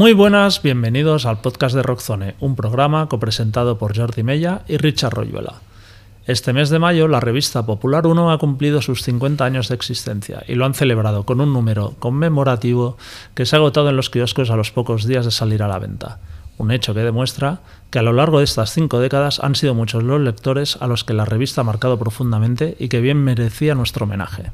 Muy buenas, bienvenidos al podcast de Rockzone, un programa copresentado por Jordi Mella y Richard Royuela. Este mes de mayo, la revista Popular 1 ha cumplido sus 50 años de existencia y lo han celebrado con un número conmemorativo que se ha agotado en los kioscos a los pocos días de salir a la venta. Un hecho que demuestra que a lo largo de estas cinco décadas han sido muchos los lectores a los que la revista ha marcado profundamente y que bien merecía nuestro homenaje.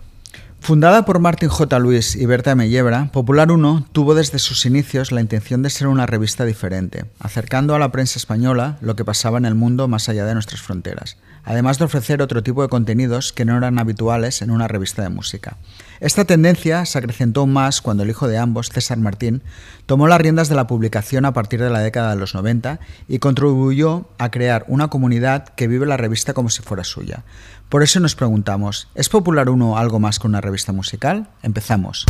Fundada por Martin J. Luis y Berta Mellebra, Popular 1 tuvo desde sus inicios la intención de ser una revista diferente, acercando a la prensa española lo que pasaba en el mundo más allá de nuestras fronteras, además de ofrecer otro tipo de contenidos que no eran habituales en una revista de música. Esta tendencia se acrecentó más cuando el hijo de ambos, César Martín, tomó las riendas de la publicación a partir de la década de los 90 y contribuyó a crear una comunidad que vive la revista como si fuera suya. Por eso nos preguntamos, ¿es Popular 1 algo más que una revista musical? Empezamos.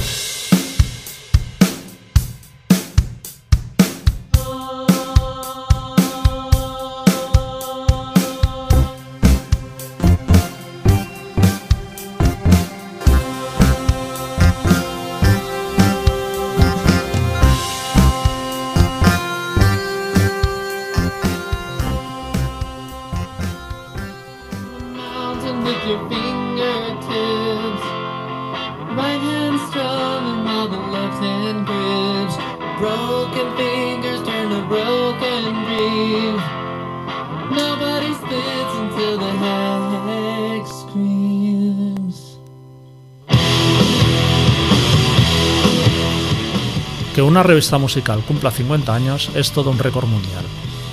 Una revista musical cumpla 50 años es todo un récord mundial.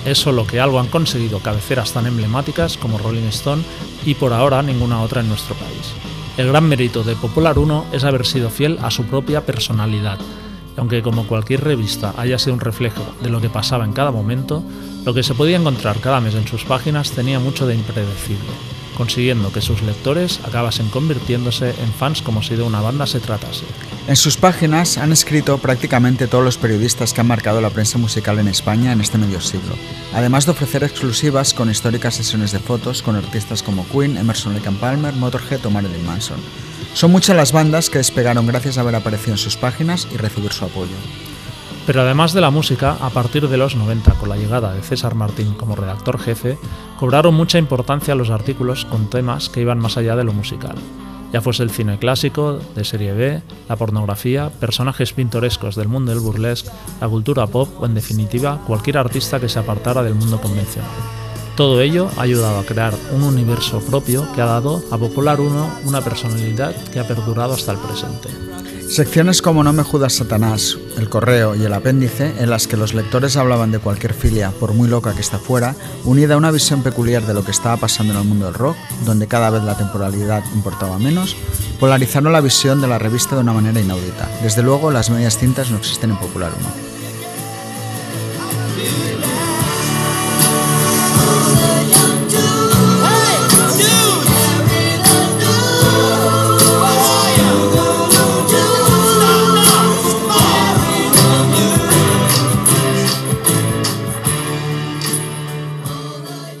Es solo que algo han conseguido cabeceras tan emblemáticas como Rolling Stone y por ahora ninguna otra en nuestro país. El gran mérito de Popular 1 es haber sido fiel a su propia personalidad, aunque como cualquier revista haya sido un reflejo de lo que pasaba en cada momento, lo que se podía encontrar cada mes en sus páginas tenía mucho de impredecible consiguiendo que sus lectores acabasen convirtiéndose en fans como si de una banda se tratase. En sus páginas han escrito prácticamente todos los periodistas que han marcado la prensa musical en España en este medio siglo, además de ofrecer exclusivas con históricas sesiones de fotos con artistas como Queen, Emerson Lake Palmer, Motorhead o Marilyn Manson. Son muchas las bandas que despegaron gracias a haber aparecido en sus páginas y recibir su apoyo. Pero además de la música, a partir de los 90, con la llegada de César Martín como redactor jefe, cobraron mucha importancia los artículos con temas que iban más allá de lo musical. Ya fuese el cine clásico, de serie B, la pornografía, personajes pintorescos del mundo del burlesque, la cultura pop o en definitiva cualquier artista que se apartara del mundo convencional. Todo ello ha ayudado a crear un universo propio que ha dado a Popular 1 una personalidad que ha perdurado hasta el presente. Secciones como No me judas Satanás, El Correo y El Apéndice, en las que los lectores hablaban de cualquier filia, por muy loca que está fuera, unida a una visión peculiar de lo que estaba pasando en el mundo del rock, donde cada vez la temporalidad importaba menos, polarizaron la visión de la revista de una manera inaudita. Desde luego, las medias tintas no existen en Popular 1.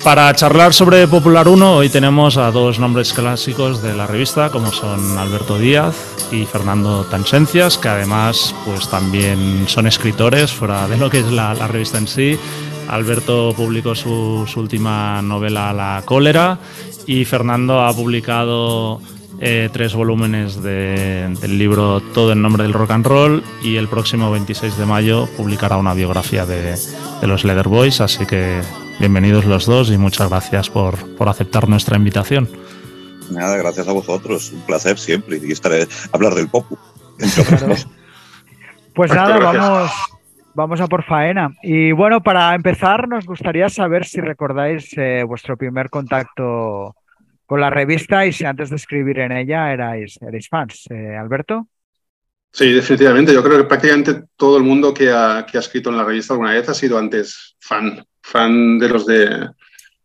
Para charlar sobre Popular 1 hoy tenemos a dos nombres clásicos de la revista como son Alberto Díaz y Fernando Tansencias, que además pues también son escritores fuera de lo que es la, revista en sí. Alberto publicó su, última novela La cólera y Fernando ha publicado eh, tres volúmenes del libro Todo en nombre del rock and roll y el próximo 26 de mayo publicará una biografía de, de los Leather Boys, así que Bienvenidos los dos y muchas gracias por, aceptar nuestra invitación. Nada, gracias a vosotros. Un placer siempre y estaré a hablar del popu. Pues nada, vamos, vamos a por faena. Y bueno, para empezar, nos gustaría saber si recordáis eh, vuestro primer contacto con la revista y si antes de escribir en ella erais, erais fans. Eh, Alberto. Sí, definitivamente. Yo creo que prácticamente todo el mundo que ha, que ha escrito en la revista alguna vez ha sido antes fan fan de los de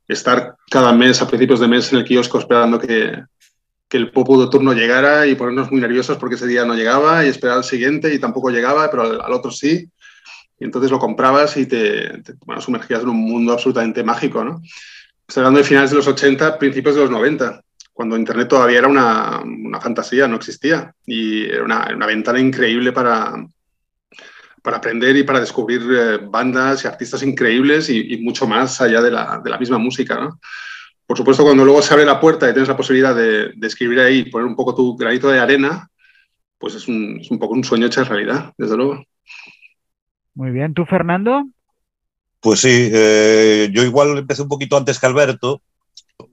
estar cada mes, a principios de mes, en el kiosco esperando que, que el popo de turno llegara y ponernos muy nerviosos porque ese día no llegaba y esperar al siguiente y tampoco llegaba, pero al, otro sí. Y entonces lo comprabas y te, bueno, sumergías en un mundo absolutamente mágico, ¿no? Estoy hablando de finales de los 80, principios de los 90, cuando Internet todavía era una, una fantasía, no existía. Y era una, una, ventana increíble para, para aprender y para descubrir eh, bandas y artistas increíbles y, mucho más allá de la, de la misma música. ¿no? Por supuesto, cuando luego se abre la puerta y tienes la posibilidad de, de escribir ahí y poner un poco tu granito de arena, pues es un, es un poco un sueño hecho realidad, desde luego. Muy bien, ¿tú, Fernando? Pues sí, eh, yo igual empecé un poquito antes que Alberto,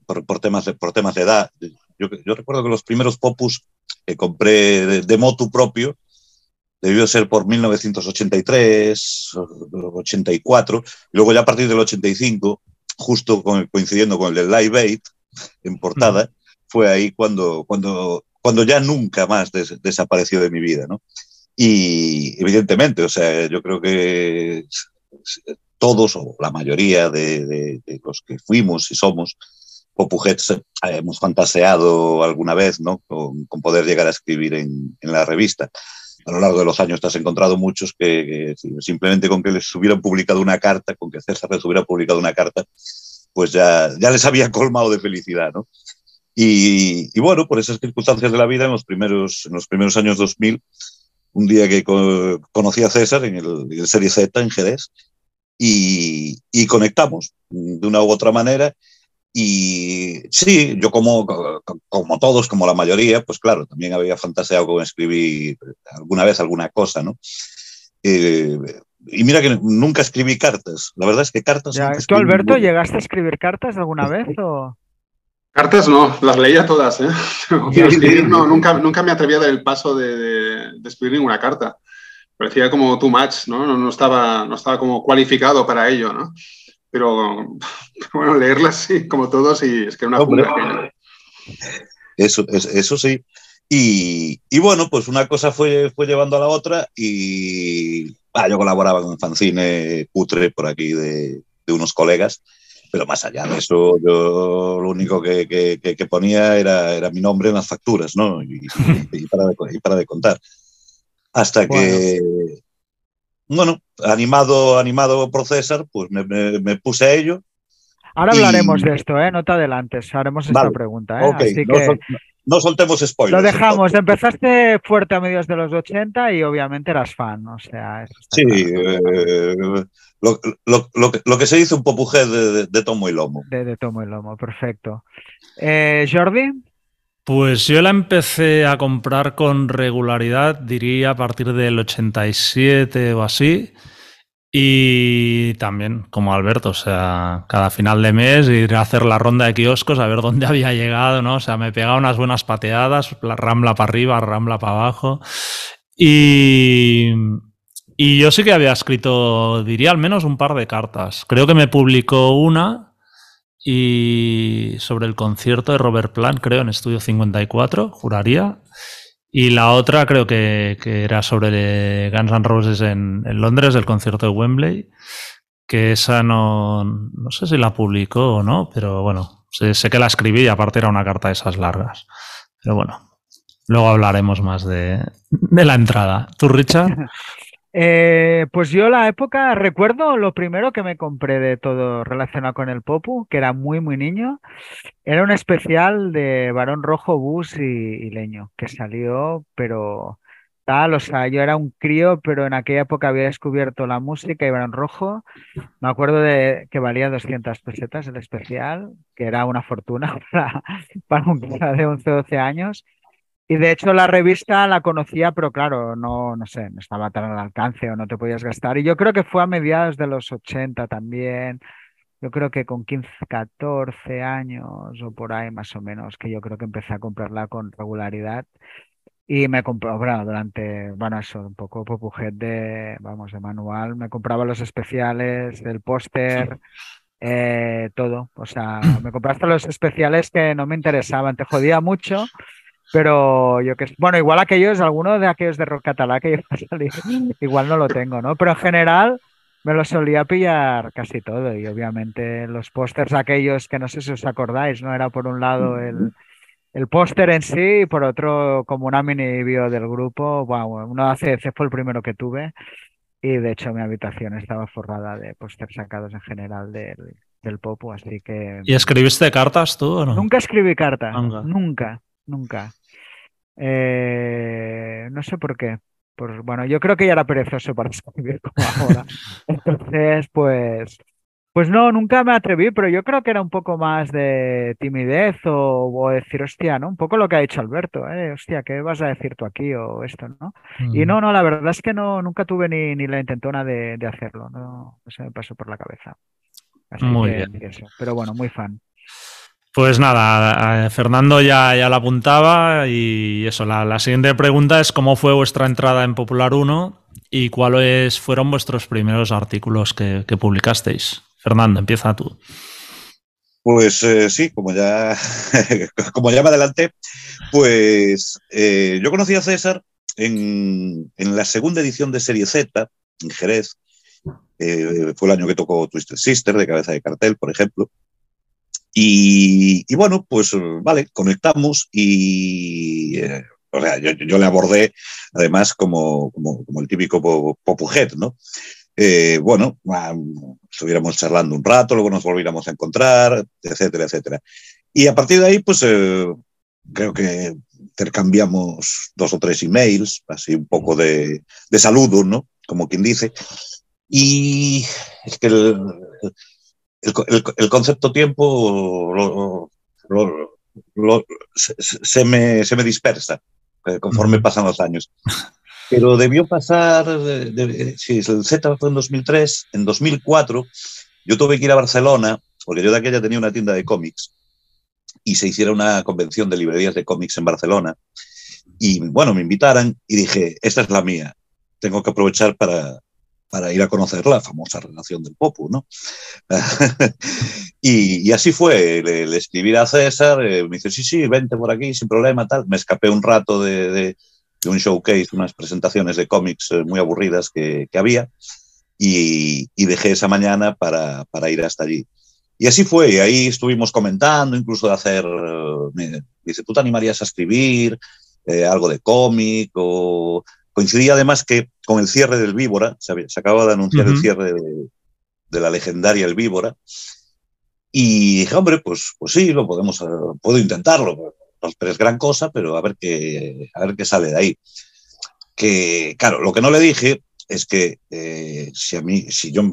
por, por, temas, de, por temas de edad. Yo, yo, recuerdo que los primeros popus que compré de, de motu propio debió ser por 1983, 84, y luego ya a partir del 85, justo con, coincidiendo con el de Live Aid en portada, fue ahí cuando, cuando, cuando ya nunca más des, desapareció de mi vida, ¿no? Y evidentemente, o sea, yo creo que todos o la mayoría de, de, de los que fuimos y somos Popuheads eh, hemos fantaseado alguna vez ¿no? con, con poder llegar a escribir en, en, la revista. A lo largo de los años te has encontrado muchos que, simplemente con que les hubieran publicado una carta, con que César les hubiera publicado una carta, pues ya, ya les había colmado de felicidad. ¿no? Y, y, bueno, por esas circunstancias de la vida, en los primeros, en los primeros años 2000, un día que co conocí a César en el, en Serie Z, en Jerez, y conectamos de una u otra manera y sí, yo como, como todos, como la mayoría, pues claro, también había fantaseado con escribir alguna vez alguna cosa, ¿no? Eh, y mira que nunca escribí cartas. La verdad es que cartas. Ya, ¿Tú, Alberto, muy... llegaste a escribir cartas alguna vez? O... Cartas no, las leía todas. ¿eh? escribir, no, nunca, nunca me atreví a dar el paso de, de, de, escribir ninguna carta. Parecía como too much, ¿no? No, no, estaba, no estaba como cualificado para ello, ¿no? Pero bueno, leerlas sí, como todos, y es que era una Hombre, eso, eso sí. Y, y, bueno, pues una cosa fue, fue llevando a la otra y ah, yo colaboraba con un fanzine cutre por aquí de, de, unos colegas, pero más allá de eso, yo lo único que, que, que ponía era, era, mi nombre en las facturas, ¿no? Y, y, para, de, y para de contar. Hasta bueno. que, bueno, animado, animado por César, pues me, me, me puse a ello. Ahora y... hablaremos de esto, ¿eh? No te adelantes, haremos esta pregunta. ¿eh? Okay. Así no, que sol, no, soltemos spoilers. Lo dejamos, entonces. empezaste fuerte a mediados de los 80 y obviamente eras fan, o sea... Eso sí, eh, lo, lo, lo, que, lo, que se dice un popuje de, de, de, tomo y lomo. De, de tomo y lomo, perfecto. Eh, Jordi. Pues yo la empecé a comprar con regularidad, diría a partir del 87 o así. Y también, como Alberto, o sea, cada final de mes ir a hacer la ronda de kioscos a ver dónde había llegado, ¿no? O sea, me pegaba unas buenas pateadas, la rambla para arriba, rambla para abajo. Y, y yo sí que había escrito, diría al menos un par de cartas. Creo que me publicó una y sobre el concierto de Robert Plant, creo, en Estudio 54, juraría. Y la otra creo que, que era sobre Guns N' Roses en, Londres, el concierto de Wembley, que esa no, no sé si la publicó o no, pero bueno, sé, sé, que la escribí y aparte era una carta de esas largas. Pero bueno, luego hablaremos más de, de la entrada. ¿Tú, Richard? Eh, pues yo la época, recuerdo lo primero que me compré de todo relacionado con el Popu, que era muy, muy niño, era un especial de Barón Rojo, Bus y, Leño, que salió, pero tal, o sea, yo era un crío, pero en aquella época había descubierto la música y Barón Rojo, me acuerdo de que valía 200 pesetas el especial, que era una fortuna para, para un de 11 o 12 años. Y de hecho la revista la conocía, pero claro, no, no sé, no estaba tan al alcance o no te podías gastar. Y yo creo que fue a mediados de los 80 también. Yo creo que con 15, 14 años o por ahí más o menos, que yo creo que empecé a comprarla con regularidad. Y me compró, bueno, durante, bueno, eso, un poco popujet de, vamos, de manual. Me compraba los especiales, el póster, eh, todo. O sea, me compraste los especiales que no me interesaban. Te jodía mucho pero yo que bueno, igual aquellos, alguno de aquellos de rock catalá que iba a salir, igual no lo tengo, ¿no? Pero en general me lo solía pillar casi todo y obviamente los pósters aquellos que no sé si os acordáis, ¿no? Era por un lado el, el póster en sí y por otro como una mini bio del grupo, wow, uno hace fue el primero que tuve y de hecho mi habitación estaba forrada de pósters sacados en general del, del Popo, así que... ¿Y escribiste cartas tú o no? Nunca escribí cartas, nunca, nunca. Eh, no sé por qué. Pues bueno, yo creo que ya era perezoso para escribir como ahora. Entonces, pues, pues no, nunca me atreví, pero yo creo que era un poco más de timidez o, decir, hostia, ¿no? Un poco lo que ha dicho Alberto, ¿eh? Hostia, ¿qué vas a decir tú aquí o esto, ¿no? Y no, no, la verdad es que no, nunca tuve ni, ni la intentona de, hacerlo, no, se me pasó por la cabeza. muy bien. Pero bueno, muy fan. Pues nada, Fernando ya, ya la apuntaba y eso, la, siguiente pregunta es cómo fue vuestra entrada en Popular 1 y cuáles fueron vuestros primeros artículos que, publicasteis. Fernando, empieza tú. Pues eh, sí, como ya, como ya me adelanté, pues eh, yo conocí a César en, la segunda edición de Serie Z, en Jerez. Eh, fue el año que tocó Twisted Sister, de cabeza de cartel, por ejemplo. Y, bueno, pues vale, conectamos y eh, o sea, yo, le abordé además como, como, el típico popujet, ¿no? Eh, bueno, estuviéramos charlando un rato, luego nos volviéramos a encontrar, etcétera, etcétera. Y a partir de ahí, pues eh, creo que intercambiamos dos o tres emails, así un poco de, de saludo, ¿no? Como quien dice. Y es que el, el, concepto tiempo se, me, se, me, dispersa eh, conforme pasan los años. Pero debió pasar, si el Z fue en 2003, en 2004 yo tuve que ir a Barcelona, porque yo de aquella tenía una tienda de cómics, y se hiciera una convención de librerías de cómics en Barcelona. Y bueno, me invitaran y dije, esta es la mía, tengo que aprovechar para, para ir a conocer la famosa relación del Popu, ¿no? y, así fue, le, escribí a César, eh, me dice, sí, sí, vente por aquí sin problema, tal. Me escapé un rato de, un showcase, unas presentaciones de cómics eh, muy aburridas que, había, y, dejé esa mañana para, ir hasta allí. Y así fue, y ahí estuvimos comentando, incluso de hacer, eh, me dice, ¿tú te animarías a escribir algo de cómic o Coincidía además que con el cierre del Víbora, se, acababa de anunciar el cierre de, la legendaria El Víbora, y dije, hombre, pues, pues sí, lo podemos, puedo intentarlo, no es gran cosa, pero a ver qué, a ver qué sale de ahí. Que, claro, lo que no le dije es que eh, si a mí, si yo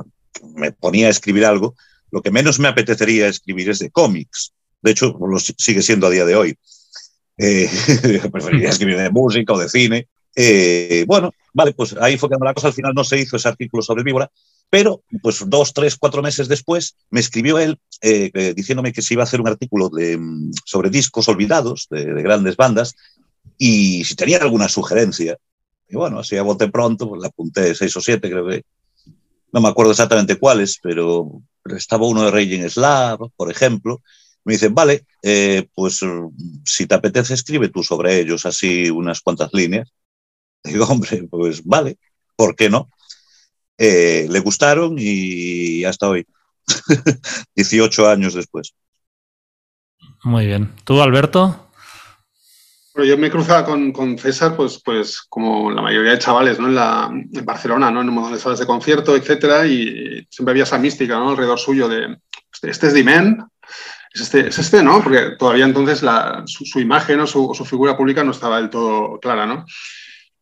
me ponía a escribir algo, lo que menos me apetecería escribir es de cómics. De hecho, lo sigue siendo a día de hoy. Eh, preferiría escribir de música o de cine, eh, bueno, vale, pues ahí fue cuando la cosa al final no se hizo ese artículo sobre víbora, pero pues dos, tres, cuatro meses después me escribió él eh, eh, diciéndome que se iba a hacer un artículo de, mm, sobre discos olvidados de, grandes bandas y si tenía alguna sugerencia. Y bueno, así a bote pronto, pues le apunté seis o siete, creo que. No me acuerdo exactamente cuáles, pero estaba uno de Raging Slav, por ejemplo. Me dice, vale, pues si te apetece, escribe tú sobre ellos así unas cuantas líneas. Digo, hombre, pues vale, ¿por qué no? Eh, le gustaron y hasta hoy, 18 años después. Muy bien. ¿Tú, Alberto? Bueno, yo me he cruzado con, César, pues, pues como la mayoría de chavales, ¿no? En, la, en Barcelona, ¿no? En un montón de salas de concierto, etcétera, y siempre había esa mística, ¿no? Alrededor suyo de, este, este es Dimen, es este, es este, ¿no? Porque todavía entonces la, su, imagen o su, su, figura pública no estaba del todo clara, ¿no?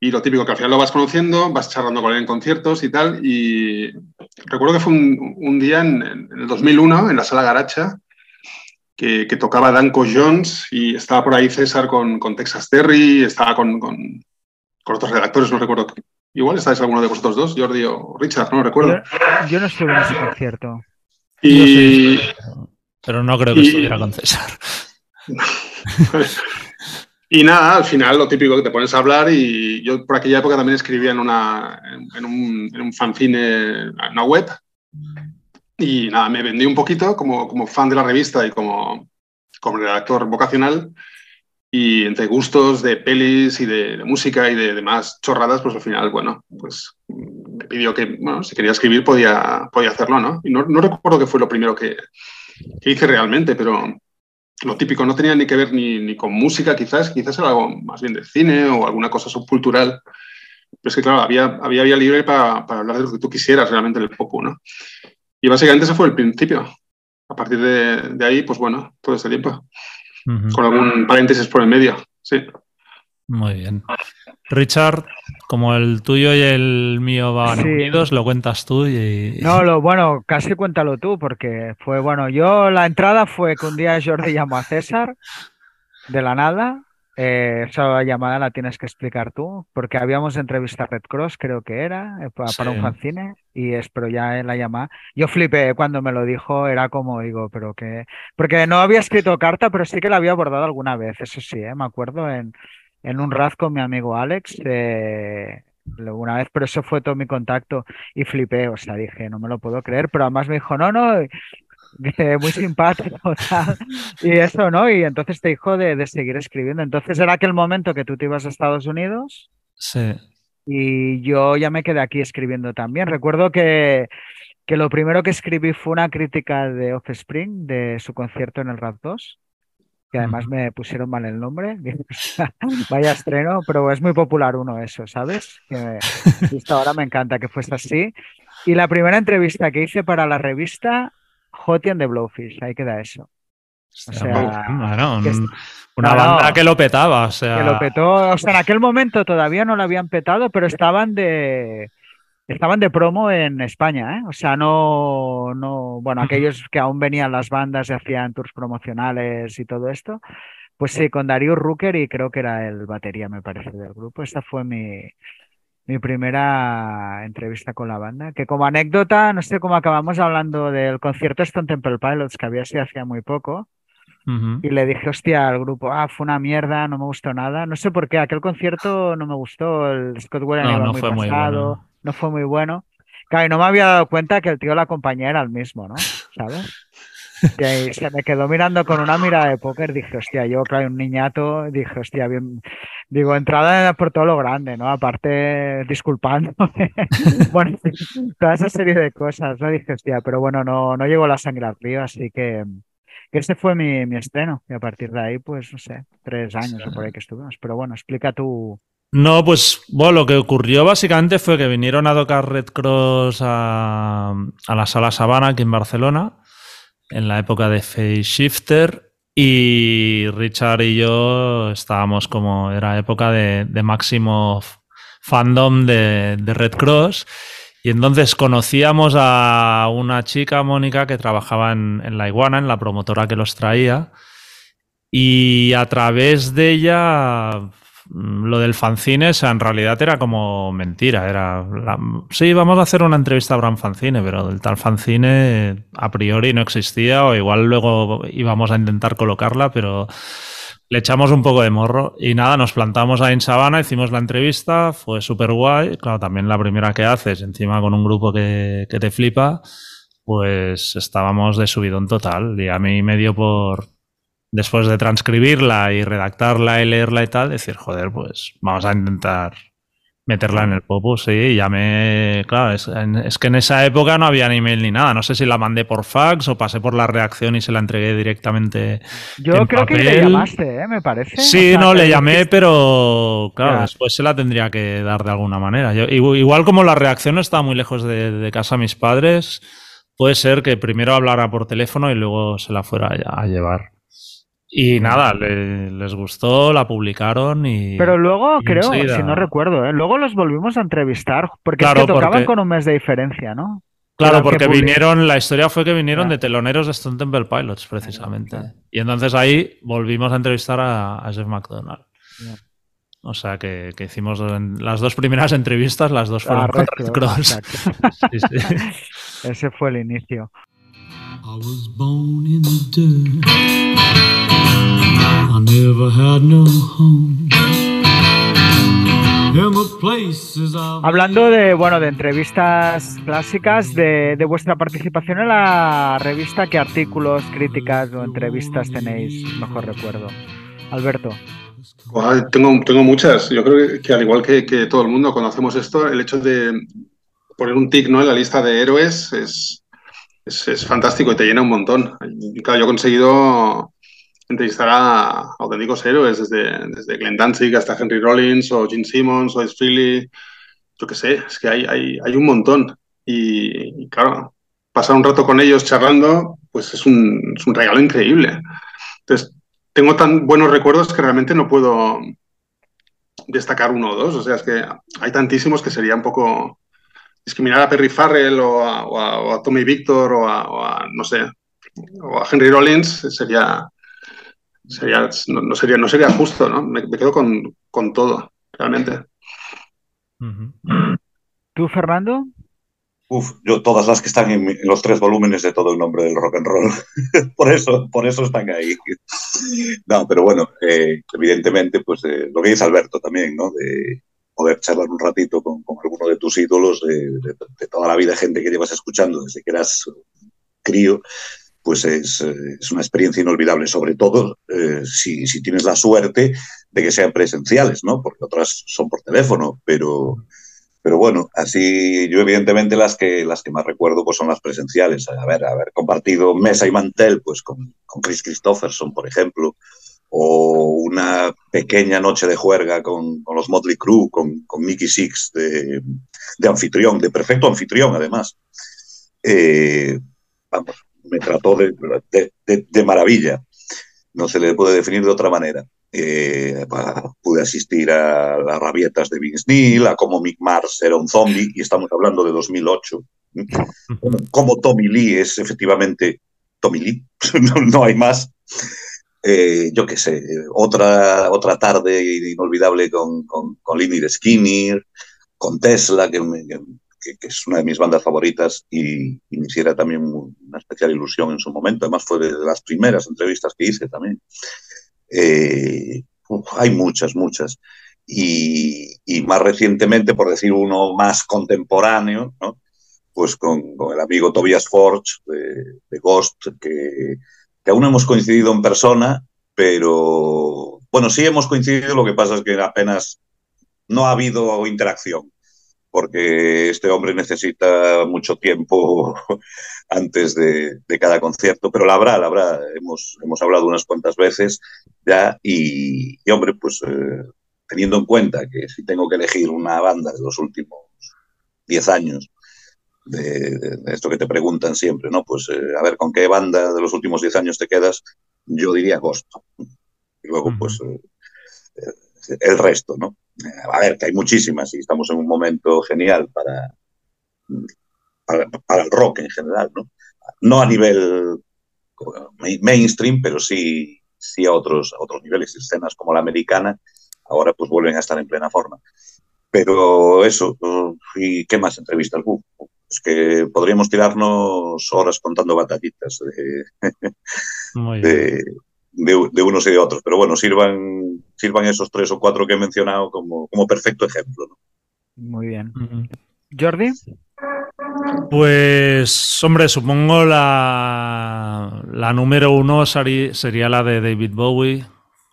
Y lo típico, que al final lo vas conociendo, vas charlando con él en conciertos y tal. Y recuerdo que fue un, día en, el 2001, en la sala Garacha, que, tocaba Danko Jones y estaba por ahí César con, Texas Terry, estaba con, otros redactores, no recuerdo. Igual estáis alguno de vosotros dos, Jordi o Richard, no recuerdo. Yo, no estuve en ese concierto. Y... pero no creo que estuviera con César. Y nada, al final lo típico que te pones a hablar y yo por aquella época también escribía en, una, en, un, en un fanzine, en una web y nada, me vendí un poquito como, como fan de la revista y como, como redactor vocacional y entre gustos de pelis y de, música y de demás chorradas, pues al final, bueno, pues me pidió que, bueno, si quería escribir podía, podía hacerlo, ¿no? Y no, no recuerdo qué fue lo primero que, que hice realmente, pero lo típico, no tenía ni que ver ni, con música, quizás, quizás era algo más bien de cine o alguna cosa subcultural. Pero es que, claro, había, había vía libre para, hablar de lo que tú quisieras realmente del poco, ¿no? Y básicamente ese fue el principio. A partir de, ahí, pues bueno, todo este tiempo. Con algún paréntesis por el medio, sí. Muy bien. Richard, como el tuyo y el mío van unidos, lo cuentas tú y... No, lo bueno, casi cuéntalo tú, porque fue, bueno, yo la entrada fue que un día Jordi llamó a César de la nada eh, esa llamada la tienes que explicar tú, porque habíamos entrevistado a Red Cross, creo que era, eh, para, un fanzine, y es, pero ya en la llamada. Yo flipé cuando me lo dijo, era como digo, pero que. Porque no había escrito carta, pero sí que la había abordado alguna vez, eso sí, eh, me acuerdo en, en un raz con mi amigo Alex. una vez, pero eso fue todo mi contacto y flipé, o sea, dije, no me lo puedo creer, pero además me dijo, no, no, muy simpático, y eso, ¿no? Y entonces te dijo de, seguir escribiendo. Entonces era aquel momento que tú te ibas a Estados Unidos. Sí. Y yo ya me quedé aquí escribiendo también. Recuerdo que, que lo primero que escribí fue una crítica de Offspring, de su concierto en el Rap 2, que además me pusieron mal el nombre. Vaya estreno, pero es muy popular uno eso, ¿sabes? Que hasta ahora me encanta que fuese así. Y la primera entrevista que hice para la revista Hottie and the Blowfish, ahí queda eso. O sea, una banda que lo petaba, o sea. Que lo petó, o sea, en aquel momento todavía no lo habían petado, pero estaban de estaban de promo en España, ¿eh? O sea, no, no, bueno, aquellos que aún venían las bandas y hacían tours promocionales y todo esto, pues sí, con Darío Rucker y creo que era el batería, me parece, del grupo. Esta fue mi, mi primera entrevista con la banda, que como anécdota, no sé cómo acabamos hablando del concierto Stone Temple Pilots, que había sido hacía muy poco, y le dije, hostia, al grupo, ah, fue una mierda, no me gustó nada. No sé por qué, aquel concierto no me gustó, el Scott Whelan no, no muy fue pasado, muy bueno. No fue muy bueno. Claro, y no me había dado cuenta que el tío de la compañía era el mismo, ¿no? ¿Sabes? Y se me quedó mirando con una mirada de póker. Dije, hostia, yo, claro, un niñato, dije, hostia, bien. Digo, entrada por todo lo grande, ¿no? Aparte, disculpándome. bueno, toda esa serie de cosas, ¿no? Dije, hostia, pero bueno, no, no llegó la sangre al río, así que, ese fue mi, mi estreno. Y a partir de ahí, pues, no sé, tres años o por ahí que estuvimos. Pero bueno, explica tú. No, pues bueno, lo que ocurrió básicamente fue que vinieron a tocar Red Cross a, la Sala Sabana aquí en Barcelona en la época de Face Shifter y Richard y yo estábamos como, era época de, máximo fandom de, Red Cross. Y entonces conocíamos a una chica, Mónica, que trabajaba en, La Iguana, en la promotora que los traía. Y a través de ella lo del fanzine, o sea, en realidad era como mentira. Era sí, vamos a hacer una entrevista a un fanzine, pero el tal fanzine a priori no existía, o igual luego íbamos a intentar colocarla, pero le echamos un poco de morro. Y nada, nos plantamos ahí en Sabana, hicimos la entrevista, fue súper guay. Claro, también la primera que haces, encima con un grupo que, que te flipa, pues estábamos de subidón total. Y a mí me dio por, después de transcribirla y redactarla y leerla y tal, decir, joder, pues vamos a intentar meterla en el popus, sí, ya me... Claro, es, que en esa época no había ni email ni nada, no sé si la mandé por fax o pasé por la reacción y se la entregué directamente Yo creo que le llamaste, ¿eh? me parece. Sí, no, le llamé, pero claro, después se la tendría que dar de alguna manera. Yo, igual como la reacción no estaba muy lejos de, de casa mis padres, puede ser que primero hablara por teléfono y luego se la fuera a llevar. Y nada, les gustó, la publicaron y. Pero luego, creo, si no recuerdo, ¿eh? luego los volvimos a entrevistar, porque es que tocaban con un mes de diferencia, ¿no? Claro, porque vinieron, la historia fue que vinieron de teloneros de Stone Temple Pilots, precisamente. Y entonces ahí volvimos a entrevistar a, Jeff McDonald. O sea que, hicimos las dos primeras entrevistas, las dos fueron con Red Cross. Ese fue el inicio. Hablando de bueno de entrevistas clásicas, de, vuestra participación en la revista, ¿qué artículos, críticas o entrevistas tenéis mejor recuerdo? Alberto. tengo, tengo muchas. Yo creo que, al igual que, todo el mundo conocemos esto, el hecho de poner un tic ¿no? en la lista de héroes es, es, fantástico y te llena un montón. claro, yo he conseguido entrevistar a auténticos héroes, desde, desde Glenn Danzig hasta Henry Rollins o Gene Simmons o Freely, yo qué sé, es que hay, hay, hay un montón. Y, claro, pasar un rato con ellos charlando, pues es un, es un, regalo increíble. Entonces, tengo tan buenos recuerdos que realmente no puedo, destacar uno o dos. O sea, es que hay tantísimos que sería un poco discriminar a Perry Farrell o a, Tommy Victor o a, no sé, o a Henry Rollins sería, sería no, sería, no sería justo, ¿no? Me, quedo con, con, todo, realmente. ¿Tú, Fernando? Uf, yo todas las que están en, los tres volúmenes de todo el nombre del rock and roll. por eso, por eso están ahí. no, pero bueno, eh, evidentemente, pues eh, lo que dice Alberto también, ¿no? De poder charlar un ratito con, alguno de tus ídolos, de, toda la vida, gente que llevas escuchando desde que eras crío, pues es, una experiencia inolvidable, sobre todo eh, si, si, tienes la suerte de que sean presenciales, ¿no? Porque otras son por teléfono, pero pero bueno, así yo evidentemente las que, las que más recuerdo pues son las presenciales. A ver, haber compartido mesa y mantel pues con, con Chris Christopherson, por ejemplo, o una pequeña noche de juerga con, con los Motley Crue, con, con Mickey Six de, de, anfitrión, de perfecto anfitrión además. Eh, vamos, me trató de, de, de maravilla. No se le puede definir de otra manera. Eh, pude asistir a las rabietas de Vince Neil, a cómo Mick Mars era un zombie, y estamos hablando de 2008. Como Tommy Lee es efectivamente Tommy Lee, no, hay más. Eh, yo qué sé, otra, otra tarde inolvidable con, con, con de Skinner, con Tesla, que, que, es una de mis bandas favoritas y, y, me hiciera también una especial ilusión en su momento. Además, fue de las primeras entrevistas que hice también. Eh, hay muchas, muchas. Y, más recientemente, por decir uno más contemporáneo, pues con, el amigo Tobias Forge de, Ghost, que, aún no hemos coincidido en persona, pero bueno, sí hemos coincidido, lo que pasa es que apenas no ha habido interacción porque este hombre necesita mucho tiempo antes de, cada concierto, pero la habrá, la habrá. Hemos, hemos hablado unas cuantas veces ya y, hombre, pues eh, teniendo en cuenta que si tengo que elegir una banda de los últimos 10 años, de, esto que te preguntan siempre, ¿no? Pues eh, a ver, ¿con qué banda de los últimos 10 años te quedas? Yo diría Ghost. Y luego, pues, eh, el resto, ¿no? a ver, que hay muchísimas y estamos en un momento genial para, para, el rock en general, ¿no? No a nivel mainstream, pero sí, sí a otros, a otros niveles. Escenas como la americana ahora pues vuelven a estar en plena forma. Pero eso, ¿y qué más entrevistas? Es que podríamos tirarnos horas contando batallitas de, de, unos y de otros. Pero bueno, sirvan, sirvan esos tres o cuatro que he mencionado como, como perfecto ejemplo. Muy bien. Jordi. Pues, hombre, supongo la, la número uno sería la de David Bowie,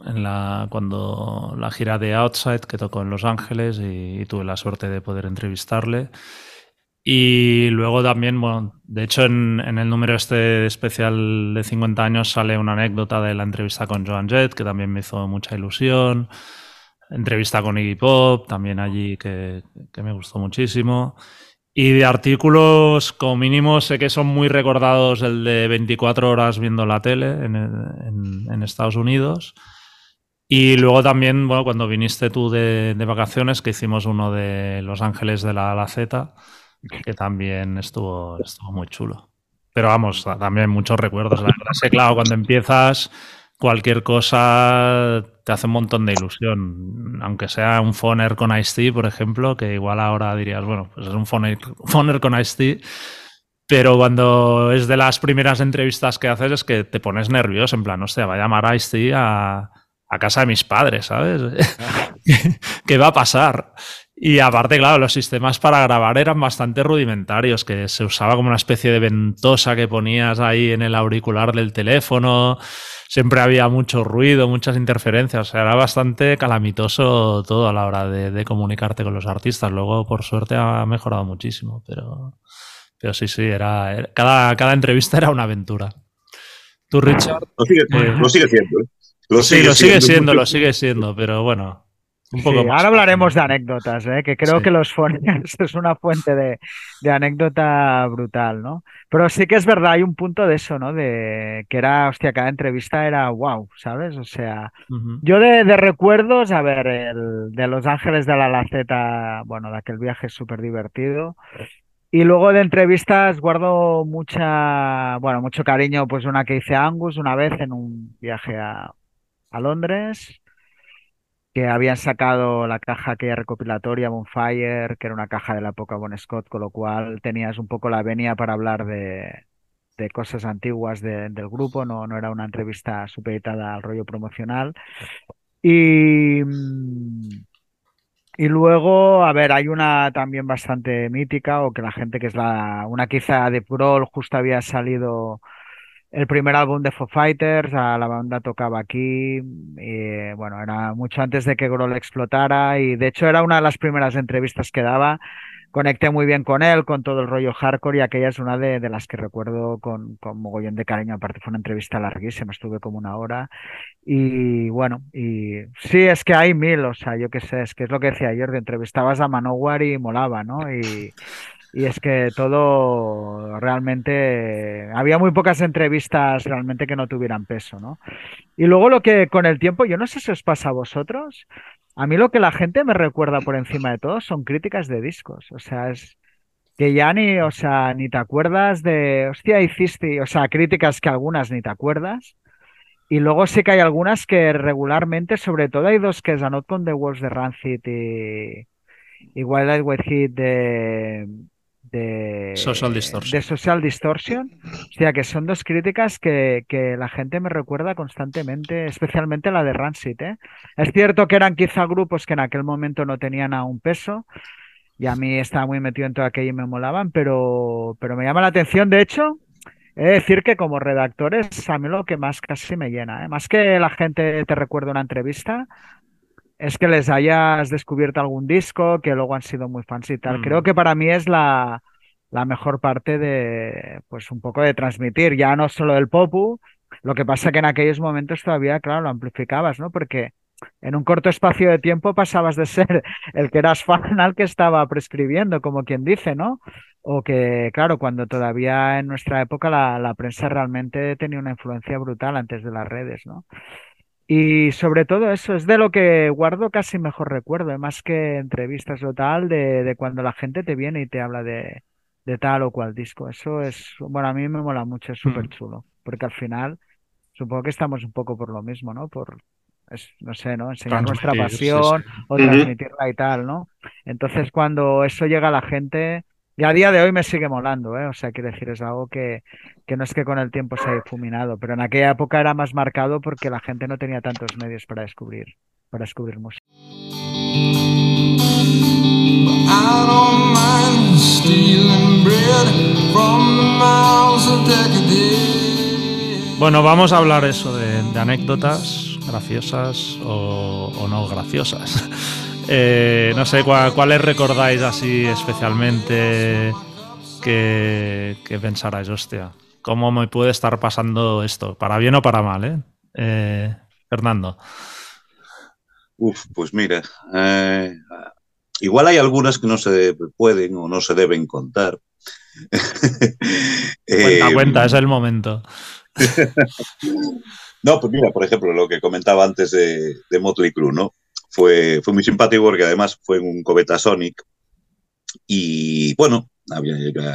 en la, cuando la gira de Outside que tocó en Los Ángeles y tuve la suerte de poder entrevistarle. Y luego también, bueno, de hecho en, el número este especial de 50 años sale una anécdota de la entrevista con Joan Jett, que también me hizo mucha ilusión. Entrevista con Iggy Pop, también allí que, me gustó muchísimo. Y de artículos, como mínimo, sé que son muy recordados el de 24 horas viendo la tele en, en, Estados Unidos. Y luego también, bueno, cuando viniste tú de, de, vacaciones, que hicimos uno de Los Ángeles de la, la Z, que también estuvo, estuvo muy chulo. Pero vamos, también muchos recuerdos. La verdad es que, claro, cuando empiezas, cualquier cosa te hace un montón de ilusión. Aunque sea un Foner con Ice-T, por ejemplo, que igual ahora dirías, bueno, pues es un Foner, con Ice-T. Pero cuando es de las primeras entrevistas que haces es que te pones nervioso, en plan, hostia, va a llamar Ice-T a, a casa de mis padres, ¿sabes? ¿Qué va a pasar? Y aparte, claro, los sistemas para grabar eran bastante rudimentarios, que se usaba como una especie de ventosa que ponías ahí en el auricular del teléfono. Siempre había mucho ruido, muchas interferencias. O sea, era bastante calamitoso todo a la hora de, comunicarte con los artistas. Luego, por suerte, ha mejorado muchísimo. Pero, pero sí, sí, era, cada, cada entrevista era una aventura. ¿Tú, Richard? Lo sigue, siendo. ¿eh? Lo sí, lo sigue siendo, lo sigue siendo, pero bueno, Un poco Sí, más ahora hablaremos de anécdotas, ¿eh? que creo Sí. que los phonies es una fuente de, de anécdota brutal, ¿no? Pero sí que es verdad, hay un punto de eso, ¿no? De que era, hostia, cada entrevista era wow, ¿sabes? O sea, yo de, de recuerdos, a ver, el de Los Ángeles de la Laceta, bueno, de aquel viaje súper divertido. Y luego de entrevistas guardo mucha, bueno, mucho cariño, pues una que hice a Angus una vez en un viaje a, a Londres que habían sacado la caja aquella recopilatoria Bonfire, que era una caja de la época Bon Scott, con lo cual tenías un poco la venia para hablar de, de cosas antiguas de- del grupo, no, no era una entrevista supeditada al rollo promocional. Y, y luego, a ver, hay una también bastante mítica, o que la gente que es la, una quizá de Prol, justo había salido el primer álbum de Foo Fighters, a la banda tocaba aquí, y, bueno, era mucho antes de que Grohl explotara y de hecho era una de las primeras entrevistas que daba. Conecté muy bien con él, con todo el rollo hardcore y aquella es una de, de las que recuerdo con, con mogollón de cariño. Aparte fue una entrevista larguísima, estuve como una hora y bueno, y sí, es que hay mil, o sea, yo qué sé, es que es lo que decía de entrevistabas a Manowar y molaba, ¿no? Y, y es que todo realmente, había muy pocas entrevistas realmente que no tuvieran peso, ¿no? Y luego lo que con el tiempo, yo no sé si os pasa a vosotros, a mí lo que la gente me recuerda por encima de todo son críticas de discos, o sea, es que ya ni, o sea, ni te acuerdas de, hostia, hiciste, o sea, críticas que algunas ni te acuerdas. Y luego sí que hay algunas que regularmente, sobre todo hay dos que es A Not con the Wolves de Rancid y, Wild White Heat de, de Social Distortion. de Social Distortion. O sea, que son dos críticas que, que la gente me recuerda constantemente, especialmente la de Rancid, ¿eh? Es cierto que eran quizá grupos que en aquel momento no tenían aún peso y a mí estaba muy metido en todo aquello y me molaban, pero, pero me llama la atención. De hecho, he de decir que como redactores, a mí lo que más casi me llena, ¿eh? Más que la gente te recuerda una entrevista, es que les hayas descubierto algún disco, que luego han sido muy fans y tal. Mm. Creo que para mí es la, la mejor parte de, pues un poco de transmitir, ya no solo el popu, lo que pasa que en aquellos momentos todavía, claro, lo amplificabas, ¿no? Porque en un corto espacio de tiempo pasabas de ser el que eras fan al que estaba prescribiendo, como quien dice, ¿no? O que, claro, cuando todavía en nuestra época la, la prensa realmente tenía una influencia brutal antes de las redes, ¿no? Y sobre todo eso, es de lo que guardo casi mejor recuerdo, más que entrevistas o tal, de, de cuando la gente te viene y te habla de, de tal o cual disco. Eso es, bueno, a mí me mola mucho, es súper Mm. chulo, porque al final supongo que estamos un poco por lo mismo, ¿no? Por, es- no sé, ¿no? Enseñar nuestra sí, pasión sí. o transmitirla y tal, ¿no? Entonces cuando eso llega a la gente, y a día de hoy me sigue molando, ¿eh? O sea, quiero decir, es algo que, que no es que con el tiempo se haya difuminado, pero en aquella época era más marcado porque la gente no tenía tantos medios para descubrir, para descubrir música. Bueno, vamos a hablar eso de, de anécdotas graciosas o, o no graciosas. Eh, no sé, ¿cuál- ¿cuáles recordáis así especialmente que, que pensarais, hostia, ¿cómo me puede estar pasando esto? Para bien o para mal, ¿eh? Eh, Fernando. Uf, pues mira, eh, igual hay algunas que no se pueden o no se deben contar. Cuenta, Eh, cuenta, es el momento. No, pues mira, por ejemplo, lo que comentaba antes de, de Motley Crue, ¿no? Fue, fue muy simpático porque además fue en un Cobeta Sonic y bueno,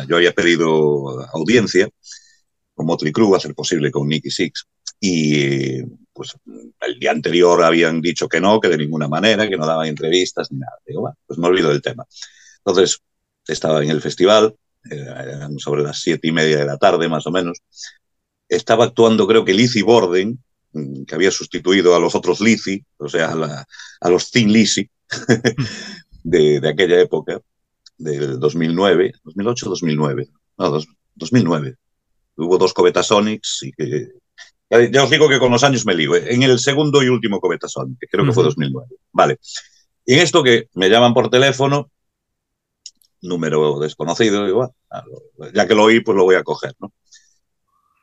yo había pedido audiencia con Motley Crue, a ser posible con Nicky Six y pues el día anterior habían dicho que no, que de ninguna manera, que no daban entrevistas ni nada. Digo, bueno, pues me olvido del tema. Entonces, estaba en el festival, eh, eran sobre las siete y media de la tarde más o menos, estaba actuando creo que Lizzie Borden, que había sustituido a los otros Lizzie, o sea, a, la- a los Thin Lizzie de, de aquella época, del 2009, 2008 2009, no, dos- 2009. Hubo dos Cobetasonics y que... ya- os digo que con los años me lío. ¿eh? En el segundo y último Cobetasonic, que creo que fue Ujú. 2009. Vale. Y en esto que me llaman por teléfono, número desconocido, digo, "Ah, ya que lo oí, pues lo voy a coger, ¿no?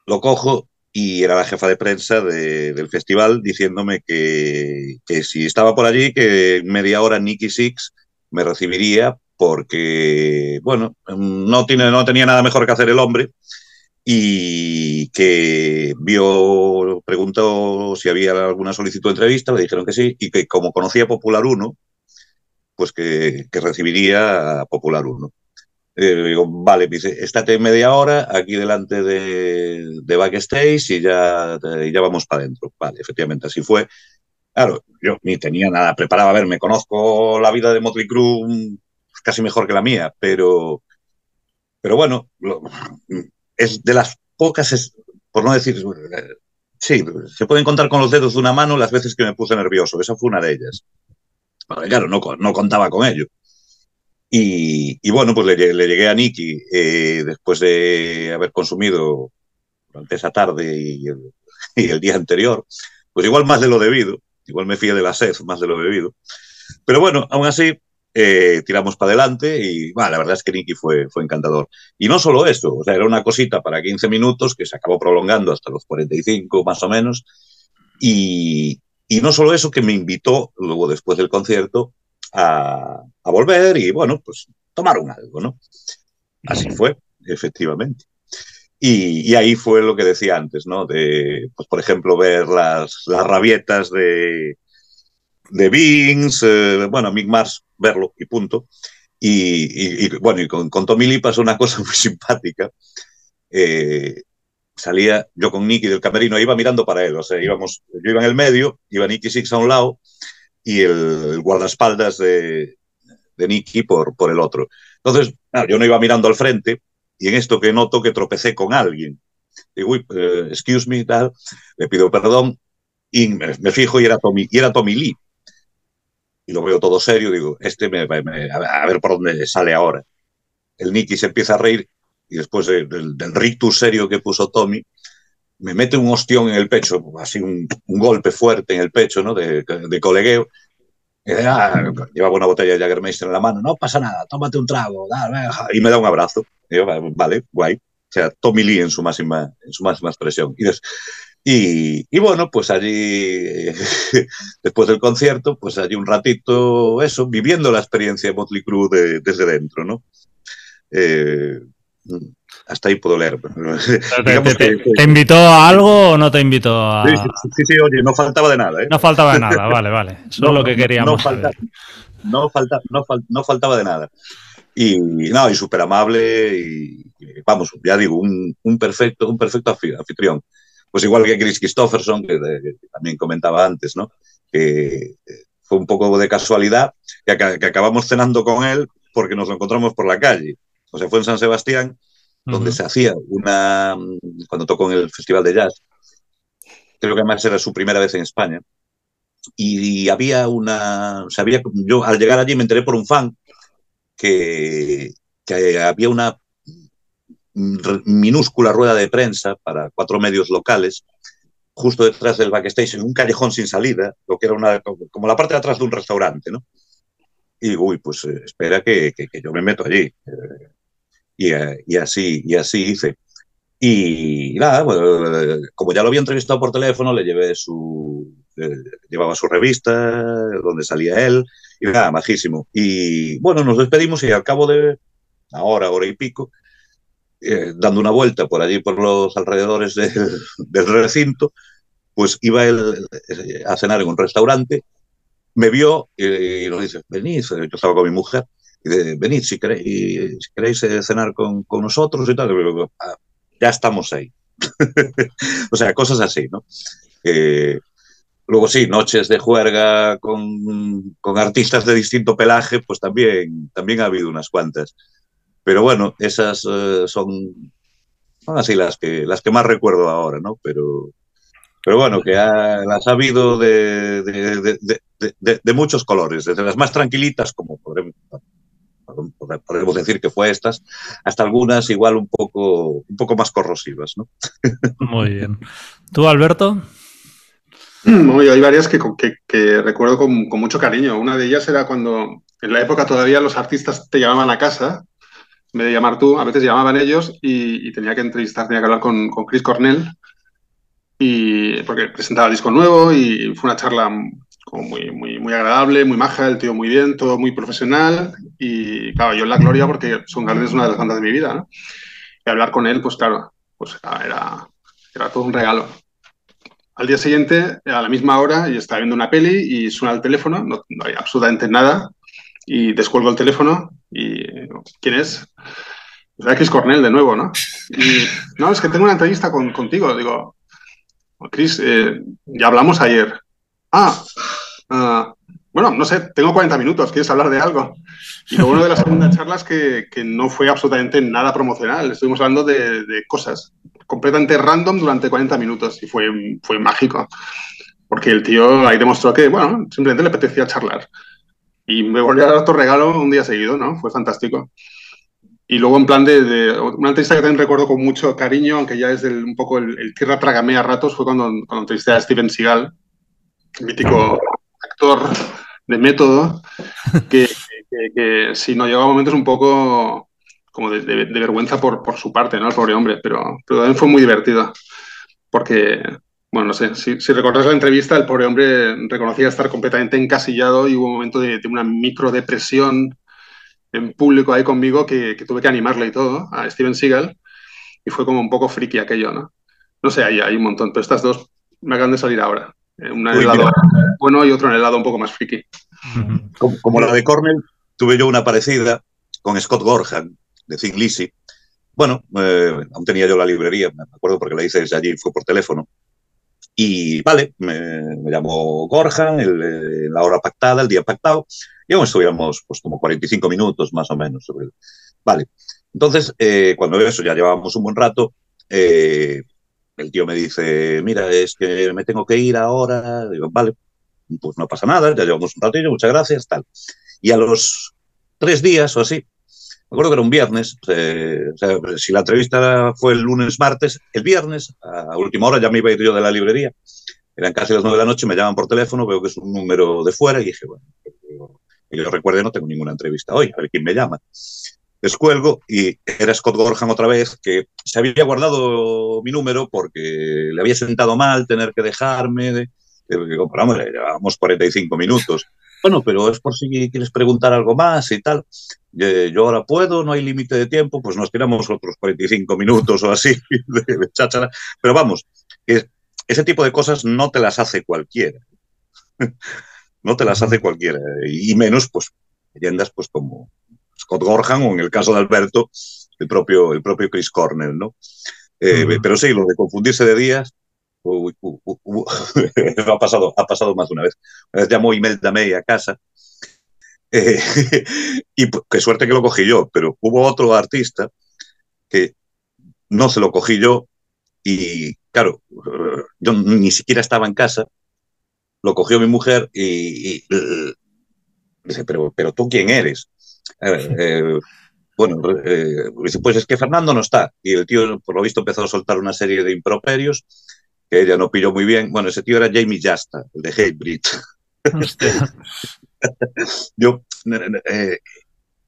Lo cojo y era la jefa de prensa de, del festival diciéndome que, que, si estaba por allí, que media hora Nicky Six me recibiría porque, bueno, no, tiene, no tenía nada mejor que hacer el hombre y que vio, preguntó si había alguna solicitud de entrevista, le dijeron que sí, y que como conocía Popular 1, pues que, que recibiría a Popular 1. Eh, digo, vale, dice, estate media hora aquí delante de, de backstage y ya, y ya vamos para adentro. Vale, efectivamente, así fue. Claro, yo ni tenía nada preparado. A ver, me conozco la vida de Motley Crue casi mejor que la mía, pero, pero bueno, lo, es de las pocas, es, por no decir, sí, se pueden contar con los dedos de una mano las veces que me puse nervioso. Esa fue una de ellas. Vale, claro, no, no contaba con ello. Y, bueno, pues le, le llegué a Nicky eh, después de haber consumido durante esa tarde y el, día anterior, pues igual más de lo debido, igual me fíe de la sed más de lo debido. Pero bueno, aún así eh, tiramos para adelante y bueno, la verdad es que Nicky fue, fue encantador. Y no solo esto, o sea, era una cosita para 15 minutos que se acabó prolongando hasta los 45 más o menos. Y no solo eso, que me invitó luego después del concierto a, a, volver y, bueno, pues tomaron algo, ¿no? Así fue, efectivamente. Y, y, ahí fue lo que decía antes, ¿no? De, pues, por ejemplo, ver las, las rabietas de, de Vince, eh, bueno, Mick Mars, verlo y punto. Y, y, y bueno, y con, con, Tommy Lee pasó una cosa muy simpática. Eh, salía yo con Nicky del camerino, iba mirando para él, o sea, íbamos, yo iba en el medio, iba Nicky Six a un lado y el, el guardaespaldas de, de Nicky por, por el otro. Entonces, claro, yo no iba mirando al frente y en esto que noto que tropecé con alguien. Digo, uy, uh, excuse me, tal, le pido perdón y me, me, fijo y era Tommy, y era Tommy Lee. Y lo veo todo serio, digo, este me, me, a ver por dónde sale ahora. El Nicky se empieza a reír y después del, del rictus serio que puso Tommy, me mete un ostión en el pecho, así un, un golpe fuerte en el pecho, ¿no? De, de colegueo. Y ah, llevaba una botella de Jagermeister en la mano, no pasa nada, tómate un trago, dale, y me da un abrazo. Y yo, vale, guay. O sea, Tommy Lee en su máxima, en su máxima expresión. Y, des, y, y, bueno, pues allí, después del concierto, pues allí un ratito, eso, viviendo la experiencia de Motley Crue de, desde dentro, ¿no? Eh, hasta ahí puedo leer. ¿Te, te, que, ¿Te, invitó a algo o no te invitó a.? Sí, sí, sí, oye, no faltaba de nada. ¿eh? No faltaba de nada, vale, vale. Eso no, es lo que queríamos. No, falta, no, falta, no, fal, no, faltaba de nada. Y no, y súper amable y, y, vamos, ya digo, un, un, perfecto, un perfecto anfitrión. Pues igual que Chris Christopherson, que, que también comentaba antes, ¿no? Que fue un poco de casualidad que, que acabamos cenando con él porque nos lo encontramos por la calle. O sea, fue en San Sebastián donde uh -huh. se hacía una, cuando tocó en el Festival de Jazz, creo que además era su primera vez en España, y, había una, o sea, había, yo al llegar allí me enteré por un fan que, que había una minúscula rueda de prensa para cuatro medios locales, justo detrás del backstage, en un callejón sin salida, lo que era una, como la parte de atrás de un restaurante, ¿no? Y digo, uy, pues eh, espera que, que, que, yo me meto allí. Eh, y, y, así, y así hice. Y nada, bueno, como ya lo había entrevistado por teléfono, le llevé su. Eh, llevaba su revista, donde salía él, y nada, majísimo. Y bueno, nos despedimos y al cabo de una hora, hora y pico, eh, dando una vuelta por allí, por los alrededores del, recinto, pues iba él eh, a cenar en un restaurante, me vio y, y nos dice, venid, yo estaba con mi mujer, de, venid si queréis, si queréis eh, cenar con, con, nosotros y tal, ah, ya estamos ahí. o sea, cosas así, ¿no? Eh, luego sí, noches de juerga con, con, artistas de distinto pelaje, pues también, también ha habido unas cuantas. Pero bueno, esas uh, son, son, así las que, las que más recuerdo ahora, ¿no? Pero, pero bueno, que ha, las ha habido de, de, de, de, muchos colores, desde las más tranquilitas, como podremos, podemos decir que fue estas, hasta algunas igual un poco, un poco más corrosivas. ¿no? Muy bien. ¿Tú, Alberto? Muy, hay varias que, que, que recuerdo con, con, mucho cariño. Una de ellas era cuando en la época todavía los artistas te llamaban a casa, en vez de llamar tú, a veces llamaban ellos y, y tenía que entrevistar, tenía que hablar con, con Chris Cornell. y porque presentaba el disco nuevo y fue una charla muy, muy, muy agradable, muy maja, el tío muy bien, todo muy profesional y claro, yo en la gloria porque Son Garden es una de las bandas de mi vida, ¿no? Y hablar con él, pues claro, pues era, era todo un regalo. Al día siguiente, a la misma hora, yo estaba viendo una peli y suena el teléfono, no, no hay absolutamente nada, y descuelgo el teléfono y ¿quién es? Pues era Chris Cornell de nuevo, ¿no? Y no, es que tengo una entrevista con, contigo, digo, Chris, eh, ya hablamos ayer. Ah, ah, bueno, no sé, tengo 40 minutos, ¿quieres hablar de algo? Y lo bueno de la segunda charla es que, que no fue absolutamente nada promocional, estuvimos hablando de, de, cosas completamente random durante 40 minutos y fue, fue mágico, porque el tío ahí demostró que, bueno, simplemente le apetecía charlar. Y me volvió a dar otro regalo un día seguido, ¿no? Fue fantástico. Y luego en plan de, de, una entrevista que también recuerdo con mucho cariño, aunque ya es del, un poco el, el tierra trágame a ratos, fue cuando, cuando entrevisté a Steven Seagal, mítico actor de método, que, que, que si no llegaba a momentos un poco como de, de, de, vergüenza por, por su parte, ¿no? El pobre hombre, pero, pero también fue muy divertido, porque, bueno, no sé, si, si recordáis la entrevista, el pobre hombre reconocía estar completamente encasillado y hubo un momento de, de una microdepresión en público ahí conmigo que, que, tuve que animarle y todo, a Steven Seagal, y fue como un poco friki aquello, ¿no? No sé, hay, hay un montón, pero estas dos me acaban de salir ahora. Eh, una en el lado bueno y otro en el lado un poco más friki. Como, como, la de Cornell, tuve yo una parecida con Scott Gorham, de Think Lizzy. Bueno, eh, aún tenía yo la librería, me acuerdo porque la hice desde allí, fue por teléfono. Y vale, me, me llamó Gorham, el, el, la hora pactada, el día pactado, y aún estuvimos pues como 45 minutos más o menos. Sobre el... Vale, entonces eh, cuando eso ya llevábamos un buen rato, eh, el tío me dice, mira, es que me tengo que ir ahora, digo, vale, pues no pasa nada, ya llevamos un ratillo, muchas gracias, tal. Y a los tres días o así, me acuerdo que era un viernes, eh, si la entrevista fue el lunes, martes, el viernes, a última hora ya me iba a ir yo de la librería, eran casi las nueve de la noche, me llaman por teléfono, veo que es un número de fuera y dije, bueno, yo recuerde, no tengo ninguna entrevista hoy, a ver quién me llama. Descuelgo y era Scott Gorham otra vez, que se había guardado mi número porque le había sentado mal tener que dejarme. De, hombre, llevamos 45 minutos. Bueno, pero es por si quieres preguntar algo más y tal. Yo ahora puedo, no hay límite de tiempo, pues nos tiramos otros 45 minutos o así de, de cháchara. Pero vamos, es, ese tipo de cosas no te las hace cualquiera no te las hace cualquiera, y menos pues leyendas pues como Scott Gorham o en el caso de Alberto, el propio, el propio Chris Cornell, ¿no? Eh, uh -huh. Pero sí, lo de confundirse de días, ha, pasado, ha pasado más de una vez. Una vez llamó Imelda May a casa, eh, y qué suerte que lo cogí yo, pero hubo otro artista que no se lo cogí yo, y claro, yo ni siquiera estaba en casa, lo cogió mi mujer y, y dice, pero, pero tú quién eres? Eh, eh, bueno, eh, dice, pues es que Fernando no está. Y el tío, por lo visto, empezó a soltar una serie de improperios que ella no pilló muy bien. Bueno, ese tío era Jamie Jasta, el de Hatebreed. Yo eh,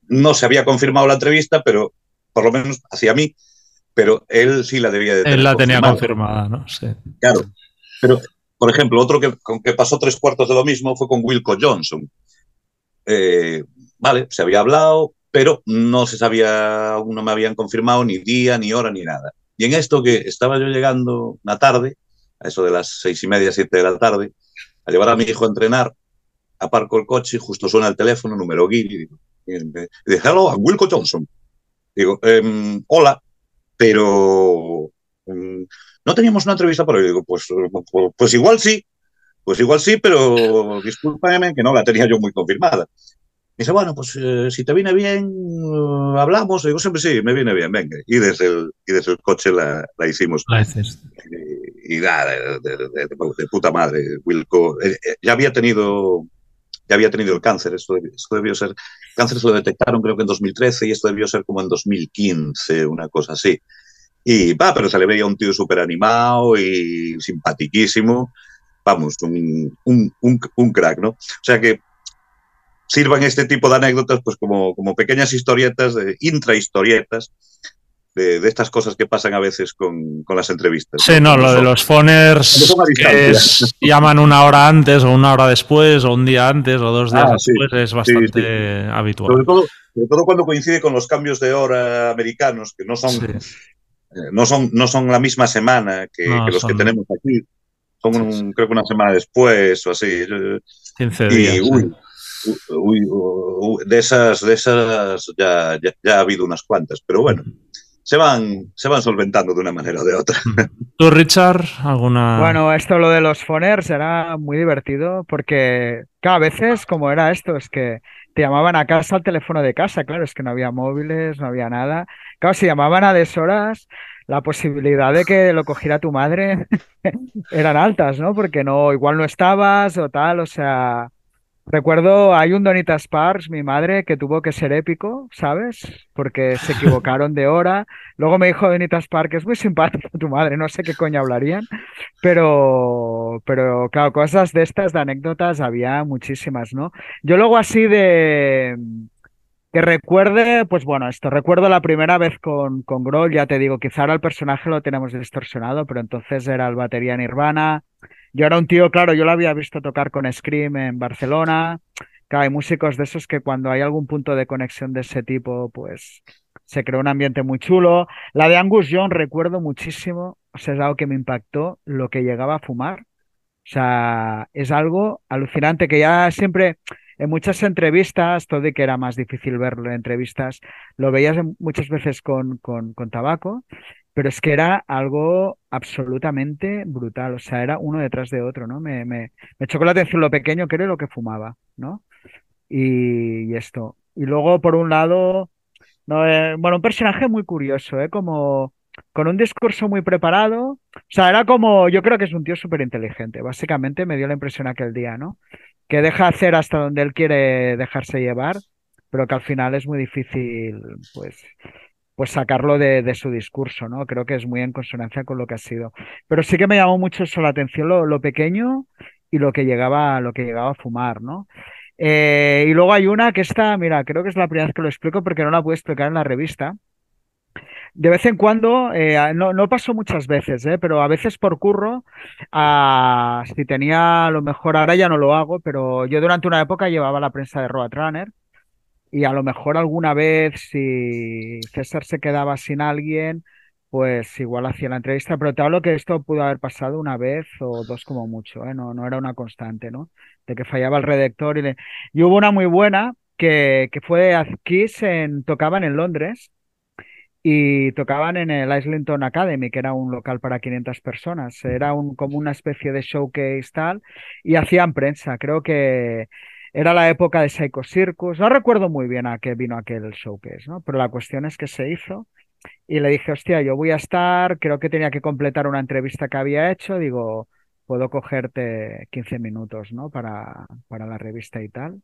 no se había confirmado la entrevista, pero por lo menos hacia mí, pero él sí la debía de tener Él la tenía confirmada, ¿no? Sí. Claro, pero por ejemplo, otro que, con que pasó tres cuartos de lo mismo fue con Wilco Johnson. Eh, vale, se había hablado, pero no se sabía, no me habían confirmado ni día, ni hora, ni nada. Y en esto que estaba yo llegando una tarde, a eso de las seis y media, siete de la tarde, a llevar a mi hijo a entrenar, aparco el coche y justo suena el teléfono, número Guiri, y digo, dice, hello, I'm Wilco Johnson. Digo, ehm, hola, pero um, no teníamos una entrevista por hoy. Digo, pues, pues, pues, igual sí, pues igual sí, pero discúlpame que no la tenía yo muy confirmada. Dice, bueno, pues eh, si te viene bien, uh, hablamos. Digo, siempre sí, me viene bien, venga. Y desde el, y desde el coche la, la hicimos. Haces. Y, y nada, de, de, de, de, puta madre, Wilco. Eh, eh, ya había tenido ya había tenido el cáncer, esto debió, esto debió ser, cáncer se lo detectaron creo que en 2013 y esto debió ser como en 2015, una cosa así. Y va, pero se le veía un tío súper animado y simpatiquísimo. Vamos, un, un, un, un, crack, ¿no? O sea que sirvan este tipo de anécdotas pues como, como pequeñas historietas, de intrahistorietas, de, de estas cosas que pasan a veces con, con las entrevistas. Sí, no, lo de los phoners son que es- llaman una hora antes o una hora después o un día antes o dos días Ah, sí. después es Sí, bastante habitual. Sobre todo, sobre todo cuando coincide con los cambios de hora americanos, que no son, Sí. eh, no son, no son la misma semana que, No, que los son- que tenemos aquí. Son, un- creo que una semana después o así. Yo- 15 Y días. sí. uy, uy, uy, uy, de esas, de esas ya, ya, ya ha habido unas cuantas, pero bueno, se van, se van solventando de una manera o de otra. ¿Tú, Richard, alguna...? Bueno, esto lo de los phoners era muy divertido porque cada veces como era esto, es que te llamaban a casa al teléfono de casa, claro, es que no había móviles, no había nada. Claro, si llamaban a deshoras, la posibilidad de que lo cogiera tu madre eran altas, ¿no? Porque no, igual no estabas o tal, o sea, recuerdo, hay un Donita Sparks, mi madre, que tuvo que ser épico, ¿sabes? Porque se equivocaron de hora. Luego me dijo Donita Sparks, es muy simpática tu madre, no sé qué coño hablarían. Pero, pero claro, cosas de estas, de anécdotas, había muchísimas, ¿no? Yo luego así de que recuerde, pues bueno, esto, recuerdo la primera vez con, con Grohl, ya te digo, quizá ahora el personaje lo tenemos distorsionado, pero entonces era el batería Nirvana. Yo era un tío, claro, yo lo había visto tocar con Scream en Barcelona. Claro, hay músicos de esos que cuando hay algún punto de conexión de ese tipo, pues se creó un ambiente muy chulo. La de Angus Young recuerdo muchísimo, o sea, es algo que me impactó, lo que llegaba a fumar. O sea, es algo alucinante que ya siempre en muchas entrevistas, todo de que era más difícil verlo en entrevistas, lo veías muchas veces con, con, con tabaco, pero es que era algo absolutamente brutal, o sea, era uno detrás de otro, ¿no? Me, me, me chocó la atención lo pequeño que era y lo que fumaba, ¿no? Y, esto. Y luego, por un lado, no, eh, bueno, un personaje muy curioso, ¿eh? Como con un discurso muy preparado. O sea, era como, yo creo que es un tío súper inteligente. Básicamente me dio la impresión aquel día, ¿no? Que deja hacer hasta donde él quiere dejarse llevar, pero que al final es muy difícil, pues, pues sacarlo de, de su discurso, ¿no? Creo que es muy en consonancia con lo que ha sido. Pero sí que me llamó mucho eso la atención, lo, lo pequeño y lo que llegaba, lo que llegaba a fumar, ¿no? Eh, y luego hay una que está, mira, creo que es la primera vez que lo explico porque no la pude explicar en la revista. De vez en cuando, eh, no, no pasó muchas veces, eh, pero a veces por curro, si tenía lo mejor, ahora ya no lo hago, pero yo durante una época llevaba la prensa de Roadrunner y a lo mejor alguna vez si César se quedaba sin alguien, pues igual hacía la entrevista, pero te hablo que esto pudo haber pasado una vez o dos como mucho, ¿eh? No, no era una constante, ¿no? De que fallaba el redactor y, le- y hubo una muy buena que, que fue aquí, en, tocaban en Londres y tocaban en el Islington Academy, que era un local para 500 personas. Era un, como una especie de showcase tal, y hacían prensa. Creo que era la época de Psycho Circus. No recuerdo muy bien a qué vino aquel showcase, ¿no? Pero la cuestión es que se hizo. Y le dije, hostia, yo voy a estar, creo que tenía que completar una entrevista que había hecho. Digo, puedo cogerte 15 minutos, ¿no? Para, para la revista y tal.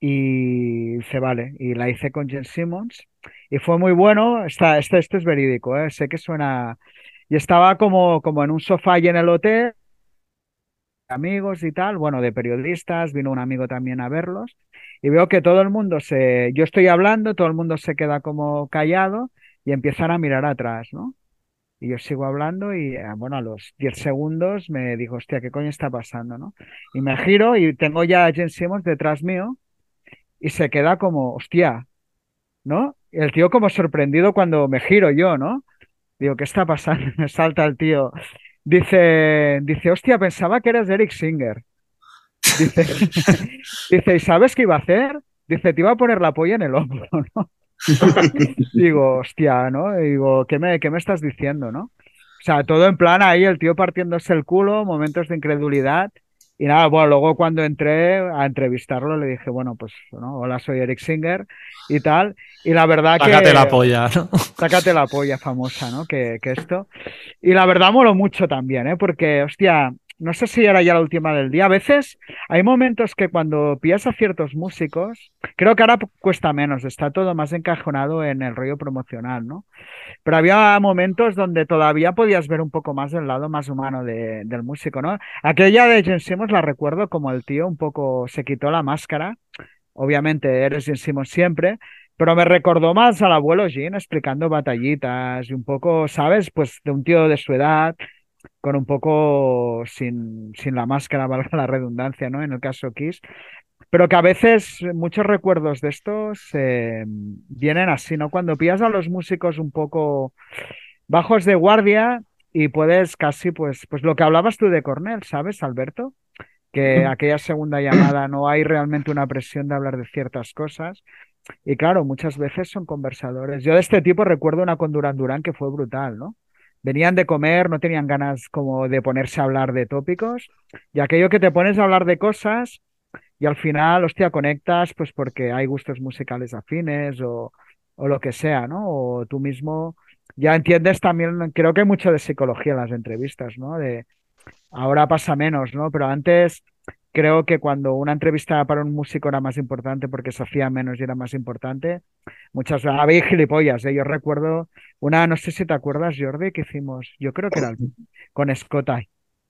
Y se vale. Y la hice con Jen Simmons. Y fue muy bueno. Está, esto, esto es verídico, ¿eh? Sé que suena. Y estaba como, como en un sofá y en el hotel, amigos y tal, bueno, de periodistas, vino un amigo también a verlos. Y veo que todo el mundo se. Yo estoy hablando, todo el mundo se queda como callado y empiezan a mirar atrás, ¿no? Y yo sigo hablando y, eh, bueno, a los 10 segundos me dijo, hostia, ¿qué coño está pasando, no? Y me giro y tengo ya a Jen Simmons detrás mío y se queda como, hostia, ¿no? El tío como sorprendido cuando me giro yo, ¿no? Digo, ¿qué está pasando? Me salta el tío. Dice, dice, hostia, pensaba que eras Eric Singer. Dice, dice, ¿y sabes qué iba a hacer? Dice, te iba a poner la polla en el hombro, ¿no? Digo, hostia, ¿no? Digo, ¿qué me, qué me estás diciendo, no? O sea, todo en plan ahí, el tío partiéndose el culo, momentos de incredulidad. Y nada, bueno, luego cuando entré a entrevistarlo le dije, bueno, pues, ¿no? Hola, soy Eric Singer y tal. Y la verdad que... Sácate la polla, ¿no? Sácate la polla famosa, ¿no? Que, que esto. Y la verdad moló mucho también, ¿eh? Porque, hostia, no sé si era ya la última del día. A veces hay momentos que cuando pillas a ciertos músicos, creo que ahora cuesta menos, está todo más encajonado en el rollo promocional, ¿no? Pero había momentos donde todavía podías ver un poco más del lado más humano de- del músico, ¿no? Aquella de Jen Simmons la recuerdo como el tío un poco se quitó la máscara obviamente eres Gene Simmons siempre, pero me recordó más al abuelo Gene explicando batallitas y un poco, ¿sabes? Pues de un tío de su edad, con un poco sin, sin la máscara, valga la redundancia, ¿no? En el caso Kiss. Pero que a veces muchos recuerdos de estos eh, vienen así, ¿no? Cuando pillas a los músicos un poco bajos de guardia y puedes casi, pues, pues lo que hablabas tú de Cornell, ¿sabes, Alberto? Que aquella segunda llamada no hay realmente una presión de hablar de ciertas cosas. Y claro, muchas veces son conversadores. Yo de este tipo recuerdo una con Duran Duran que fue brutal, ¿no? Venían de comer, no tenían ganas como de ponerse a hablar de tópicos. Y aquello que te pones a hablar de cosas y al final, hostia, conectas pues porque hay gustos musicales afines o, o lo que sea, ¿no? O tú mismo ya entiendes también, creo que hay mucho de psicología en las entrevistas, ¿no? De ahora pasa menos, ¿no? Pero antes creo que cuando una entrevista para un músico era más importante porque se hacía menos y era más importante, muchas había gilipollas, ¿eh? Yo recuerdo una, no sé si te acuerdas, Jordi, que hicimos, yo creo que era el- con Scott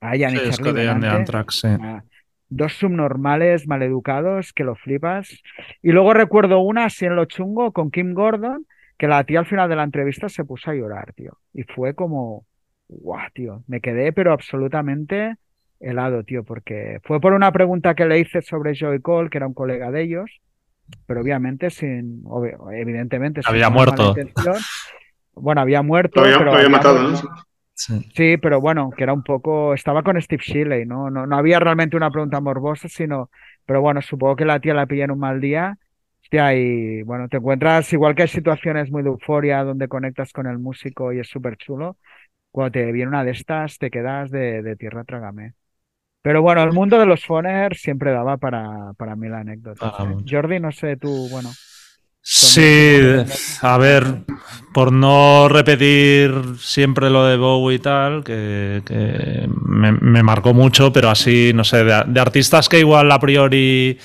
Ian Sí, Scott de. Anthrax, sí. Ah, Dos subnormales maleducados que lo flipas. Y luego recuerdo una así en lo chungo con Kim Gordon, que la tía al final de la entrevista se puso a llorar, tío. Y fue como, guau, tío. Me quedé pero absolutamente helado, tío, porque fue por una pregunta que le hice sobre Joey Cole, que era un colega de ellos, pero obviamente sin, obvio- evidentemente sin Había muerto. Bueno, había muerto, Lo había, pero lo había había matado. Sí. Sí, pero bueno, que era un poco, estaba con Steve Shelley, ¿no? No, no había realmente una pregunta morbosa, sino, pero bueno, supongo que la tía la pilla en un mal día. Hostia, y bueno, te encuentras, igual que hay situaciones muy de euforia donde conectas con el músico y es súper chulo, cuando te viene una de estas te quedas de, de tierra trágame. Pero bueno, el mundo de los phoners siempre daba para, para mil anécdotas. Para ¿eh? Jordi, no sé tú, bueno, Sí, a ver, por no repetir siempre lo de Bowie y tal, que, que me, me marcó mucho, pero así, no sé, de, de artistas que igual a priori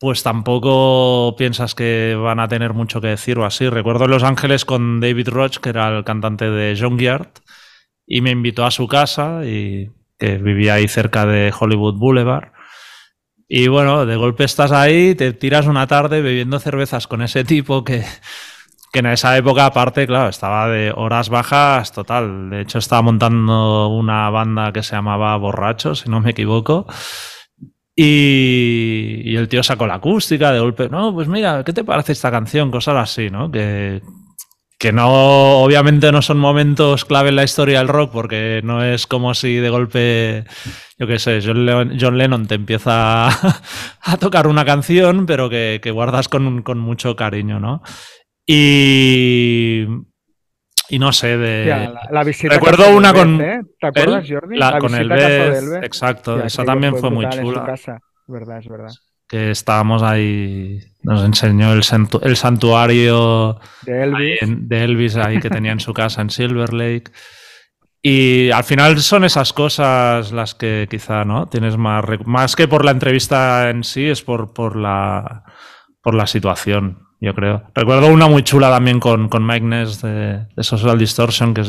pues tampoco piensas que van a tener mucho que decir o así. Recuerdo en Los Ángeles con David Roach, que era el cantante de Junkyard, y me invitó a su casa, y que vivía ahí cerca de Hollywood Boulevard. Y bueno, de golpe estás ahí, te tiras una tarde bebiendo cervezas con ese tipo que, que en esa época, aparte, claro, estaba de horas bajas total. De hecho, estaba montando una banda que se llamaba Borrachos, si no me equivoco. Y, y el tío sacó la acústica de golpe. No, pues mira, ¿qué te parece esta canción? Cosas así, ¿no? Que, que no, obviamente no son momentos clave en la historia del rock, porque no es como si de golpe, yo qué sé, John Lennon, John Lennon te empieza a, a tocar una canción, pero que, que guardas con, con, mucho cariño, ¿no? Y, y no sé, de... Hostia, la, la visita Recuerdo una con... ¿eh? ¿Te acuerdas, Jordi? La, con el Beth, exacto, Hostia, esa también fue, muy brutal en su chula. casa. Verdad, es verdad. Que estábamos ahí, nos enseñó el, santu- el santuario De Elvis. ahí de Elvis ahí que tenía en su casa en Silver Lake. Y al final son esas cosas las que quizá, ¿no? Tienes más, más que por la entrevista en sí, es por, por, la, por la situación, yo creo. Recuerdo una muy chula también con, con Mike Ness de, de Social Distortion, que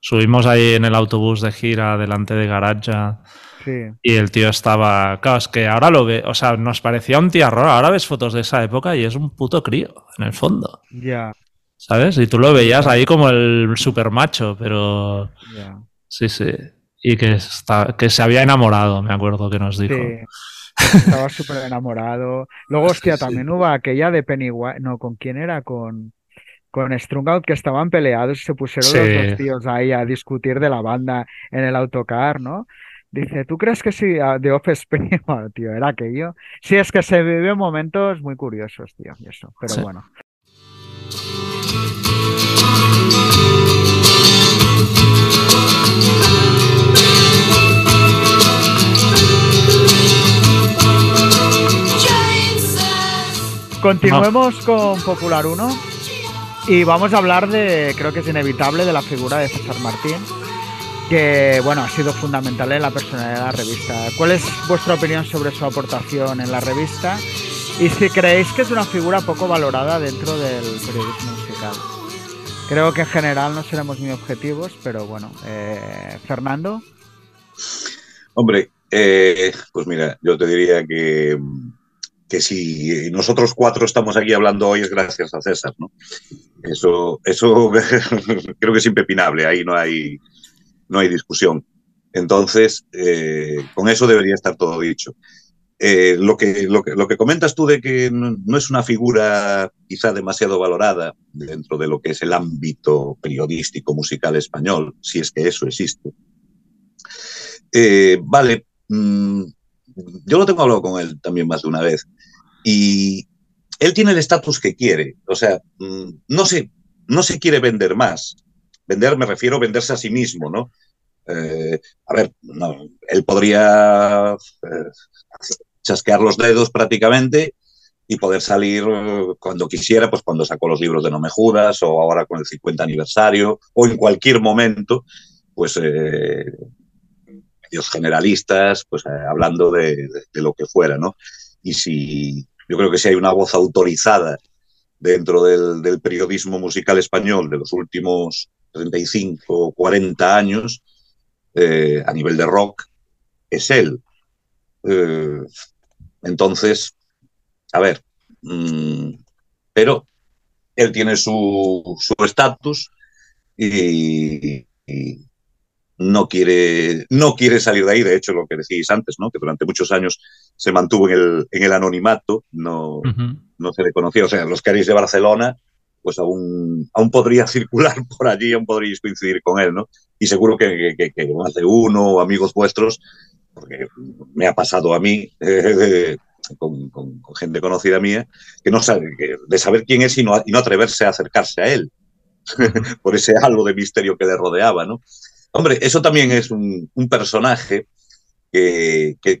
subimos ahí en el autobús de gira delante de Garaja Sí. y el tío estaba... Claro, es que ahora lo ve, o sea, nos parecía un tiarro, ahora ves fotos de esa época y es un puto crío, en el fondo. Ya, ¿Sabes? Y tú lo veías ahí como el super macho, pero sí, sí. Y que, está, que se había enamorado, me acuerdo que nos dijo. Sí. Estaba súper enamorado. Luego, hostia, Sí, también hubo aquella de Pennywise. No, ¿con quién era? Con, con Strungout, que estaban peleados y se pusieron los dos tíos ahí a discutir de la banda en el autocar, ¿no? Dice, ¿tú crees que sí? De Offspring, Bueno, tío, era aquello. Sí, es que se vive momentos muy curiosos, tío, y eso. Pero Sí. bueno. Continuemos con Popular 1 y vamos a hablar de, creo que es inevitable, de la figura de César Martín, que bueno, ha sido fundamental en la personalidad de la revista. ¿Cuál es vuestra opinión sobre su aportación en la revista? Y si creéis que es una figura poco valorada dentro del periodismo musical. Creo que en general no seremos muy objetivos, pero bueno, eh, Fernando. Hombre, eh, pues mira, yo te diría que, que si nosotros cuatro estamos aquí hablando hoy es gracias a César, ¿no? Eso, eso creo que es impepinable, ahí no hay, no hay discusión. Entonces, eh, con eso debería estar todo dicho. Eh, lo, que, lo, que, lo, que, comentas tú de que no, es una figura quizá demasiado valorada dentro de lo que es el ámbito periodístico musical español, si es que eso existe. Eh, vale, mmm, yo lo tengo hablado con él también más de una vez. Y él tiene el estatus que quiere. O sea, mmm, no, se, no se quiere vender más. Vender me refiero a venderse a sí mismo, ¿no? Eh, a ver, no, él podría eh, chasquear los dedos prácticamente y poder salir cuando quisiera, pues cuando sacó los libros de No me judas o ahora con el 50 aniversario o en cualquier momento, pues eh, medios generalistas, pues eh, hablando de, de, de, lo que fuera, ¿no? Y si yo creo que si hay una voz autorizada dentro del, del periodismo musical español de los últimos 35 o 40 años, eh, a nivel de rock, es él. Eh, entonces, a ver, mmm, pero él tiene su estatus su y, y, no quiere, no quiere salir de ahí. De hecho, lo que decís antes, ¿no? que durante muchos años se mantuvo en el, en el anonimato, no, uh -huh. no se le conocía. O sea, los que haréis de Barcelona, pues aún, aún podría circular por allí, aún podríais coincidir con él, ¿no? Y seguro que, que, que uno amigos vuestros, porque me ha pasado a mí, eh, con, con, gente conocida mía, que no sabe, que, de saber quién es y no, y no atreverse a acercarse a él, por ese halo de misterio que le rodeaba, ¿no? Hombre, eso también es un, personaje que, que,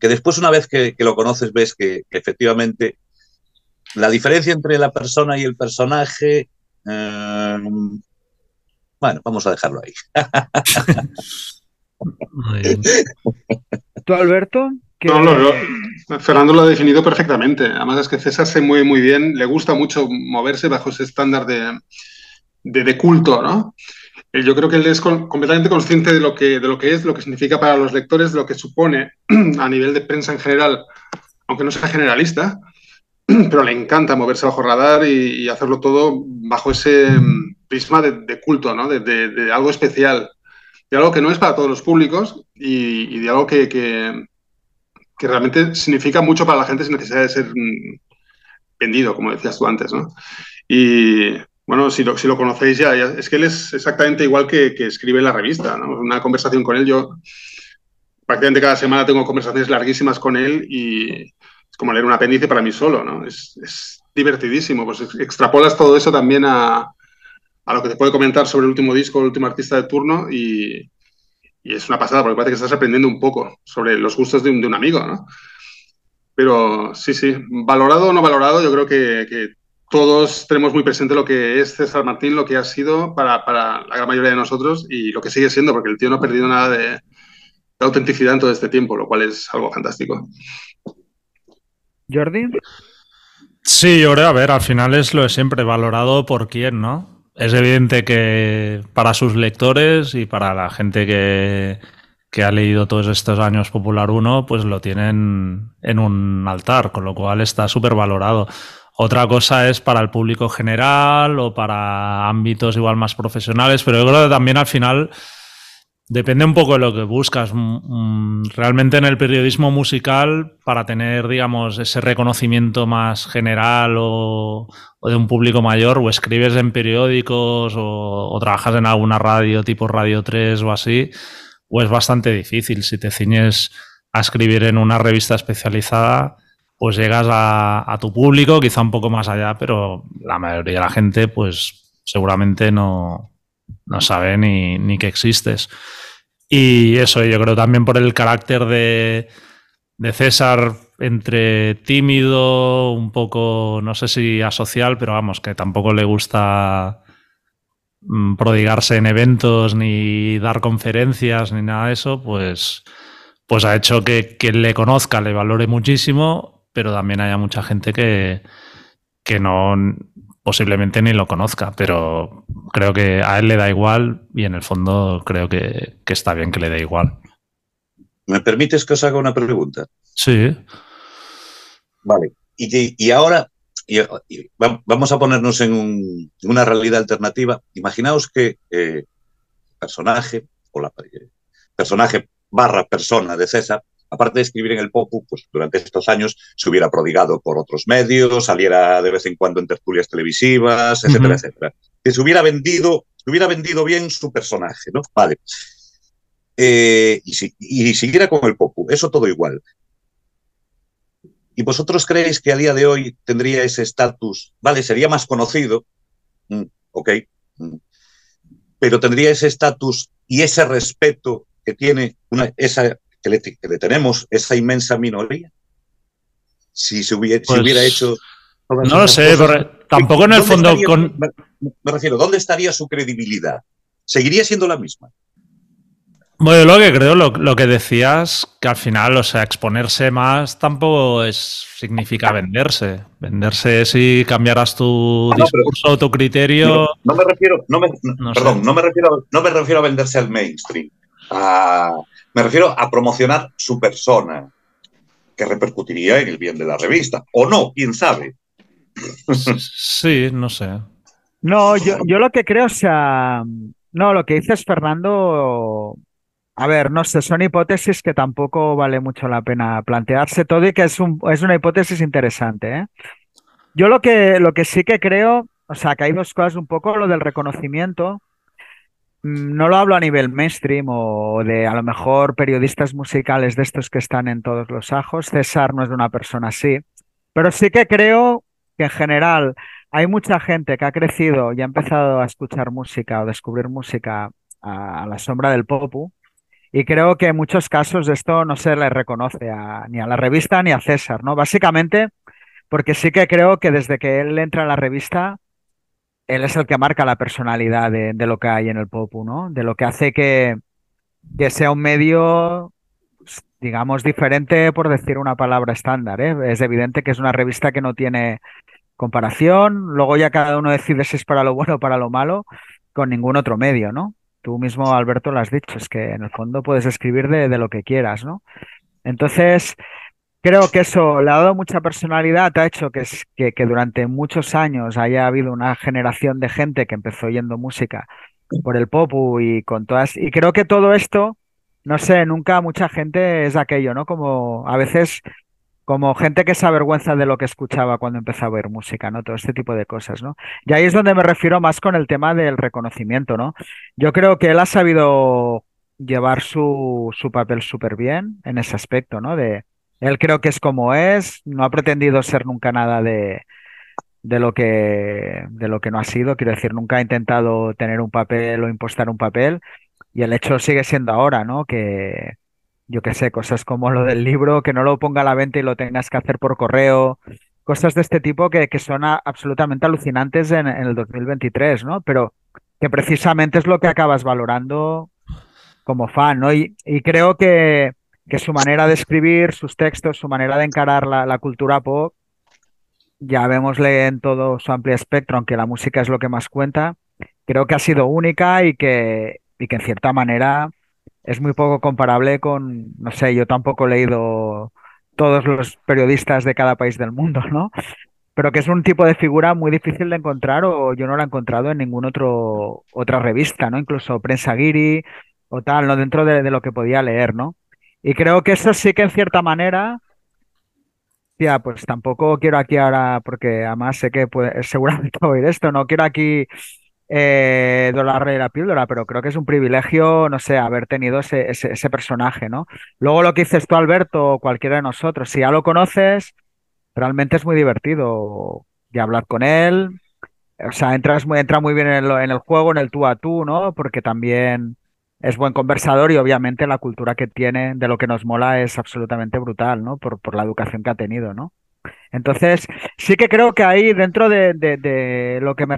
después, una vez que, lo conoces, ves que, efectivamente la diferencia entre la persona y el personaje, eh, bueno, vamos a dejarlo ahí. ¿Tú, Alberto? Que... No, no, no, Fernando lo ha definido perfectamente. Además es que César se mueve muy bien, le gusta mucho moverse bajo ese estándar de, de, de culto, ¿no? Yo creo que él es con, completamente consciente de lo, que, de lo que es, lo que significa para los lectores, lo que supone a nivel de prensa en general, aunque no sea generalista, pero le encanta moverse bajo radar y, y hacerlo todo bajo ese prisma de, de culto, ¿no? de, de, de, algo especial, de algo que no es para todos los públicos y, y de algo que, que, que, realmente significa mucho para la gente sin necesidad de ser mm, vendido, como decías tú antes. ¿no? Y bueno, si lo, si lo conocéis ya, ya, es que él es exactamente igual que, que escribe en la revista. ¿no? Una conversación con él, yo prácticamente cada semana tengo conversaciones larguísimas con él y como leer un apéndice para mí solo, ¿no? Es, divertidísimo. Pues extrapolas todo eso también a, lo que te puede comentar sobre el último disco, el último artista de turno y, es una pasada porque parece que estás aprendiendo un poco sobre los gustos de un, amigo, ¿no? Pero sí, sí, valorado o no valorado, yo creo que, todos tenemos muy presente lo que es César Martín, lo que ha sido para, para, la gran mayoría de nosotros y lo que sigue siendo, porque el tío no ha perdido nada de, de, autenticidad en todo este tiempo, lo cual es algo fantástico. Jordi. Sí, yo creo, a ver, al final es lo de siempre, valorado por quién, ¿no? Es evidente que para sus lectores y para la gente que, que ha leído todos estos años Popular 1, pues lo tienen en un altar, con lo cual está súper valorado. Otra cosa es para el público general o para ámbitos igual más profesionales, pero yo creo que también al final depende un poco de lo que buscas. Realmente en el periodismo musical, para tener, digamos, ese reconocimiento más general o, o de un público mayor, o escribes en periódicos o, o, trabajas en alguna radio tipo Radio 3 o así, o es bastante difícil. Si te ciñes a escribir en una revista especializada, pues llegas a, a, tu público, quizá un poco más allá, pero la mayoría de la gente, pues seguramente no, no sabe ni, ni, que existes. Y eso, yo creo también por el carácter de, de César entre tímido, un poco, no sé si asocial, pero vamos, que tampoco le gusta mm, prodigarse en eventos ni dar conferencias ni nada de eso, pues, pues ha hecho que quien le conozca le valore muchísimo pero también haya mucha gente que, que no posiblemente ni lo conozca, pero creo que a él le da igual y en el fondo creo que, que está bien que le dé igual. ¿Me permites que os haga una pregunta? Sí. Vale. Y, y ahora y, y vamos a ponernos en, un, en, una realidad alternativa. Imaginaos que eh, personaje o la eh, personaje barra persona de César, aparte de escribir en el Popu, pues durante estos años se hubiera prodigado por otros medios, saliera de vez en cuando en tertulias televisivas, etcétera, uh -huh. etcétera. Que se hubiera vendido, se hubiera vendido bien su personaje, ¿no? Vale. Eh, y, si, y siguiera con el Popu, eso todo igual. ¿Y vosotros creéis que a día de hoy tendría ese estatus? Vale, sería más conocido, mm, ok, mm, pero tendría ese estatus y ese respeto que tiene una, esa que le, que le, tenemos, esa inmensa minoría. Si se hubiera, pues, si hubiera hecho. No lo sé, pero tampoco en el fondo. Estaría, con... me, refiero, ¿dónde estaría su credibilidad? ¿Seguiría siendo la misma? Bueno, lo que creo, lo, lo, que decías, que al final, o sea, exponerse más tampoco es, significa venderse. Venderse es si cambiaras tu no, discurso, pero, tu criterio. No, no, me refiero, no me, no perdón, sé. no me refiero, no me refiero a venderse al mainstream. A, me refiero a promocionar su persona, que repercutiría en el bien de la revista. O no, quién sabe. Sí, no sé. No, yo, yo lo que creo, o sea, no, lo que dices, Fernando, a ver, no sé, son hipótesis que tampoco vale mucho la pena plantearse todo y que es, un, es una hipótesis interesante. ¿eh? Yo lo que, lo que sí que creo, o sea, que hay dos cosas, un poco lo del reconocimiento, no lo hablo a nivel mainstream o de a lo mejor periodistas musicales de estos que están en todos los ajos, César no es de una persona así, pero sí que creo que en general hay mucha gente que ha crecido y ha empezado a escuchar música o descubrir música a, a la sombra del popu, y creo que en muchos casos esto no se le reconoce a, ni a la revista ni a César, ¿no? Básicamente porque sí que creo que desde que él entra a la revista, él es el que marca la personalidad de, de lo que hay en el Popu, ¿no? De lo que hace que, sea un medio, digamos, diferente por decir una palabra estándar, ¿eh? Es evidente que es una revista que no tiene comparación, luego ya cada uno decide si es para lo bueno o para lo malo, con ningún otro medio, ¿no? Tú mismo, Alberto, lo has dicho, es que en el fondo puedes escribir de, de lo que quieras, ¿no? Entonces, creo que eso le ha dado mucha personalidad, ha hecho que, que, que, durante muchos años haya habido una generación de gente que empezó oyendo música por el popu y con todas. Y creo que todo esto, no sé, nunca mucha gente es aquello, ¿no? Como a veces como gente que se avergüenza de lo que escuchaba cuando empezaba a oír música, ¿no? Todo este tipo de cosas, ¿no? Y ahí es donde me refiero más con el tema del reconocimiento, ¿no? Yo creo que él ha sabido llevar su, su papel súper bien en ese aspecto, ¿no? De, él creo que es como es, no ha pretendido ser nunca nada de, de lo que de lo que no ha sido, quiero decir, nunca ha intentado tener un papel o impostar un papel y el hecho sigue siendo ahora, ¿no? Que, yo qué sé, cosas como lo del libro, que no lo ponga a la venta y lo tengas que hacer por correo, cosas de este tipo que, que son absolutamente alucinantes en, el 2023, ¿no? Pero que precisamente es lo que acabas valorando como fan, ¿no? Y creo que, que, su manera de escribir, sus textos, su manera de encarar la, la cultura pop, ya vemosle en todo su amplio espectro, aunque la música es lo que más cuenta, creo que ha sido única y que, y que en cierta manera es muy poco comparable con, no sé, yo tampoco he leído todos los periodistas de cada país del mundo, ¿no? Pero que es un tipo de figura muy difícil de encontrar o yo no la he encontrado en ninguna otra revista, ¿no? Incluso Prensa Guiri o tal, ¿no? Dentro de, de, lo que podía leer, ¿no? Y creo que eso sí que en cierta manera, ya, pues tampoco quiero aquí ahora, porque además sé que puede, seguramente oír esto, no quiero aquí eh, de la píldora, pero creo que es un privilegio, no sé, haber tenido ese, ese, ese, personaje, ¿no? Luego lo que dices tú, Alberto, o cualquiera de nosotros, si ya lo conoces, realmente es muy divertido de hablar con él. O sea, entras muy, entra muy bien en el, en el juego, en el tú a tú, ¿no? Porque también es buen conversador y obviamente la cultura que tiene de lo que nos mola es absolutamente brutal, ¿no? Por, la educación que ha tenido, ¿no? Entonces, sí que creo que ahí, dentro de, lo que me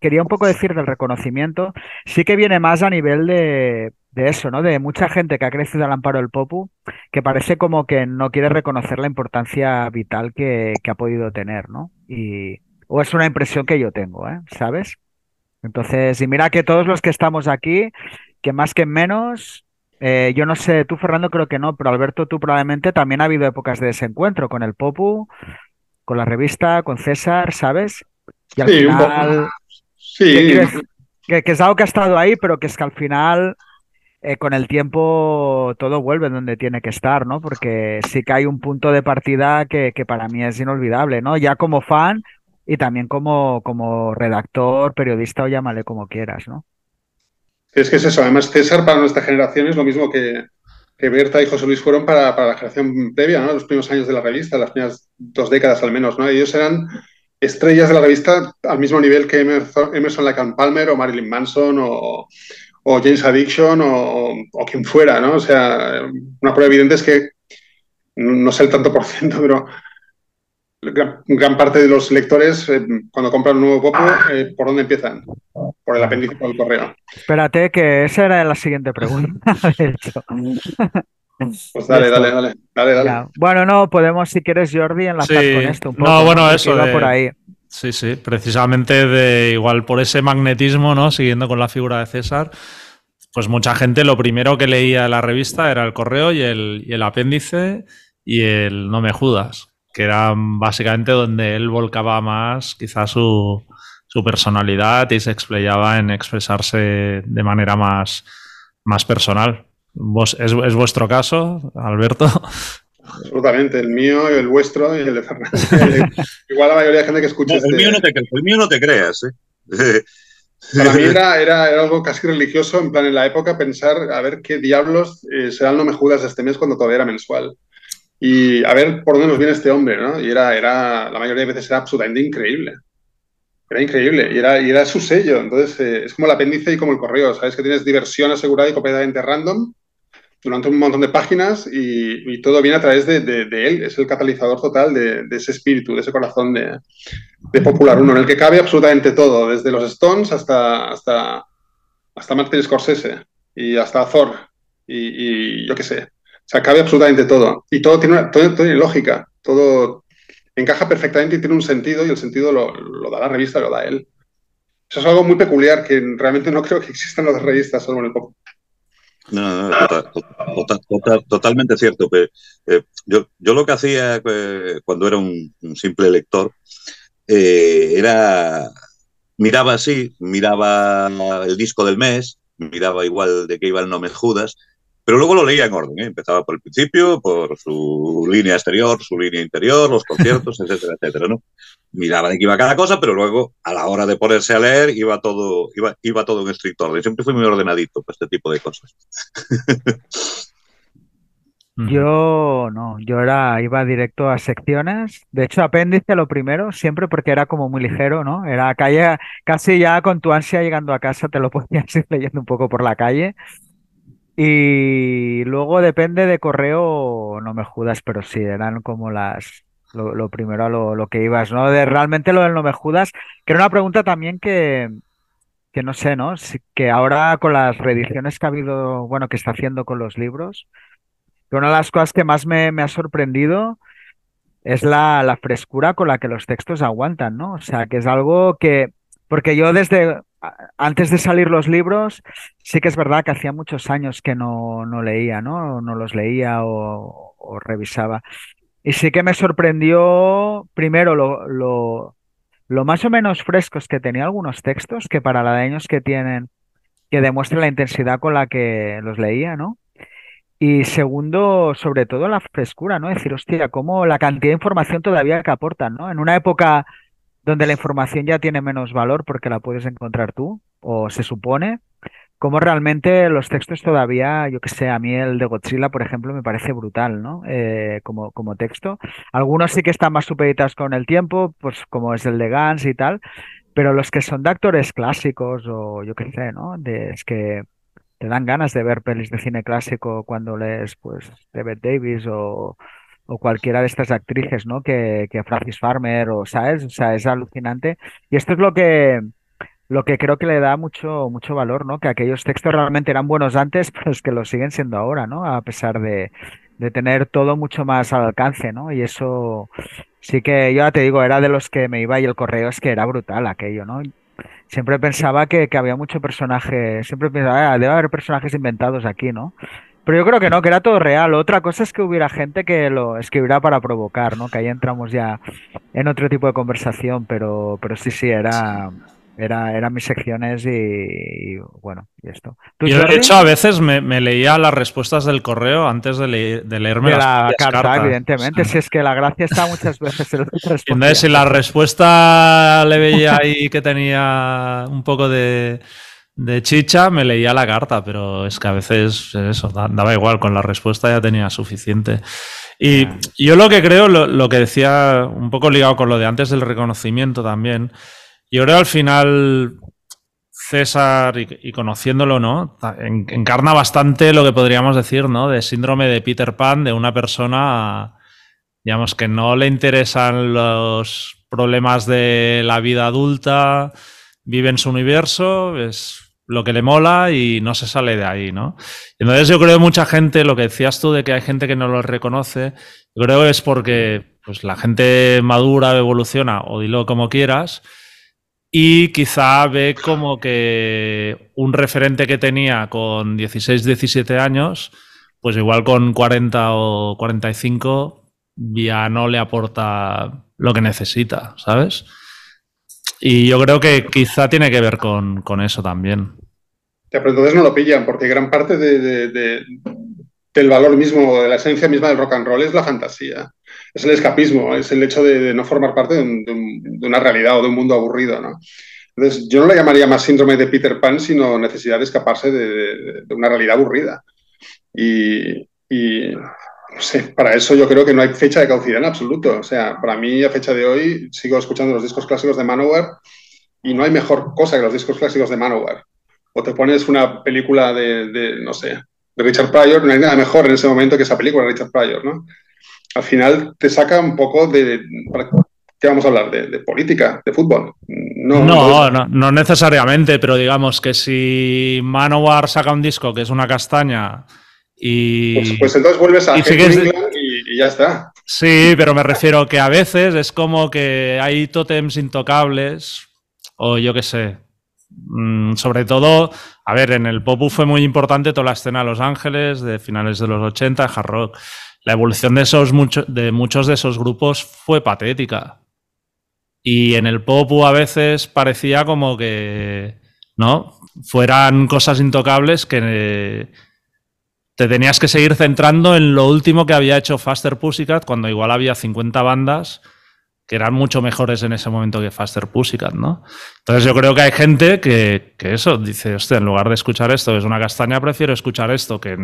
quería un poco decir del reconocimiento, sí que viene más a nivel de, eso, ¿no? De mucha gente que ha crecido al amparo del Popu, que parece como que no quiere reconocer la importancia vital que, que ha podido tener, ¿no? Y, o es una impresión que yo tengo, ¿eh? ¿Sabes? Entonces, y mira que todos los que estamos aquí, que más que menos, Eh, yo no sé, tú Fernando creo que no, pero Alberto tú probablemente también ha habido épocas de desencuentro con el Popu, con la revista, con César, ¿sabes? Y al Sí, final, que es algo que ha estado ahí, pero que es que al final, eh, con el tiempo, todo vuelve donde tiene que estar, ¿no? Porque sí que hay un punto de partida que, que para mí es inolvidable, ¿no? Ya como fan y también como, como redactor, periodista o llámale como quieras, ¿no? Es que es eso. Además, César para nuestra generación es lo mismo que, que Berta y José Luis fueron para, para la generación previa, ¿no? Los primeros años de la revista, las primeras dos décadas al menos, ¿no? Ellos eran estrellas de la revista al mismo nivel que Emerson, Emerson Lake and Palmer o Marilyn Manson o, o James Addiction o, o quien fuera, ¿no? O sea, una prueba evidente es que no sé el tanto por ciento, pero gran, gran parte de los lectores, eh, cuando compran un nuevo Popo, eh, ¿por dónde empiezan? Por el apéndice o el correo. Espérate, que esa era la siguiente pregunta, de hecho. Pues dale, dale, dale, dale, dale. Ya. Bueno, no, podemos, si quieres, Jordi, enlazar Sí. con esto un No, poco. bueno, Porque eso de- por ahí. Sí, sí, precisamente de igual por ese magnetismo, ¿no? Siguiendo con la figura de César, pues mucha gente lo primero que leía en la revista era el correo y el, y el apéndice y el No me judas, que eran básicamente donde él volcaba más quizás su, su personalidad y se explayaba en expresarse de manera más, más personal. ¿Vos, es, es vuestro caso, Alberto? Absolutamente. El mío, el vuestro y el de Fernando. Igual la mayoría de gente que escucha No, este- el, mío no te, el mío no te creas, ¿eh? Para mí era, era, era algo casi religioso, en plan, en la época, pensar a ver qué diablos eh, será el No Me Judas de este mes cuando todavía era mensual. Y a ver por dónde nos viene este hombre, ¿no? Y era, era la mayoría de veces era absolutamente increíble. Era increíble y era, y era su sello. Entonces, eh, es como el apéndice y como el correo, ¿sabes? Que tienes diversión asegurada y completamente random durante un montón de páginas y, todo viene a través de, él. Es el catalizador total de, ese espíritu, de ese corazón de, de Popular Uno, en el que cabe absolutamente todo, desde los Stones hasta, hasta, hasta Martin Scorsese y hasta Thor y, y yo qué sé. Sea, cabe absolutamente todo. Y todo tiene, una- todo, todo tiene lógica, todo encaja perfectamente y tiene un sentido y el sentido lo, lo da la revista, lo da él. Eso es algo muy peculiar que realmente no creo que existan las revistas solo en el pop. No, no, total- total- total- totalmente cierto. Pero, eh, yo, yo lo que hacía eh, cuando era un, un simple lector eh, era miraba así, miraba el disco del mes, miraba igual de qué iba el No Me Judas, pero luego lo leía en orden. ¿eh? Empezaba por el principio, por su línea exterior, su línea interior, los conciertos, etcétera, etcétera. ¿no? Miraba de qué iba cada cosa, pero luego a la hora de ponerse a leer iba todo, iba, iba todo en estricto orden. Siempre fui muy ordenadito para este tipo de cosas. Yo no, yo era, iba directo a secciones. De hecho, apéndice lo primero, siempre porque era como muy ligero, ¿no? Era calle, casi ya con tu ansia llegando a casa te lo podías ir leyendo un poco por la calle. Y luego depende de correo, no me judas, pero sí, eran como las, lo, primero a lo, lo que ibas, ¿no? De realmente lo del no me judas, que era una pregunta también que, que no sé, ¿no? Si- que ahora con las reediciones que ha habido, bueno, que está haciendo con los libros. Que una de las cosas que más me, me ha sorprendido es la, la frescura con la que los textos aguantan, ¿no? O sea, que es algo que, porque yo desde antes de salir los libros, sí que es verdad que hacía muchos años que no, no leía, ¿no? No los leía o, revisaba. Y sí que me sorprendió, primero, lo, lo, más o menos frescos que tenía algunos textos, que para la de años que tienen, que demuestran la intensidad con la que los leía, ¿no? Y segundo, sobre todo la frescura, ¿no? Es decir, hostia, cómo la cantidad de información todavía que aportan, ¿no? En una época donde la información ya tiene menos valor porque la puedes encontrar tú, o se supone, cómo realmente los textos todavía, yo que sé, a mí el de Godzilla, por ejemplo, me parece brutal, ¿no? Eh, como, como texto. Algunos sí que están más supeditados con el tiempo, pues como es el de Gans y tal, pero los que son de actores clásicos o yo qué sé, ¿no? De, es que te dan ganas de ver pelis de cine clásico cuando lees, pues, David Davis o, o cualquiera de estas actrices, ¿no? Que, que Francis Farmer o, ¿sabes? O sea, es alucinante. Y esto es lo que, lo que creo que le da mucho, mucho valor, ¿no? Que aquellos textos realmente eran buenos antes, pero es que lo siguen siendo ahora, ¿no? A pesar de, de tener todo mucho más al alcance, ¿no? Y eso sí que yo ya te digo, era de los que me iba y el correo es que era brutal aquello, ¿no? Siempre pensaba que, que había mucho personaje, siempre pensaba, "Ah, debe haber personajes inventados aquí, ¿no? Pero yo creo que no, que era todo real. Otra cosa es que hubiera gente que lo escribiera para provocar, ¿no? Que ahí entramos ya en otro tipo de conversación, pero, pero sí, sí, era, era, eran mis secciones y, y bueno, y esto. ¿Tú, Yo, de hecho, a veces me, me leía las respuestas del correo antes de, le- de leerme de las la carta, cartas. evidentemente. Si es que la gracia está muchas veces en entonces, si la respuesta le veía ahí que tenía un poco de, de chicha, me leía la carta, pero es que a veces eso, da- daba igual, con la respuesta ya tenía suficiente. Y yo lo que creo, lo, lo que decía, un poco ligado con lo de antes del reconocimiento también, yo creo al final César, y, y conociéndolo, ¿no? En- encarna bastante lo que podríamos decir, ¿no? De síndrome de Peter Pan, de una persona digamos que no le interesan los problemas de la vida adulta, vive en su universo, es lo que le mola y no se sale de ahí, ¿no? Entonces yo creo que mucha gente, lo que decías tú de que hay gente que no lo reconoce, yo creo que es porque pues, la gente madura evoluciona, o dilo como quieras, y quizá ve como que un referente que tenía con 16, 17 años, pues igual con 40 o 45 ya no le aporta lo que necesita, ¿sabes? Y yo creo que quizá tiene que ver con, con eso también. Ya, pero entonces no lo pillan, porque gran parte de- de- de- del valor mismo, de la esencia misma del rock and roll es la fantasía. Es el escapismo, es el hecho de, no formar parte un- un- de una realidad o de un mundo aburrido, ¿no? Entonces, yo no le llamaría más síndrome de Peter Pan, sino necesidad de escaparse de una realidad aburrida. Y, y, no sé, para eso yo creo que no hay fecha de caducidad en absoluto. O sea, para mí, a fecha de hoy, sigo escuchando los discos clásicos de Manowar y no hay mejor cosa que los discos clásicos de Manowar o te pones una película de, de, no sé, de Richard Pryor, no hay nada mejor en ese momento que esa película de Richard Pryor, ¿no? Al final te saca un poco de... ¿para ¿Qué vamos a hablar? De, de política, de fútbol. No, no, no necesariamente, pero digamos que si Manowar saca un disco que es una castaña y... pues, pues entonces vuelves a y sigues- y, y ya está. Sí, pero me refiero que a veces es como que hay tótems intocables, o yo qué sé. Mm, sobre todo, a ver, en el pop fue muy importante toda la escena de Los Ángeles, de finales de los 80, hard rock. La evolución de, esos mucho- de muchos de esos grupos fue patética. Y en el pop a veces parecía como que, ¿no? Fueran cosas intocables que eh, te tenías que seguir centrando en lo último que había hecho Faster Pussycat, cuando igual había 50 bandas que eran mucho mejores en ese momento que Faster Pussycat, ¿no? Entonces yo creo que hay gente que, que eso, dice, hostia, en lugar de escuchar esto, que es una castaña, prefiero escuchar esto, que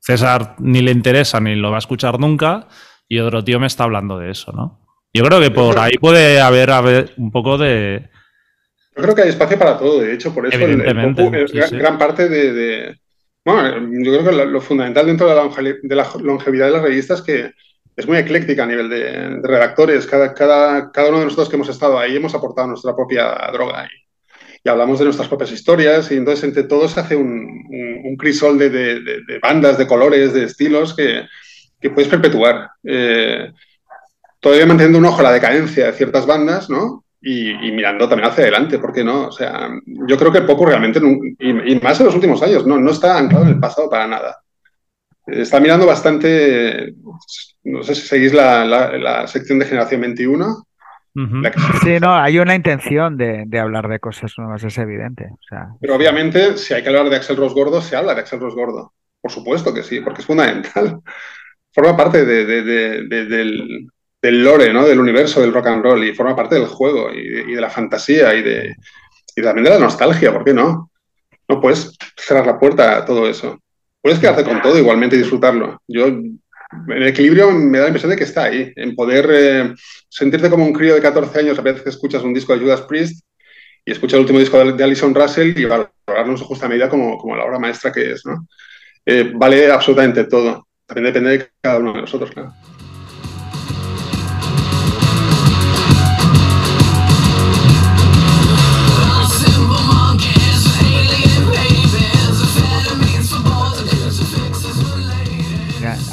César ni le interesa ni lo va a escuchar nunca, y otro tío me está hablando de eso, ¿no? Yo creo que por ahí puede haber, haber un poco de... Yo creo que hay espacio para todo, de hecho, por eso el, el Evidentemente, popu es sí, gran, sí. gran parte de, de- Bueno, yo creo que lo, lo fundamental dentro de la, de la longevidad de la revista es que es muy ecléctica a nivel de, de redactores. Cada, cada, cada uno de nosotros que hemos estado ahí hemos aportado nuestra propia droga y, y hablamos de nuestras propias historias y entonces entre todos se hace un, un, un crisol de- de bandas, de colores, de estilos que, que puedes perpetuar. Eh, todavía manteniendo un ojo a la decadencia de ciertas bandas, ¿no? Y, y mirando también hacia adelante, ¿por qué no? O sea, yo creo que el poco realmente, y, y más en los últimos años, no, no está anclado en el pasado para nada. Está mirando bastante, no sé si seguís la, la- la sección de Generación 21, Ujú. la que- Sí, no, hay una intención de, de hablar de cosas nuevas, es evidente. O sea, pero obviamente si hay que hablar de Axel Rose Gordo, se habla de Axel Rose Gordo. Por supuesto que sí, porque es fundamental. Forma parte de- de- del, del lore, ¿no? Del universo del rock and roll y forma parte del juego y de, la fantasía y, de, y también de la nostalgia, ¿por qué no? No puedes cerrar la puerta a todo eso. Puedes quedarte con todo igualmente y disfrutarlo. Yo, el equilibrio me da la impresión de que está ahí, en poder eh, sentirte como un crío de 14 años a veces que escuchas un disco de Judas Priest y escuchas el último disco de, de Alison Russell y valorarlo en su justa medida como, como la obra maestra que es. Eh, vale absolutamente todo. También depende de cada uno de nosotros, claro.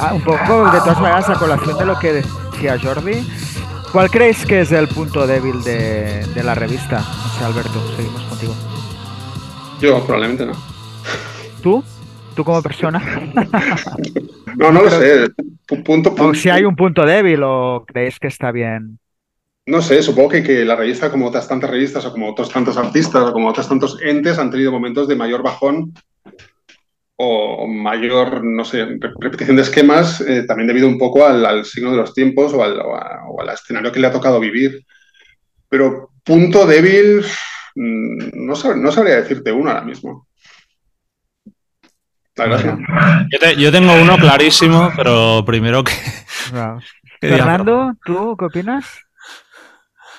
Ah, un poco, de todas maneras, a colación de lo que decía Jordi, ¿cuál creéis que es el punto débil de, de la revista? O sea, Alberto, seguimos contigo. Yo probablemente no. ¿Tú? tú como persona. No, no lo sé. Pu- Punto, o punto- si hay un punto débil o creéis que está bien. No sé, supongo que, que la revista, como otras tantas revistas, o como otros tantos artistas, o como otros tantos entes, han tenido momentos de mayor bajón o mayor, no sé, re- repetición de esquemas, eh, también debido un poco al, al signo de los tiempos o al, o a- o al escenario que le ha tocado vivir. Pero punto débil, mm, no, sab- no sabría decirte uno ahora mismo. La. Yo, te- yo tengo uno clarísimo, pero primero que. Fernando, ¿tú qué opinas?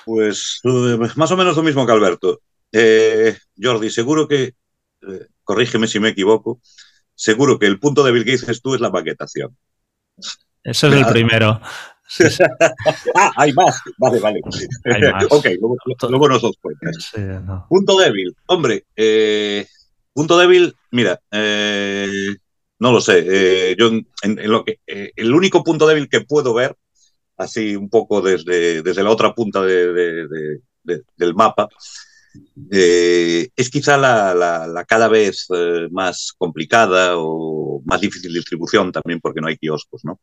Pues eh, más o menos lo mismo que Alberto. Eh, Jordi, seguro que, eh, corrígeme si me equivoco, seguro que el punto débil que dices tú es la maquetación. Ese es el primero. Sí, sí, Ah, hay más. Vale, vale. Hay más. ok, luego, luego nos dos cuentas. sí, no. Punto débil. Hombre, eh, punto débil, mira, eh, no lo sé. eh, yo en, en lo que el único punto débil que puedo ver, así un poco desde, desde la otra punta de- de- de- de- del mapa, eh, es quizá la, la- la cada vez eh, más complicada o más difícil distribución también porque no hay kioscos, ¿no?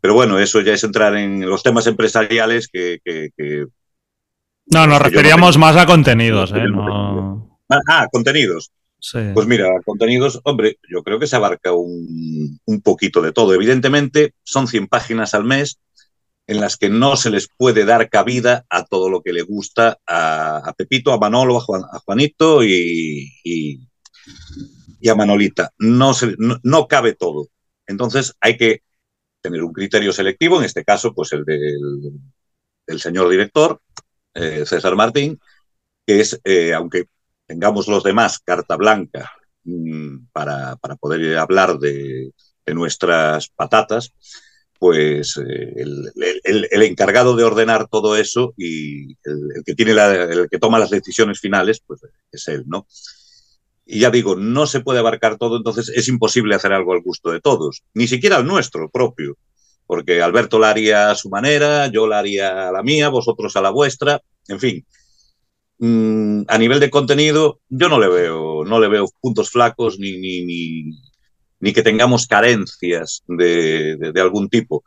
Pero bueno, eso ya es entrar en los temas empresariales que, que- que- No, nos Que yo no referíamos más a contenidos, ¿eh? no. Ah, ah, contenidos. Sí. Pues mira, contenidos, hombre, yo creo que se abarca un, un poquito de todo. Evidentemente, son 100 páginas al mes en las que no se les puede dar cabida a todo lo que le gusta a, Pepito, a Manolo, a, Juan- a Juanito y, a Manolita. No, se- no, no cabe todo. Entonces hay que tener un criterio selectivo, en este caso, pues el del, señor director, eh, César Martín, que es, eh, aunque tengamos los demás carta blanca mm, para, para poder hablar de nuestras patatas, pues eh, el, el- encargado de ordenar todo eso y el, que tiene el que toma las decisiones finales, pues es él, ¿no? Y ya digo, no se puede abarcar todo, entonces es imposible hacer algo al gusto de todos, ni siquiera al nuestro propio, porque Alberto la haría a su manera, yo la haría a la mía, vosotros a la vuestra, en fin. Mm, a nivel de contenido, yo no le veo, no le veo puntos flacos ni, ni, ni que tengamos carencias de, de- de algún tipo.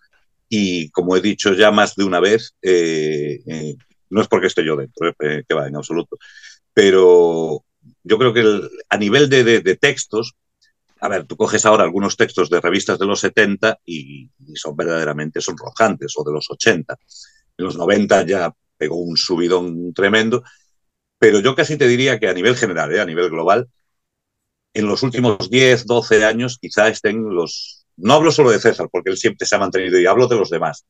Y como he dicho ya más de una vez, eh, eh, no es porque esté yo dentro, eh, que va, en absoluto, pero yo creo que el- a nivel de, de- de textos, a ver, tú coges ahora algunos textos de revistas de los 70 y, y son verdaderamente sonrojantes, o de los 80. En los 90 ya pegó un subidón tremendo, pero yo casi te diría que a nivel general, ¿eh? a nivel global, en los últimos 10, 12 años quizá estén los... No hablo solo de César, porque él siempre se ha mantenido, y hablo de los demás.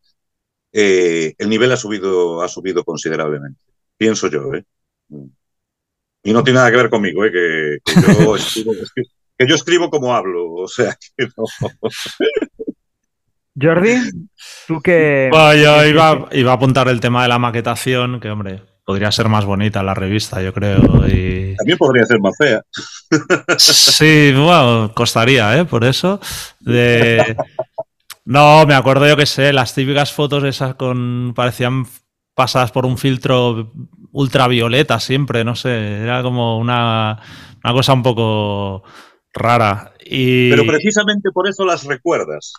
Eh, el nivel ha subido, ha subido considerablemente, pienso yo. ¿eh? Y no tiene nada que ver conmigo, ¿eh? que, que yo escribo, que yo escribo como hablo, o sea que no. Jordi, tú que... Bueno, yo iba, iba a apuntar el tema de la maquetación, que hombre, podría ser más bonita la revista, yo creo. Y... También podría ser más fea. Sí, bueno, costaría, ¿eh? Por eso. De... No, me acuerdo yo que sé, las típicas fotos esas con. parecían pasadas por un filtro ultravioleta siempre, no sé. Era como una, una cosa un poco rara. Y... Pero precisamente por eso las recuerdas.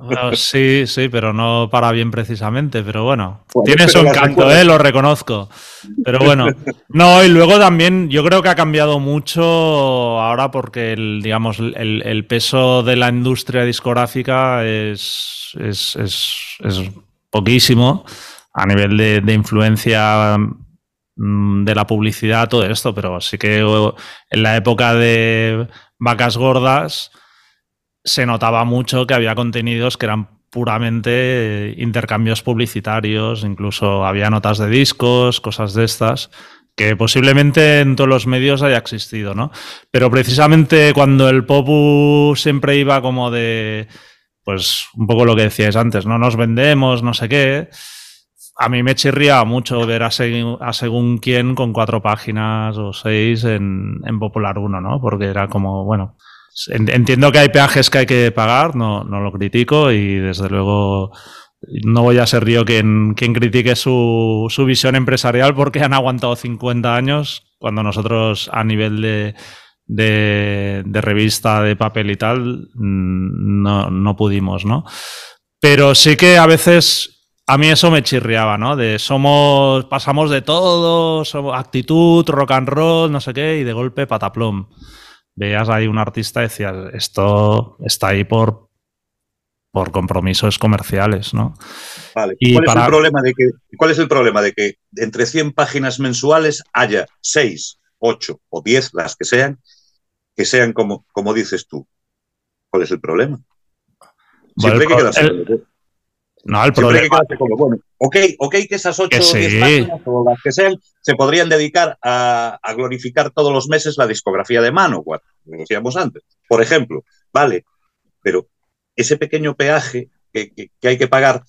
Bueno, sí, sí, pero no para bien precisamente. Pero bueno, Bueno, tiene su encanto. ¿eh? Lo reconozco. Pero bueno, no, y luego también yo creo que ha cambiado mucho ahora porque el, digamos, el, el peso de la industria discográfica es, es, es, es poquísimo a nivel de, de influencia mm, de la publicidad, todo esto, pero sí que oh, en la época de vacas gordas se notaba mucho que había contenidos que eran puramente eh, intercambios publicitarios, incluso había notas de discos, cosas de estas, que posiblemente en todos los medios haya existido, ¿no? Pero precisamente cuando el Popu siempre iba como de, pues un poco lo que decíais antes, no nos vendemos, no sé qué, a mí me chirría mucho ver a, según, a según quién con cuatro páginas o seis en, en Popular 1, ¿no? Porque era como, bueno, Entiendo que hay peajes que hay que pagar, no, no lo critico y desde luego no voy a ser yo quien, quien critique su, su, visión empresarial porque han aguantado 50 años cuando nosotros a nivel de, de, de revista de papel y tal, mm, no, no pudimos, ¿no? Pero sí que a veces a mí eso me chirriaba, ¿no? De somos, pasamos de todo, somos actitud, rock and roll, no sé qué, y de golpe pataplom. Veías ahí un artista y decías, esto está ahí por, por compromisos comerciales, ¿no? Vale. Y ¿Cuál, para- es el problema de que, ¿Cuál es el problema de que entre 100 páginas mensuales haya 6, 8 o 10, las que sean, que sean como, como dices tú? ¿Cuál es el problema? Bueno, Siempre hay que quedarse el- No, el siempre hay que problema. bueno. Ok, ok que esas 8 Que o 10 sí. páginas o las que sean se podrían dedicar a, a glorificar todos los meses la discografía de Manowar, como decíamos antes. Por ejemplo, vale, pero ese pequeño peaje que, que- que hay que pagar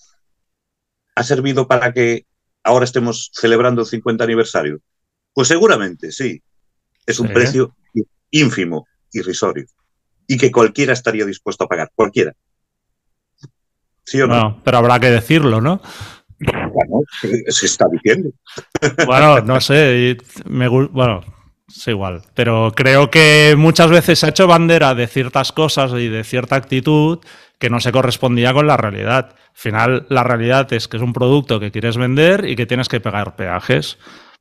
ha servido para que ahora estemos celebrando el 50 aniversario. Pues seguramente sí. Es un Sí. precio ínfimo, irrisorio, y que cualquiera estaría dispuesto a pagar, cualquiera. ¿Sí o no? Bueno, pero habrá que decirlo, ¿no? Bueno, se está diciendo. Bueno, no sé. Me, bueno, es igual. Pero creo que muchas veces se ha hecho bandera de ciertas cosas y de cierta actitud que no se correspondía con la realidad. Al final, la realidad es que es un producto que quieres vender y que tienes que pagar peajes.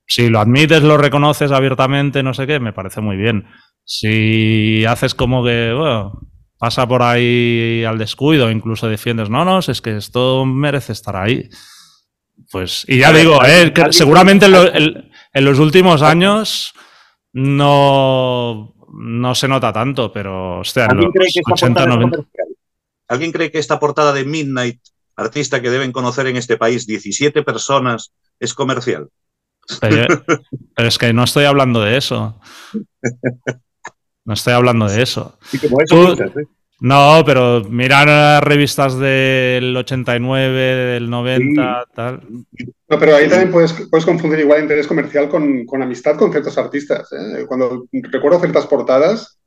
Si lo admites, lo reconoces abiertamente, no sé qué, me parece muy bien. Si haces como que, bueno, pasa por ahí al descuido, incluso defiendes, no, no, es que esto merece estar ahí. Pues, y ya digo, eh, que seguramente en, lo- en- en los últimos años no, no se nota tanto, pero hostia, en ¿Alguien los cree, que esta 80, portada es 90. comercial? ¿Alguien cree que esta portada de Midnight, artista que deben conocer en este país 17 personas, es comercial? Pero, pero es que no estoy hablando de eso. No estoy hablando de eso. Y como eso Tú- muchas, ¿eh? No, pero mirar las revistas del 89, del 90, tal. No, pero ahí también puedes, puedes confundir igual interés comercial con, con amistad con ciertos artistas. ¿eh? Cuando recuerdo ciertas portadas,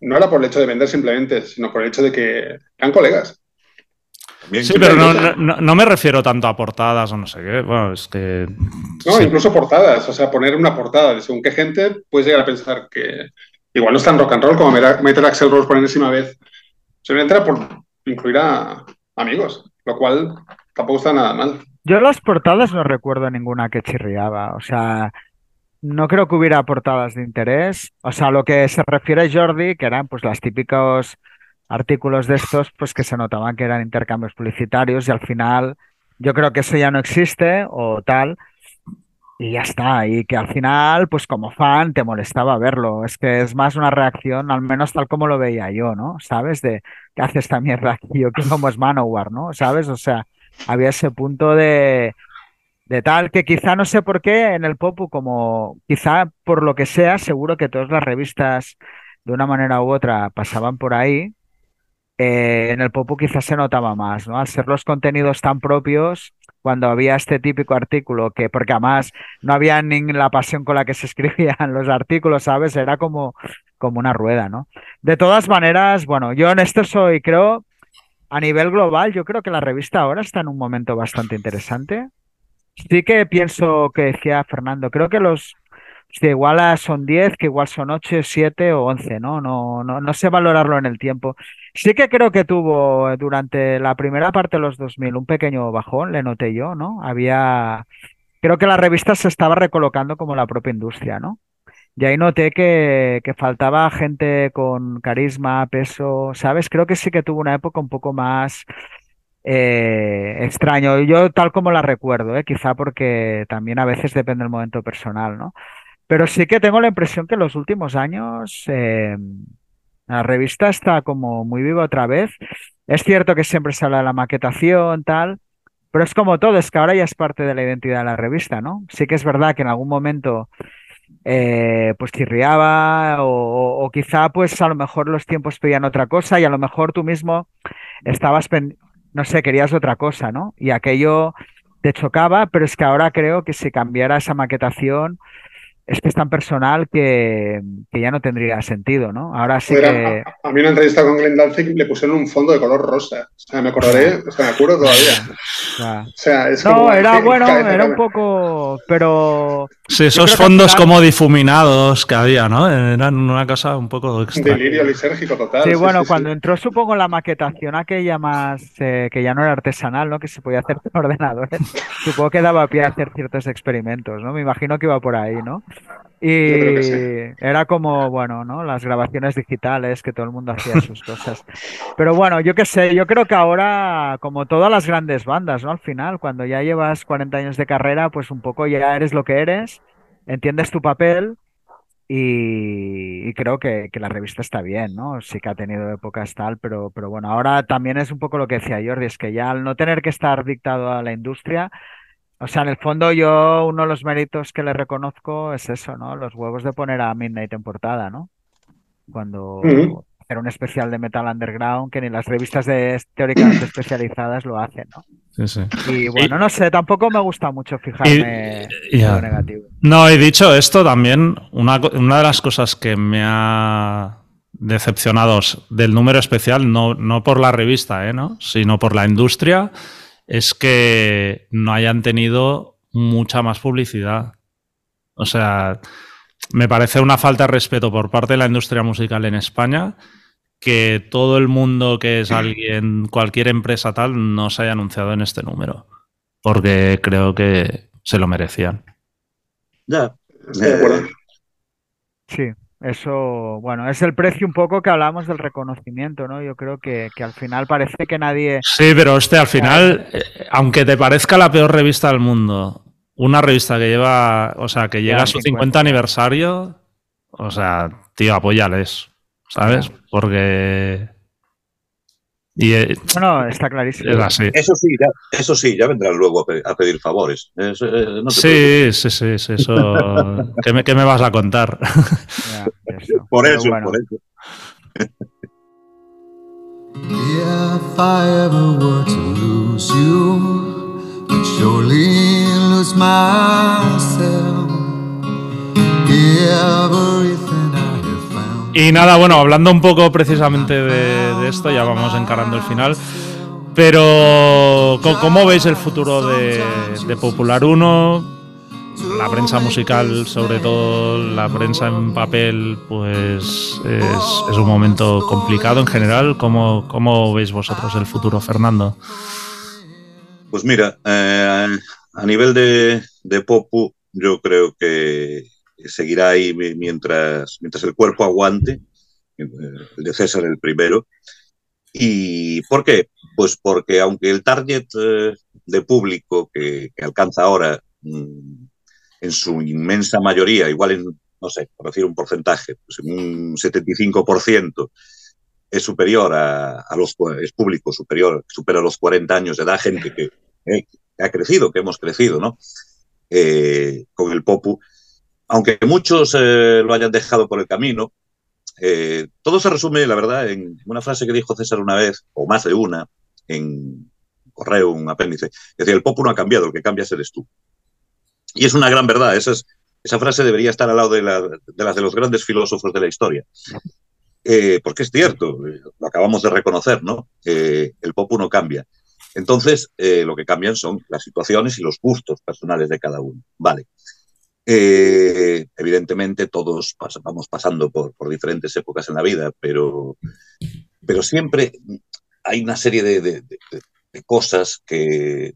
no era por el hecho de vender simplemente, sino por el hecho de que eran colegas. También- Sí, pero no, no, no me refiero tanto a portadas o no sé qué. Bueno, es que. No, sí. incluso portadas. O sea, poner una portada de según qué gente, puedes llegar a pensar que igual no es tan rock and roll como meter a Axel Rose por enésima vez. Simplemente era por incluir a amigos, lo cual tampoco está nada mal. Yo las portadas no recuerdo ninguna que chirriaba. O sea, no creo que hubiera portadas de interés. O sea, lo que se refiere Jordi, que eran pues las típicos artículos de estos, pues que se notaban que eran intercambios publicitarios y al final yo creo que eso ya no existe o tal. Y ya está, y que al final, pues como fan, te molestaba verlo. Es que es más una reacción, al menos tal como lo veía yo, ¿no? ¿Sabes? De qué hace esta mierda aquí, yo que como es Manowar, ¿no? ¿Sabes? O sea, había ese punto de, de tal que quizá no sé por qué en el Popu, como quizá por lo que sea, seguro que todas las revistas de una manera u otra pasaban por ahí. eh, en el Popu quizás se notaba más, ¿no? Al ser los contenidos tan propios, cuando había este típico artículo que, porque además no había ni la pasión con la que se escribían los artículos, ¿sabes? Era como, como una rueda, ¿no? De todas maneras, bueno, yo en esto soy, creo, a nivel global, yo creo que la revista ahora está en un momento bastante interesante. Sí que pienso que decía Fernando, creo que los, igual son 10, que igual son 8, 7 o 11, ¿no? No, no, no sé valorarlo en el tiempo. Sí que creo que tuvo eh, durante la primera parte de los 2000 un pequeño bajón, le noté yo, ¿no? Había, creo que la revista se estaba recolocando como la propia industria, ¿no? Y ahí noté que, que faltaba gente con carisma, peso, ¿sabes? Creo que sí que tuvo una época un poco más eh, extraño. Yo tal como la recuerdo, ¿eh? Quizá porque también a veces depende del momento personal, ¿no? Pero sí que tengo la impresión que en los últimos años eh, la revista está como muy viva otra vez. Es cierto que siempre se habla de la maquetación, tal, pero es como todo, es que ahora ya es parte de la identidad de la revista, ¿no? Sí que es verdad que en algún momento eh, pues chirriaba o, quizá pues a lo mejor los tiempos pedían otra cosa y a lo mejor tú mismo estabas, no sé, querías otra cosa, ¿no? Y aquello te chocaba, pero es que ahora creo que si cambiara esa maquetación es que es tan personal que, que ya no tendría sentido, ¿no? Ahora sí que... a, a- mí una entrevista con Glenn Danzig le pusieron un fondo de color rosa. O sea, me acordaré, o sea, me acuerdo todavía. o sea, O sea, es No, como, era ¿qué bueno, era un poco, pero Sí, esos que fondos como difuminados que había, ¿no? Eran una cosa un poco Un extra. delirio lisérgico total. Sí, bueno, sí, cuando sí. entró supongo la maquetación aquella más, eh, que ya no era artesanal, ¿no? Que se podía hacer con ordenadores, supongo que daba pie a hacer ciertos experimentos, ¿no? Me imagino que iba por ahí, ¿no? Y era como, bueno, ¿no? Las grabaciones digitales, que todo el mundo hacía sus cosas. Pero bueno, yo qué sé, yo creo que ahora, como todas las grandes bandas, ¿no? Al final, cuando ya llevas 40 años de carrera, pues un poco ya eres lo que eres, entiendes tu papel y, y creo que, que la revista está bien, ¿no? Sí que ha tenido épocas tal, pero, pero bueno, ahora también es un poco lo que decía Jordi, es que ya al no tener que estar dictado a la industria, o sea, en el fondo yo uno de los méritos que le reconozco es eso, ¿no? Los huevos de poner a Midnight en portada, ¿no? Cuando hacer un especial de metal underground que ni las revistas de, teóricamente especializadas lo hacen, ¿no? Sí, sí. Y bueno, no sé, tampoco me gusta mucho fijarme y- en lo negativo. No, y dicho esto, también una de las cosas que me ha decepcionado del número especial, no, no por la revista, ¿eh? ¿no? sino por la industria, es que no hayan tenido mucha más publicidad. O sea, me parece una falta de respeto por parte de la industria musical en España que todo el mundo que es alguien, cualquier empresa tal, no se haya anunciado en este número. Porque creo que se lo merecían. Ya. Estoy de acuerdo. Eh, Sí, eso, bueno, es el precio un poco que hablamos del reconocimiento, ¿no? Yo creo que, que al final parece que nadie... Sí, pero este, al final, eh, aunque te parezca la peor revista del mundo, una revista que lleva, o sea, que llega a su 50. 50 aniversario, o sea, tío, apóyales, ¿sabes? Porque... Y eh, Bueno, está clarísimo. es así. Eso sí, ya, eso sí, ya vendrán luego a, pe- a pedir favores. Eso, eh, no Sí, sí, sí, sí, eso... ¿Qué me, qué me vas a contar? Ya, eso. Por eso, bueno, por eso. If I ever were to lose you, I'd surely lose myself. Everything. Y nada, bueno, hablando un poco precisamente de, esto, ya vamos encarando el final. Pero, ¿cómo veis el futuro de, Popular 1? La prensa musical, sobre todo la prensa en papel, pues es, un momento complicado en general. ¿Cómo, ¿Cómo veis vosotros el futuro, Fernando? Pues mira, eh, a nivel de, de yo creo que seguirá ahí mi- mientras, mientras el cuerpo aguante, eh, el de César el primero. ¿Y por qué? Pues porque aunque el target eh, de público que, alcanza ahora, mm, en su inmensa mayoría, igual en, no sé, por decir un porcentaje, pues en un 75%, es superior a, los es público superior, supera los 40 años de edad, gente que, eh, ha crecido, que hemos crecido, ¿no? Eh, con el Popu. Aunque muchos eh, lo hayan dejado por el camino, eh, todo se resume, la verdad, en una frase que dijo César una vez, o más de una, en correo, un apéndice. Decía, el Popu no ha cambiado, el que cambias eres tú. Y es una gran verdad, esa, es- frase debería estar al lado de, la- de las de los grandes filósofos de la historia. Eh, porque es cierto, lo acabamos de reconocer, ¿no? El Popu no cambia. Entonces, lo que cambian son las situaciones y los gustos personales de cada uno. Vale. Eh, evidentemente, todos vamos pasando por, diferentes épocas en la vida, pero, pero siempre hay una serie de, cosas que,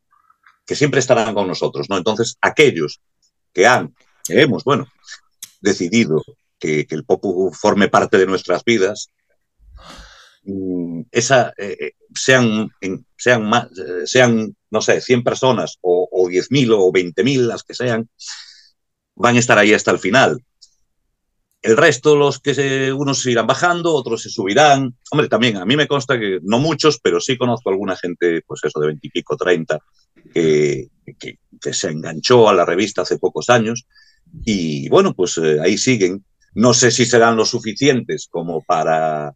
que siempre estarán con nosotros, ¿no? Entonces, aquellos que han, que hemos, bueno, decidido que, el Popu forme parte de nuestras vidas, mm, esa, eh, eh, sean, sean, más, sean, no sé, 100 personas o, o 10.000 o 20.000, las que sean, van a estar ahí hasta el final. El resto, los que unos irán bajando, otros se subirán. Hombre, también a mí me consta que no muchos, pero sí conozco alguna gente, pues eso, de 20 y pico, 30, que, que, se enganchó a la revista hace pocos años. Y bueno, pues eh, ahí siguen. No sé si serán lo suficientes como para,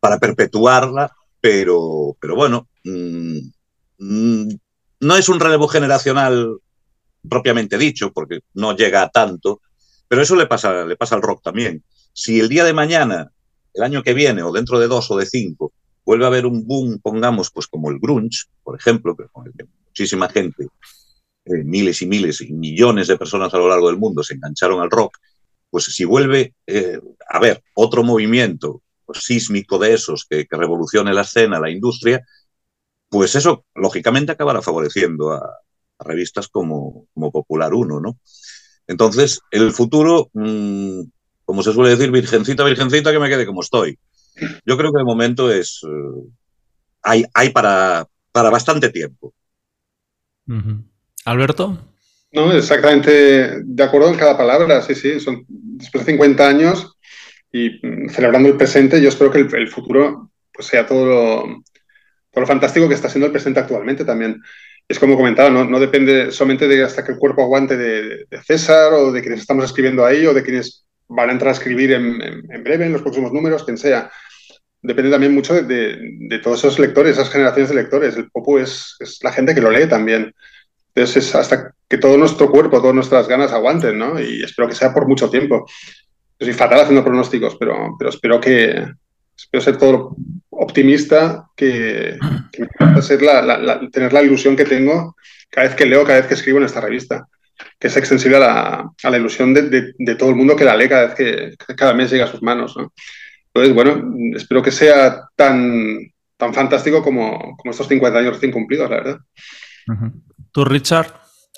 para perpetuarla, pero, pero bueno, mm, mm, no es un relevo generacional propiamente dicho, porque no llega a tanto, pero eso le pasa, le pasa al rock también. Si el día de mañana, el año que viene, o dentro de dos o de cinco, vuelve a haber un boom, pongamos, pues como el grunge, por ejemplo, que con el que muchísima gente eh, miles y miles y millones de personas a lo largo del mundo se engancharon al rock, pues si vuelve eh, a haber otro movimiento sísmico de esos que, que, revolucione la escena, la industria, pues eso lógicamente acabará favoreciendo a, a revistas como, como, Popular 1, ¿no? Entonces, el futuro, mmm, como se suele decir, virgencita, virgencita, que me quede como estoy. Yo creo que de momento es, uh, hay, hay para, para bastante tiempo. Uh -huh. Alberto. No, exactamente de acuerdo en cada palabra, sí, sí. Son después de 50 años y celebrando el presente, yo espero que el, el futuro pues, sea todo lo, todo lo, fantástico que está siendo el presente actualmente también. Es como comentaba, no, depende solamente de hasta que el cuerpo aguante de, César o de quienes estamos escribiendo ahí o de quienes van a entrar a escribir en, breve, en los próximos números, quien sea. Depende también mucho de, todos esos lectores, esas generaciones de lectores. El Popu es, la gente que lo lee también. Entonces, es hasta que todo nuestro cuerpo, todas nuestras ganas aguanten, ¿no? Y espero que sea por mucho tiempo. Yo soy fatal haciendo pronósticos, pero espero que espero ser todo optimista, que, que me ser la, la, la, tener la ilusión que tengo cada vez que leo, cada vez que escribo en esta revista, que es extensible a la, a la ilusión de, de, de, todo el mundo que la lee cada vez que, que cada mes llega a sus manos, ¿no? Entonces, bueno, espero que sea tan, tan fantástico como, como estos 50 años recién cumplidos, la verdad. ¿Tú, Richard?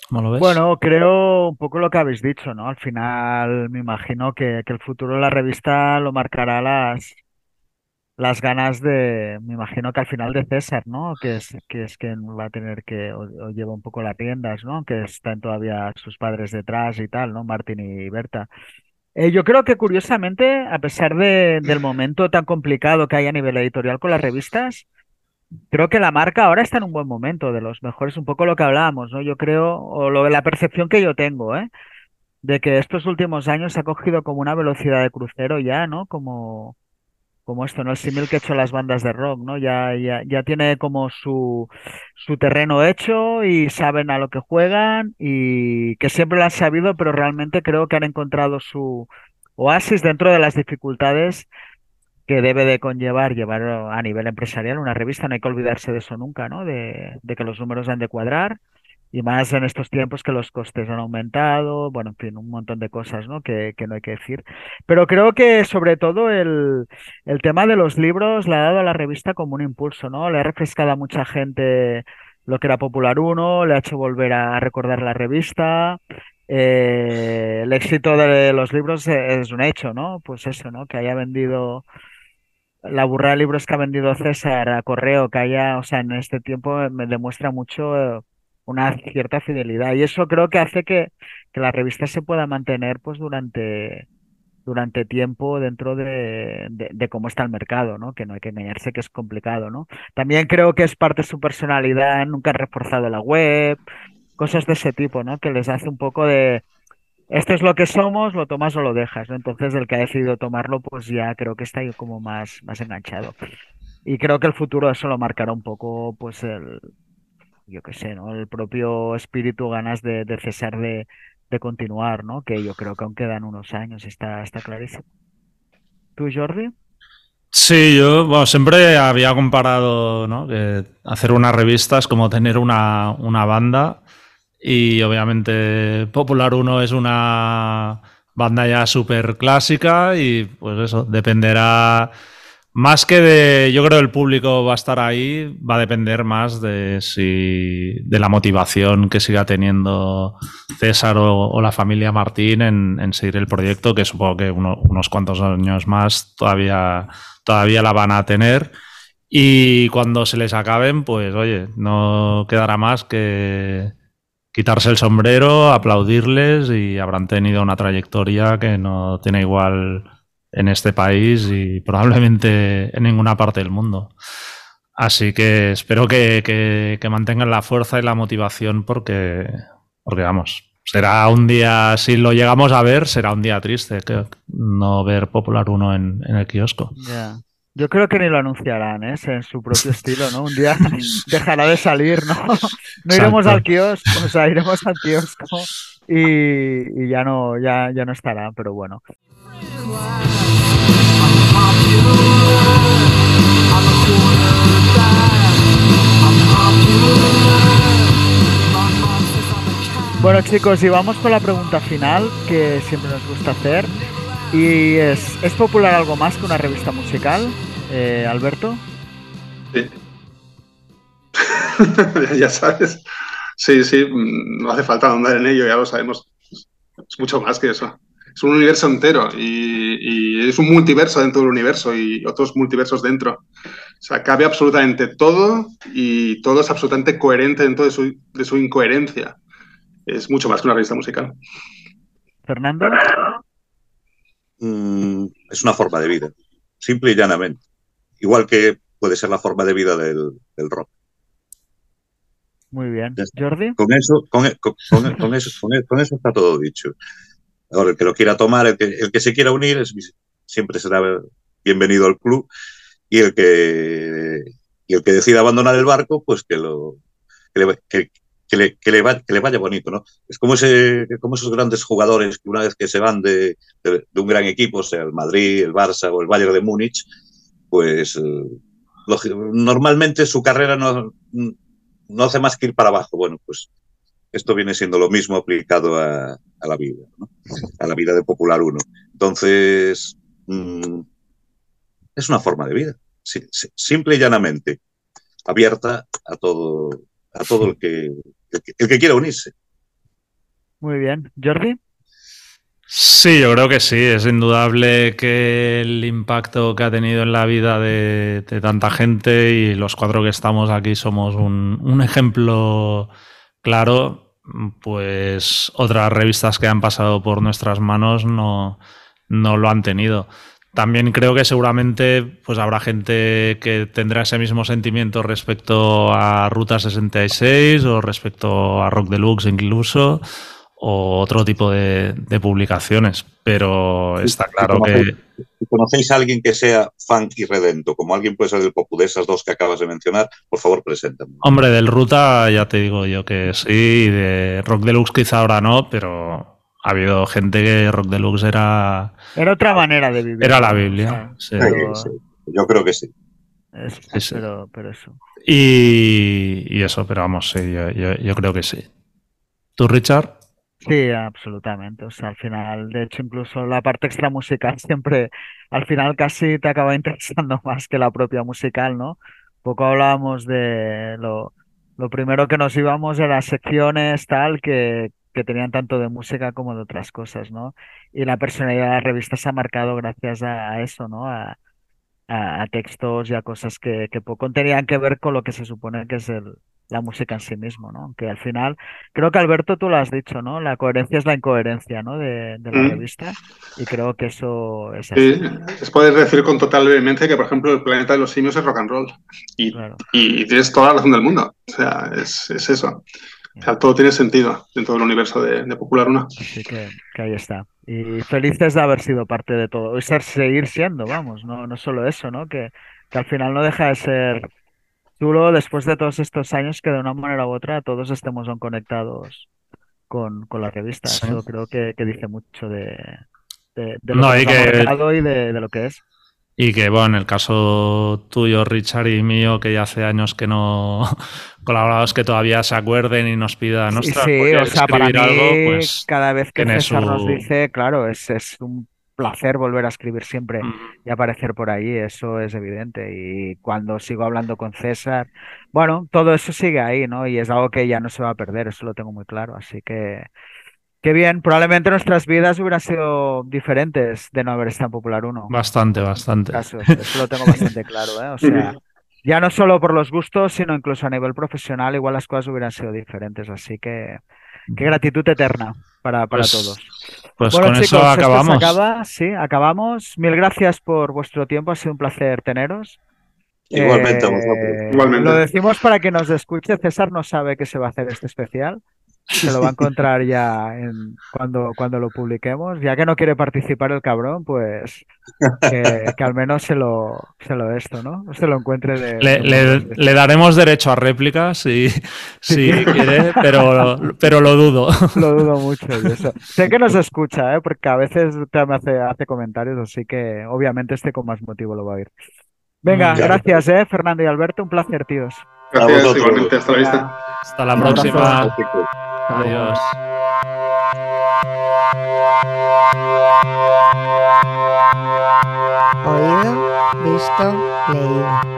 ¿Cómo lo ves? Bueno, creo un poco lo que habéis dicho, ¿no? Al final me imagino que, que el futuro de la revista lo marcará las, las ganas de, me imagino que al final de César, ¿no? Que es, que es quien va a tener que, o, lleva un poco las riendas, ¿no? Que están todavía sus padres detrás y tal, ¿no? Martín y Berta. Eh, yo creo que curiosamente, a pesar de, del momento tan complicado que hay a nivel editorial con las revistas, creo que la marca ahora está en un buen momento, de los mejores, un poco lo que hablábamos, ¿no? Yo creo, o lo, la percepción que yo tengo, ¿eh? De que estos últimos años se ha cogido como una velocidad de crucero ya, ¿no? Como, como esto, ¿no? El símil que he hecho las bandas de rock, ¿no? Ya, ya, ya tiene como su, su terreno hecho y saben a lo que juegan y que siempre lo han sabido, pero realmente creo que han encontrado su oasis dentro de las dificultades que debe de conllevar llevar a nivel empresarial una revista, no hay que olvidarse de eso nunca, ¿no? De, de que los números han de cuadrar y más en estos tiempos que los costes han aumentado, bueno, en fin, un montón de cosas, ¿no? Que, que no hay que decir. Pero creo que sobre todo el, el, tema de los libros le ha dado a la revista como un impulso, ¿no? Le ha refrescado a mucha gente lo que era Popular 1, le ha hecho volver a recordar la revista. Eh, el éxito de los libros es un hecho, ¿no? Pues eso, ¿no? Que haya vendido la burra de libros que ha vendido César a correo, que haya, o sea, en este tiempo me demuestra mucho una cierta fidelidad. Y eso creo que hace que, que la revista se pueda mantener pues durante, durante tiempo dentro de, de, cómo está el mercado, ¿no? Que no hay que engañarse que es complicado, ¿no? También creo que es parte de su personalidad, nunca ha reforzado la web, cosas de ese tipo, ¿no? Que les hace un poco de esto es lo que somos, lo tomas o lo dejas, ¿no? Entonces el que ha decidido tomarlo, pues ya creo que está ahí como más, más enganchado. Y creo que el futuro eso lo marcará un poco, pues el, yo qué sé, ¿no? El propio espíritu, ganas de, de cesar de, de, continuar, ¿no? Que yo creo que aún quedan unos años, está, está clarísimo. ¿Tú, Jordi? Sí, yo bueno, siempre había comparado ¿no? que hacer unas revistas como tener una, una banda y obviamente Popular 1 es una banda ya súper clásica y pues eso, dependerá más que de, yo creo el público va a estar ahí, va a depender más de si de la motivación que siga teniendo César o, o la familia Martín en, en, seguir el proyecto, que supongo que uno, unos cuantos años más todavía, todavía la van a tener. Y cuando se les acaben, pues oye, no quedará más que quitarse el sombrero, aplaudirles y habrán tenido una trayectoria que no tiene igual en este país y probablemente en ninguna parte del mundo. Así que espero que, que, que mantengan la fuerza y la motivación porque, porque, vamos, será un día, si lo llegamos a ver, será un día triste que no ver Popular 1 en, en el kiosco. Yeah. Yo creo que ni lo anunciarán, ¿eh? en su propio estilo, ¿no? Un día dejará de salir, ¿no? No iremos Exacto. al kiosco, o sea, iremos al kiosco y, y ya no, ya, ya no estará, pero bueno. Bueno chicos, y vamos con la pregunta final que siempre nos gusta hacer. Y es, ¿es popular algo más que una revista musical, eh, Alberto? Sí. ya sabes. Sí, sí, mm, no hace falta andar en ello, ya lo sabemos. Es mucho más que eso. Es un universo entero y, y es un multiverso dentro del universo y otros multiversos dentro. O sea, cabe absolutamente todo y todo es absolutamente coherente dentro de su, de su incoherencia. Es mucho más que una revista musical. Fernando. Mm, es una forma de vida, simple y llanamente. Igual que puede ser la forma de vida del, del rock. Muy bien. Jordi. Con eso, con, con- con- con eso, con, con eso está todo dicho. El que lo quiera tomar, el que, el que se quiera unir, siempre será bienvenido al club. Y el que, y el que decida abandonar el barco, pues que lo que le, que- le- vaya bonito, ¿no? Es como, ese, como esos grandes jugadores que una vez que se van de, de- un gran equipo, sea el Madrid, el Barça o el Bayern de Múnich, pues eh, normalmente su carrera no, no hace más que ir para abajo. Bueno, pues esto viene siendo lo mismo aplicado a, a la vida, ¿no? a la vida de Popular 1. Entonces, mm, es una forma de vida, si- si- simple y llanamente, abierta a todo, a todo el que, el que, el que quiera unirse. Muy bien. Jordi. Sí, yo creo que sí. Es indudable que el impacto que ha tenido en la vida de, de tanta gente y los cuatro que estamos aquí somos un, un ejemplo claro. Pues otras revistas que han pasado por nuestras manos no, no lo han tenido. También creo que seguramente pues habrá gente que tendrá ese mismo sentimiento respecto a Ruta 66 o respecto a Rock Deluxe incluso o otro tipo de, de publicaciones, pero está claro que Si conocéis a alguien que sea fan y redento, como alguien puede ser del Popu, de esas dos que acabas de mencionar, por favor, preséntame. Hombre, del Ruta ya te digo yo que sí, de Rock Deluxe quizá ahora no, pero ha habido gente que Rock Deluxe era, Era otra manera de vivir. era la. Biblia. O sea, sí. pero- Sí, Yo creo que sí. es- Sí, sí. Pero, pero eso. Y, y eso, pero vamos, sí, yo, yo- yo creo que sí. ¿Tú, Richard? Sí, absolutamente. O sea, al final, de hecho, incluso la parte extra musical siempre, al final casi te acaba interesando más que la propia musical, ¿no? Poco hablábamos de lo, lo primero que nos íbamos era secciones tal que, que tenían tanto de música como de otras cosas, ¿no? Y la personalidad de la revista se ha marcado gracias a, eso, ¿no? A, a, textos y a cosas que poco tenían que ver con lo que se supone que es el, la música en sí mismo, ¿no? Que al final Creo que Alberto tú lo has dicho, ¿no? La coherencia es la incoherencia, ¿no? De, de la Mm. revista. Y creo que eso es así. Sí, es poder decir con total vehemencia que, por ejemplo, el planeta de los simios es rock and roll. Y, Claro. y tienes toda la razón del mundo. O sea, es, es eso. O sea, todo tiene sentido dentro del universo de, de Popular 1. Así que, que ahí está. Y felices de haber sido parte de todo. Y ser, seguir siendo, vamos. No, no solo eso, ¿no? Que, que al final no deja de ser chulo después de todos estos años que de una manera u otra todos estemos conectados con, con la revista. Sí. Eso creo que, que dice mucho de, de, de lo No, que y nos que- y de, de lo que es. Y que, bueno, en el caso tuyo, Richard, y mío, que ya hace años que no colaboramos, que todavía se acuerden y nos pidan, Y "Ostras, sí, ¿podrías o sea, para mí, algo?", pues, cada vez que César nos su- dice, claro, es, es un placer volver a escribir siempre y aparecer por ahí, eso es evidente. Y cuando sigo hablando con César, bueno, todo eso sigue ahí, ¿no? Y es algo que ya no se va a perder, eso lo tengo muy claro. Así que, qué bien, probablemente nuestras vidas hubieran sido diferentes de no haber estado en Popular 1. bastante, bastante. casos, eso lo tengo bastante claro, ¿eh? O sea, ya no solo por los gustos, sino incluso a nivel profesional, igual las cosas hubieran sido diferentes. Así que, qué gratitud eterna para, para Pues, todos. Pues Bueno, con chicos, eso esto se acabamos. acaba, sí, acabamos. Mil gracias por vuestro tiempo, ha sido un placer teneros. Igualmente Eh. Igualmente. Lo decimos para que nos escuche. César no sabe que se va a hacer este especial. Se lo va a encontrar ya en, cuando, cuando lo publiquemos. Ya que no quiere participar el cabrón, pues que, que al menos se lo, se lo esto, ¿no? Se lo encuentre de. Le, le- le daremos derecho a réplica si, si quiere, pero, pero lo dudo. Lo dudo mucho eso. Sé que nos escucha, ¿eh? porque a veces te hace, hace comentarios, así que obviamente este con más motivo lo va a oír. Venga, ya. gracias, ¿eh? Fernando y Alberto, un placer, tíos. Gracias, igualmente. Hasta la vista. Hasta la Un Adiós. Oído, visto, leído.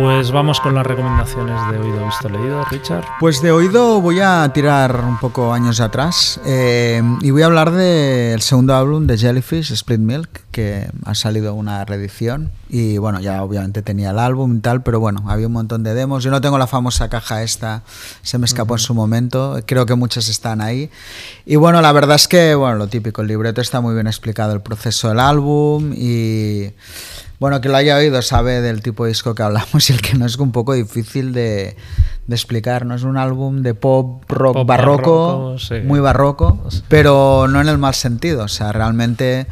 Pues vamos con las recomendaciones de oído, visto, leído, Richard. Pues de oído voy a tirar un poco años atrás eh, y voy a hablar del segundo álbum de Jellyfish, Split Milk, que ha salido una reedición y bueno, ya obviamente tenía el álbum y tal, pero bueno, había un montón de demos. Yo no tengo la famosa caja esta, se me escapó en su momento, creo que muchas están ahí. Y bueno, la verdad es que, bueno, lo típico, el libreto está muy bien explicado, el proceso del álbum y... Bueno, que lo haya oído sabe del tipo de disco que hablamos y el que no es un poco difícil de, de explicar. No es un álbum de pop rock Pop barroco, barroco, sí. muy barroco, pero no en el mal sentido. O sea, realmente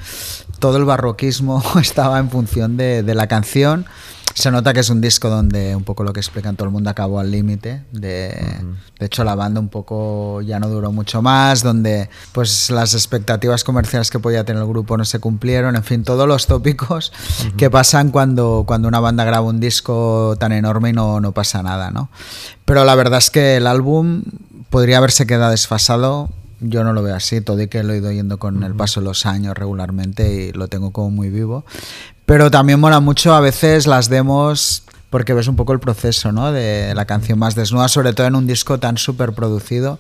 todo el barroquismo estaba en función de, de la canción. Se nota que es un disco donde un poco lo que explican todo el mundo acabó al límite. De, de hecho, la banda un poco ya no duró mucho más, donde pues las expectativas comerciales que podía tener el grupo no se cumplieron. En fin, todos los tópicos que pasan cuando, cuando una banda graba un disco tan enorme y no, no pasa nada, ¿no? Pero la verdad es que el álbum podría haberse quedado desfasado. Yo no lo veo así, todo y que lo he ido oyendo con el paso de los años regularmente y lo tengo como muy vivo. Pero también mola mucho a veces las demos porque ves un poco el proceso ¿no? de la canción más desnuda, sobre todo en un disco tan súper producido.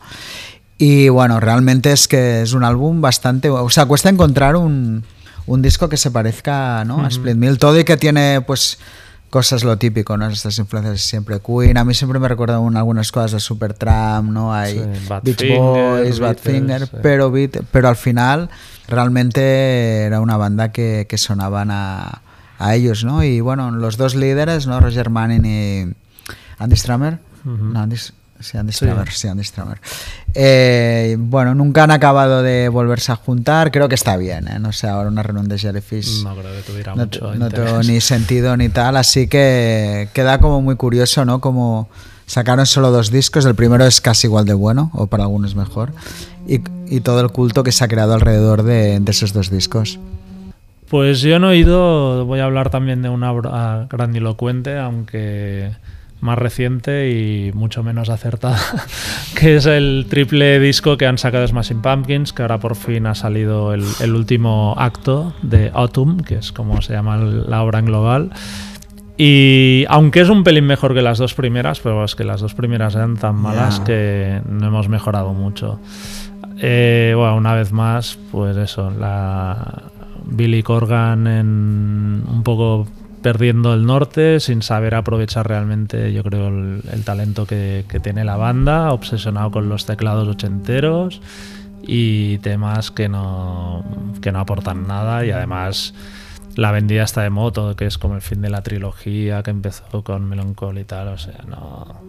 Y bueno, realmente es que es un álbum bastante... O sea, cuesta encontrar un, un disco que se parezca ¿no? a Split Mill. Todo y que tiene pues cosas lo típico, ¿no? Estas influencias siempre Queen. A mí siempre me recuerdan un- algunas cosas de Supertramp, ¿no? Hay Sí, Beach Boys, Beatles, sí. pero, Beat- pero al final realmente era una banda que, que sonaban a, a ellos, ¿no? Y bueno, los dos líderes, ¿no? Roger Manning y Andy Stramer. No, Andy, sí, Andy Sí. Stramer, sí, Andy Stramer. Eh, bueno, nunca han acabado de volverse a juntar. Creo que está bien, ¿eh? No sé, ahora una reunión de Jellyfish No creo que tuviera no, mucho no tengo ni sentido ni tal, así que queda como muy curioso, ¿no? Como sacaron solo dos discos, el primero es casi igual de bueno, o para algunos mejor, y, y todo el culto que se ha creado alrededor de, de esos dos discos. Pues yo no he ido, voy a hablar también de una obra grandilocuente, aunque más reciente y mucho menos acertada, que es el triple disco que han sacado Smashing Pumpkins, que ahora por fin ha salido el, el último acto de Autumn, que es como se llama la obra en global. Y aunque es un pelín mejor que las dos primeras, pero es que las dos primeras eran tan malas Ya. que no hemos mejorado mucho. Eh, bueno, una vez más, pues eso, la Billy Corgan en un poco perdiendo el norte, sin saber aprovechar realmente, yo creo, el, talento que, que tiene la banda, obsesionado con los teclados ochenteros y temas que no, que no aportan nada y además la vendida está de moto, que es como el fin de la trilogía que empezó con Melancholy y tal, o sea, no,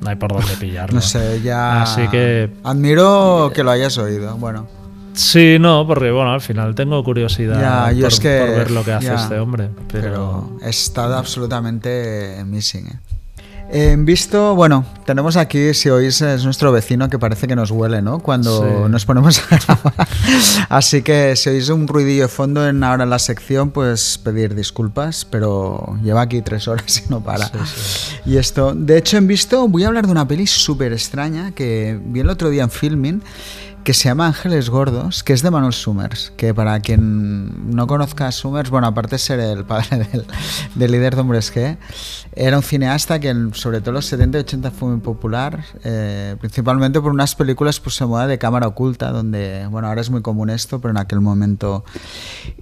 no hay por dónde pillarlo. No sé, ya... Así que Admiro que lo hayas oído, bueno. Sí, no, porque bueno, al final tengo curiosidad Ya, yo por, es que, por ver lo que hace ya, este hombre. Pero, Pero estado absolutamente missing. ¿eh? En visto, bueno, tenemos aquí, si oís, es nuestro vecino que parece que nos huele, ¿no? Cuando Sí. nos ponemos a grabar. Así que si oís un ruidillo de fondo en, ahora en la sección, pues pedir disculpas, pero lleva aquí tres horas y no para. Sí, sí. Y esto, de hecho, en visto, voy a hablar de una peli súper extraña que vi el otro día en Filming, que se llama Ángeles Gordos, que es de Manuel Summers, que para quien no conozca a Summers, bueno, aparte de ser el padre del, líder de Hombres G, era un cineasta que sobre todo en los 70 y 80 fue muy popular, eh, principalmente por unas películas pues, de moda de cámara oculta, donde, bueno, ahora es muy común esto, pero en aquel momento...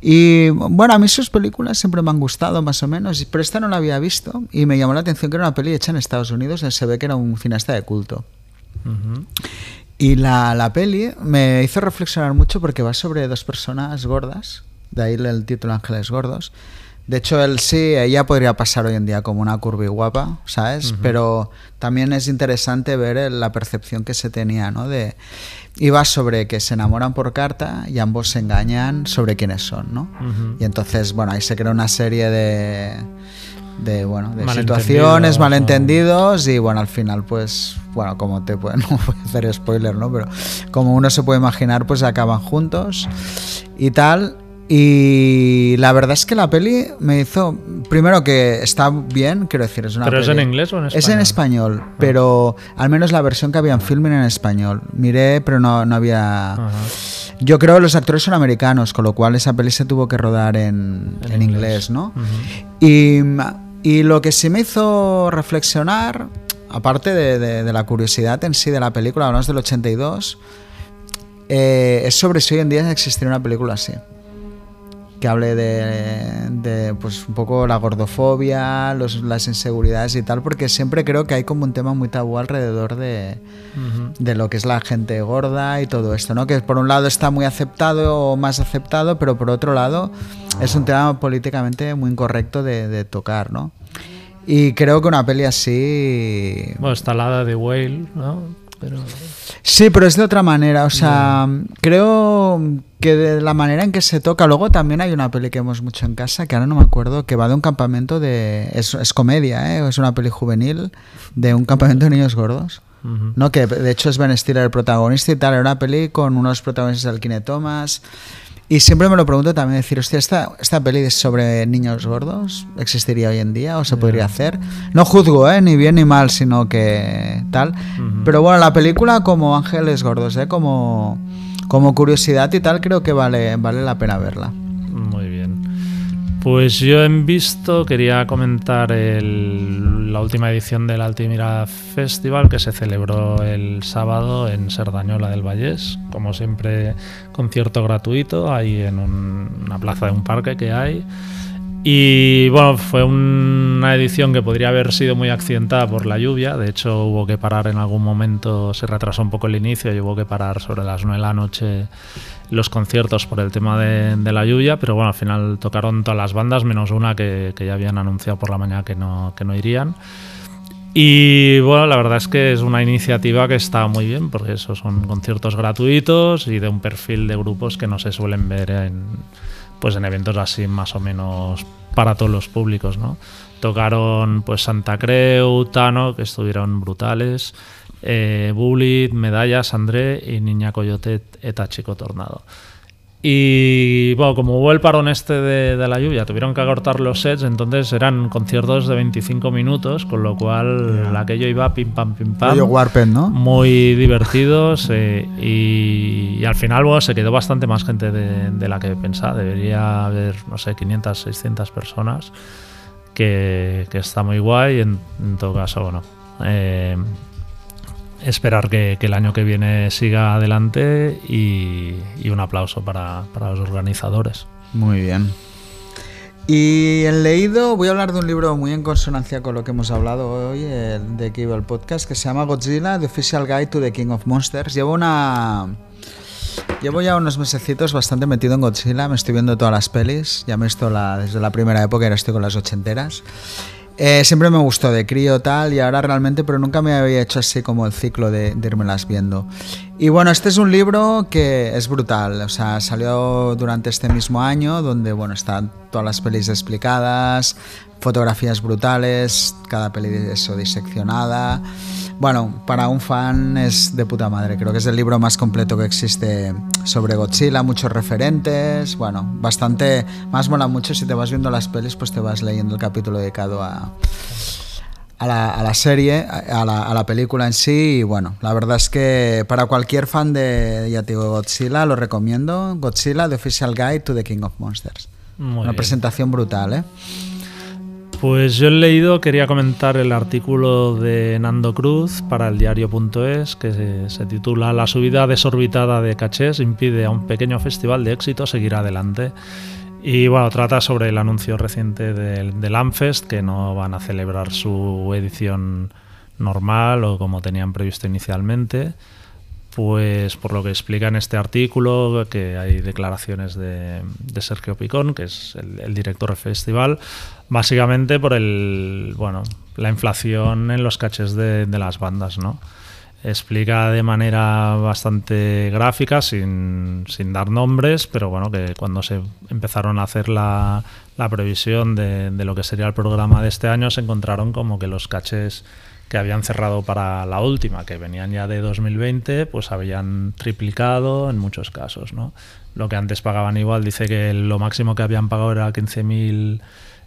Y bueno, a mí sus películas siempre me han gustado más o menos, pero esta no la había visto y me llamó la atención que era una peli hecha en Estados Unidos, se ve que era un cineasta de culto. Y la, la peli me hizo reflexionar mucho porque va sobre dos personas gordas, de ahí el título Ángeles Gordos. De hecho, él sí, ella podría pasar hoy en día como una curvy guapa, ¿sabes? Pero también es interesante ver la percepción que se tenía, ¿no? De, va sobre que se enamoran por carta y ambos se engañan sobre quiénes son, ¿no? Y entonces, bueno, ahí se crea una serie de, de bueno, de Malentendidos, situaciones, malentendidos y bueno, al final pues, bueno, como te pueden, no voy a hacer spoiler, ¿no? Pero como uno se puede imaginar, pues acaban juntos y tal. Y la verdad es que la peli me hizo, primero que está bien, quiero decir, es una ¿Pero es peli- en inglés o en Es en español? español, pero al menos la versión que había en filming en español. Miré, pero no, no había... Ajá. Yo creo que los actores son americanos, con lo cual esa peli se tuvo que rodar en, En en inglés. inglés, ¿no? Ujú. Y, y lo que sí me hizo reflexionar, aparte de, la curiosidad en sí de la película, hablamos del 82, eh, es sobre si hoy en día existiría una película así. Que hable de, de, pues un poco la gordofobia, los- las inseguridades y tal, porque siempre creo que hay como un tema muy tabú alrededor de, de lo que es la gente gorda y todo esto, ¿no? Que por un lado está muy aceptado o más aceptado, pero por otro lado es un tema políticamente muy incorrecto de, de tocar, ¿no? Y creo que una peli así... Bueno, está la de Whale, ¿no? Pero Sí, pero es de otra manera, o sea, creo que de la manera en que se toca, luego también hay una peli que vemos mucho en casa, que ahora no me acuerdo, que va de un campamento de... Es, es comedia, ¿eh? Es una peli juvenil de un campamento de niños gordos. No, que de hecho es Ben Stiller el protagonista y tal. Era una peli con unos protagonistas del Kine Thomas. Y siempre me lo pregunto también, decir, hostia, ¿esta, esta peli es sobre niños gordos existiría hoy en día o se podría hacer? No juzgo, ¿eh? Ni bien ni mal, sino que tal. Pero bueno, la película como Ángeles Gordos, ¿eh? Como, como curiosidad y tal, creo que vale, vale la pena verla. Muy bien. Pues yo en visto quería comentar el- la última edición del Altimira Festival que se celebró el sábado en Serdañola del Vallés. Como siempre, concierto gratuito ahí en un- una plaza de un parque que hay. Y bueno, fue una edición que podría haber sido muy accidentada por la lluvia. De hecho, hubo que parar en algún momento, se retrasó un poco el inicio y hubo que parar sobre las 9 de la noche los conciertos por el tema de, la lluvia. Pero bueno, al final tocaron todas las bandas, menos una que, que ya habían anunciado por la mañana que no, que no irían. Y bueno, la verdad es que es una iniciativa que está muy bien, porque eso son conciertos gratuitos y de un perfil de grupos que no se suelen ver en, pues en eventos así más o menos para todos los públicos, ¿no? Tocaron pues Santa Creu, Tano, que estuvieron brutales, eh, Bullet, Medallas, André y Niña Coyote eta Chico Tornado. Y bueno, como hubo el parón este de, de la lluvia, tuvieron que acortar los sets, entonces eran conciertos de 25 minutos, con lo cual aquello iba pim pam pim pam. Warpen, ¿no? Muy divertidos eh, y, y al final bueno, se quedó bastante más gente de, de la que pensaba. Debería haber, no sé, 500, 600 personas, que, que está muy guay. En, en todo caso, bueno, eh, esperar que, que el año que viene siga adelante y, y un aplauso para, para los organizadores. Muy bien. Y en leído voy a hablar de un libro muy en consonancia con lo que hemos hablado hoy el de el podcast que se llama Godzilla, The Official Guide to the King of Monsters. Llevo una llevo ya unos mesecitos bastante metido en Godzilla, me estoy viendo todas las pelis, ya me he visto la, desde la primera época, ahora estoy con las ochenteras. Eh, siempre me gustó de crío tal y ahora realmente, pero nunca me había hecho así como el ciclo de, de irmelas viendo. Y bueno, este es un libro que es brutal, o sea, salió durante este mismo año, donde bueno, están todas las pelis explicadas, fotografías brutales, cada peli de eso diseccionada. Bueno, para un fan es de puta madre, creo que es el libro más completo que existe sobre Godzilla, muchos referentes, bueno, bastante, más mola mucho si te vas viendo las pelis, pues te vas leyendo el capítulo dedicado a, a la, a la serie, a la, a la película en sí. Y bueno, la verdad es que para cualquier fan de ya te digo, Godzilla, lo recomiendo. Godzilla, The Official Guide to the King of Monsters. Muy Una bien. presentación brutal, ¿eh? Pues yo he leído, quería comentar el artículo de Nando Cruz para el diario.es que se, titula La subida desorbitada de cachés impide a un pequeño festival de éxito seguir adelante. Y bueno, trata sobre el anuncio reciente del, del Amfest, que no van a celebrar su edición normal o como tenían previsto inicialmente. Pues por lo que explica en este artículo, que hay declaraciones de, Sergio Picón, que es el director del festival, básicamente por el bueno la inflación en los caches de, de las bandas, ¿no? Explica de manera bastante gráfica, sin, sin dar nombres, pero bueno, que cuando se empezaron a hacer la, la previsión de, de lo que sería el programa de este año, se encontraron como que los caches que habían cerrado para la última, que venían ya de 2020, pues habían triplicado en muchos casos, ¿no? Lo que antes pagaban igual, dice que lo máximo que habían pagado era 15.000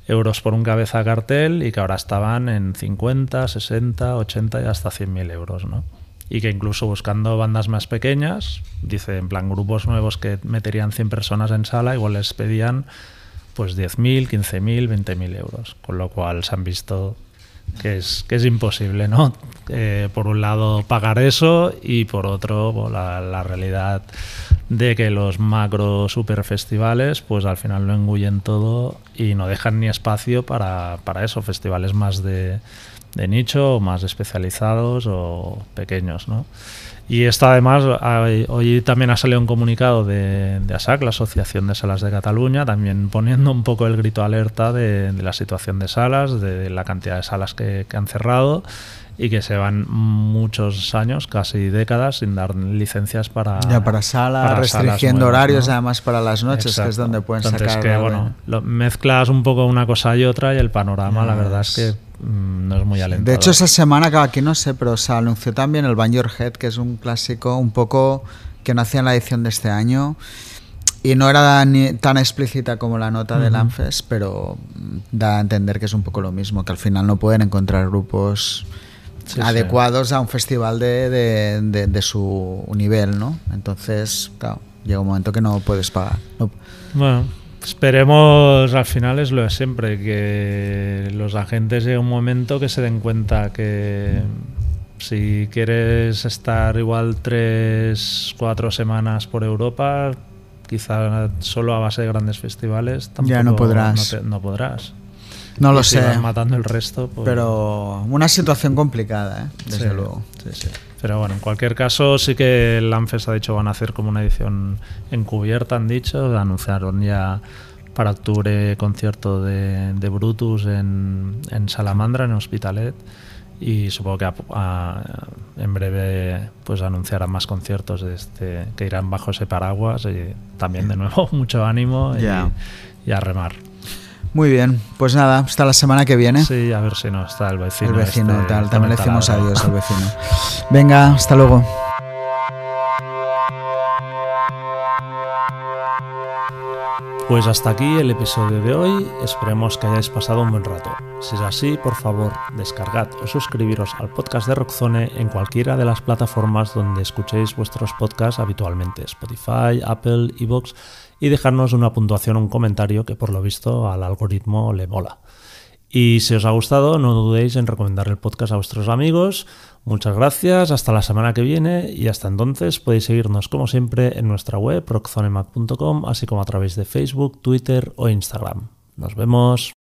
euros por un cabeza cartel y que ahora estaban en 50, 60, 80 y hasta 100.000 euros, ¿no? y que incluso buscando bandas más pequeñas, dice en plan grupos nuevos que meterían 100 personas en sala, igual les pedían pues 10.000, 15.000, 20.000 euros, con lo cual se han visto que es, que es imposible, ¿no? Eh, por un lado pagar eso y por otro la, realidad de que los macro super festivales pues al final lo engullen todo y no dejan ni espacio para, para eso, festivales más de, de nicho, más especializados o pequeños, ¿no? Y esto además, hoy también ha salido un comunicado de, ASAC, la Asociación de Salas de Cataluña, también poniendo un poco el grito alerta de, la situación de salas, de la cantidad de salas que, han cerrado y que se van muchos años, casi décadas, sin dar licencias para... Ya, para salas, para restringiendo salas horarios ¿no? además para las noches, Exacto. que es donde pueden Entonces, sacar... que, bueno, lo, mezclas un poco una cosa y otra y el panorama, yes. la verdad es que mm, no es muy alentador. De hecho, esa semana, aquí no sé, pero se anunció también el Bang Your Head, que es un clásico un poco que no hacía en la edición de este año y no era ni tan explícita como la nota uh -huh. del ANFES, pero da a entender que es un poco lo mismo, que al final no pueden encontrar grupos sí, adecuados sí. a un festival de, de, de, de, su nivel, ¿no? Entonces, claro, llega un momento que no puedes pagar. No. Bueno, Esperemos al final es lo de siempre, que los agentes llegue un momento que se den cuenta que si quieres estar igual tres, cuatro semanas por Europa, quizá solo a base de grandes festivales, tampoco ya no podrás. No, te, no podrás. No lo sé. Matando el resto. Pues... Pero una situación complicada, ¿eh? desde sí, luego. Sí, sí. Pero bueno, en cualquier caso, sí que el ANFES ha dicho van a hacer como una edición encubierta, han dicho. Anunciaron ya para octubre concierto de, de Brutus en, en, Salamandra, en Hospitalet. Y supongo que a, a, en breve pues anunciarán más conciertos de este, que irán bajo ese paraguas. Y también, de nuevo, mucho ánimo yeah. y, y a remar. Muy bien, pues nada, hasta la semana que viene. Sí, a ver si no está el vecino. El vecino, este, tal, también le decimos adiós al vecino. Venga, hasta luego. Pues hasta aquí el episodio de hoy, esperemos que hayáis pasado un buen rato. Si es así, por favor, descargad o suscribiros al podcast de Rockzone en cualquiera de las plataformas donde escuchéis vuestros podcasts habitualmente, Spotify, Apple, Evox, y dejarnos una puntuación o un comentario que por lo visto al algoritmo le mola. Y si os ha gustado, no dudéis en recomendar el podcast a vuestros amigos. Muchas gracias, hasta la semana que viene y hasta entonces podéis seguirnos como siempre en nuestra web rockzonemac.com, así como a través de Facebook, Twitter o Instagram. Nos vemos.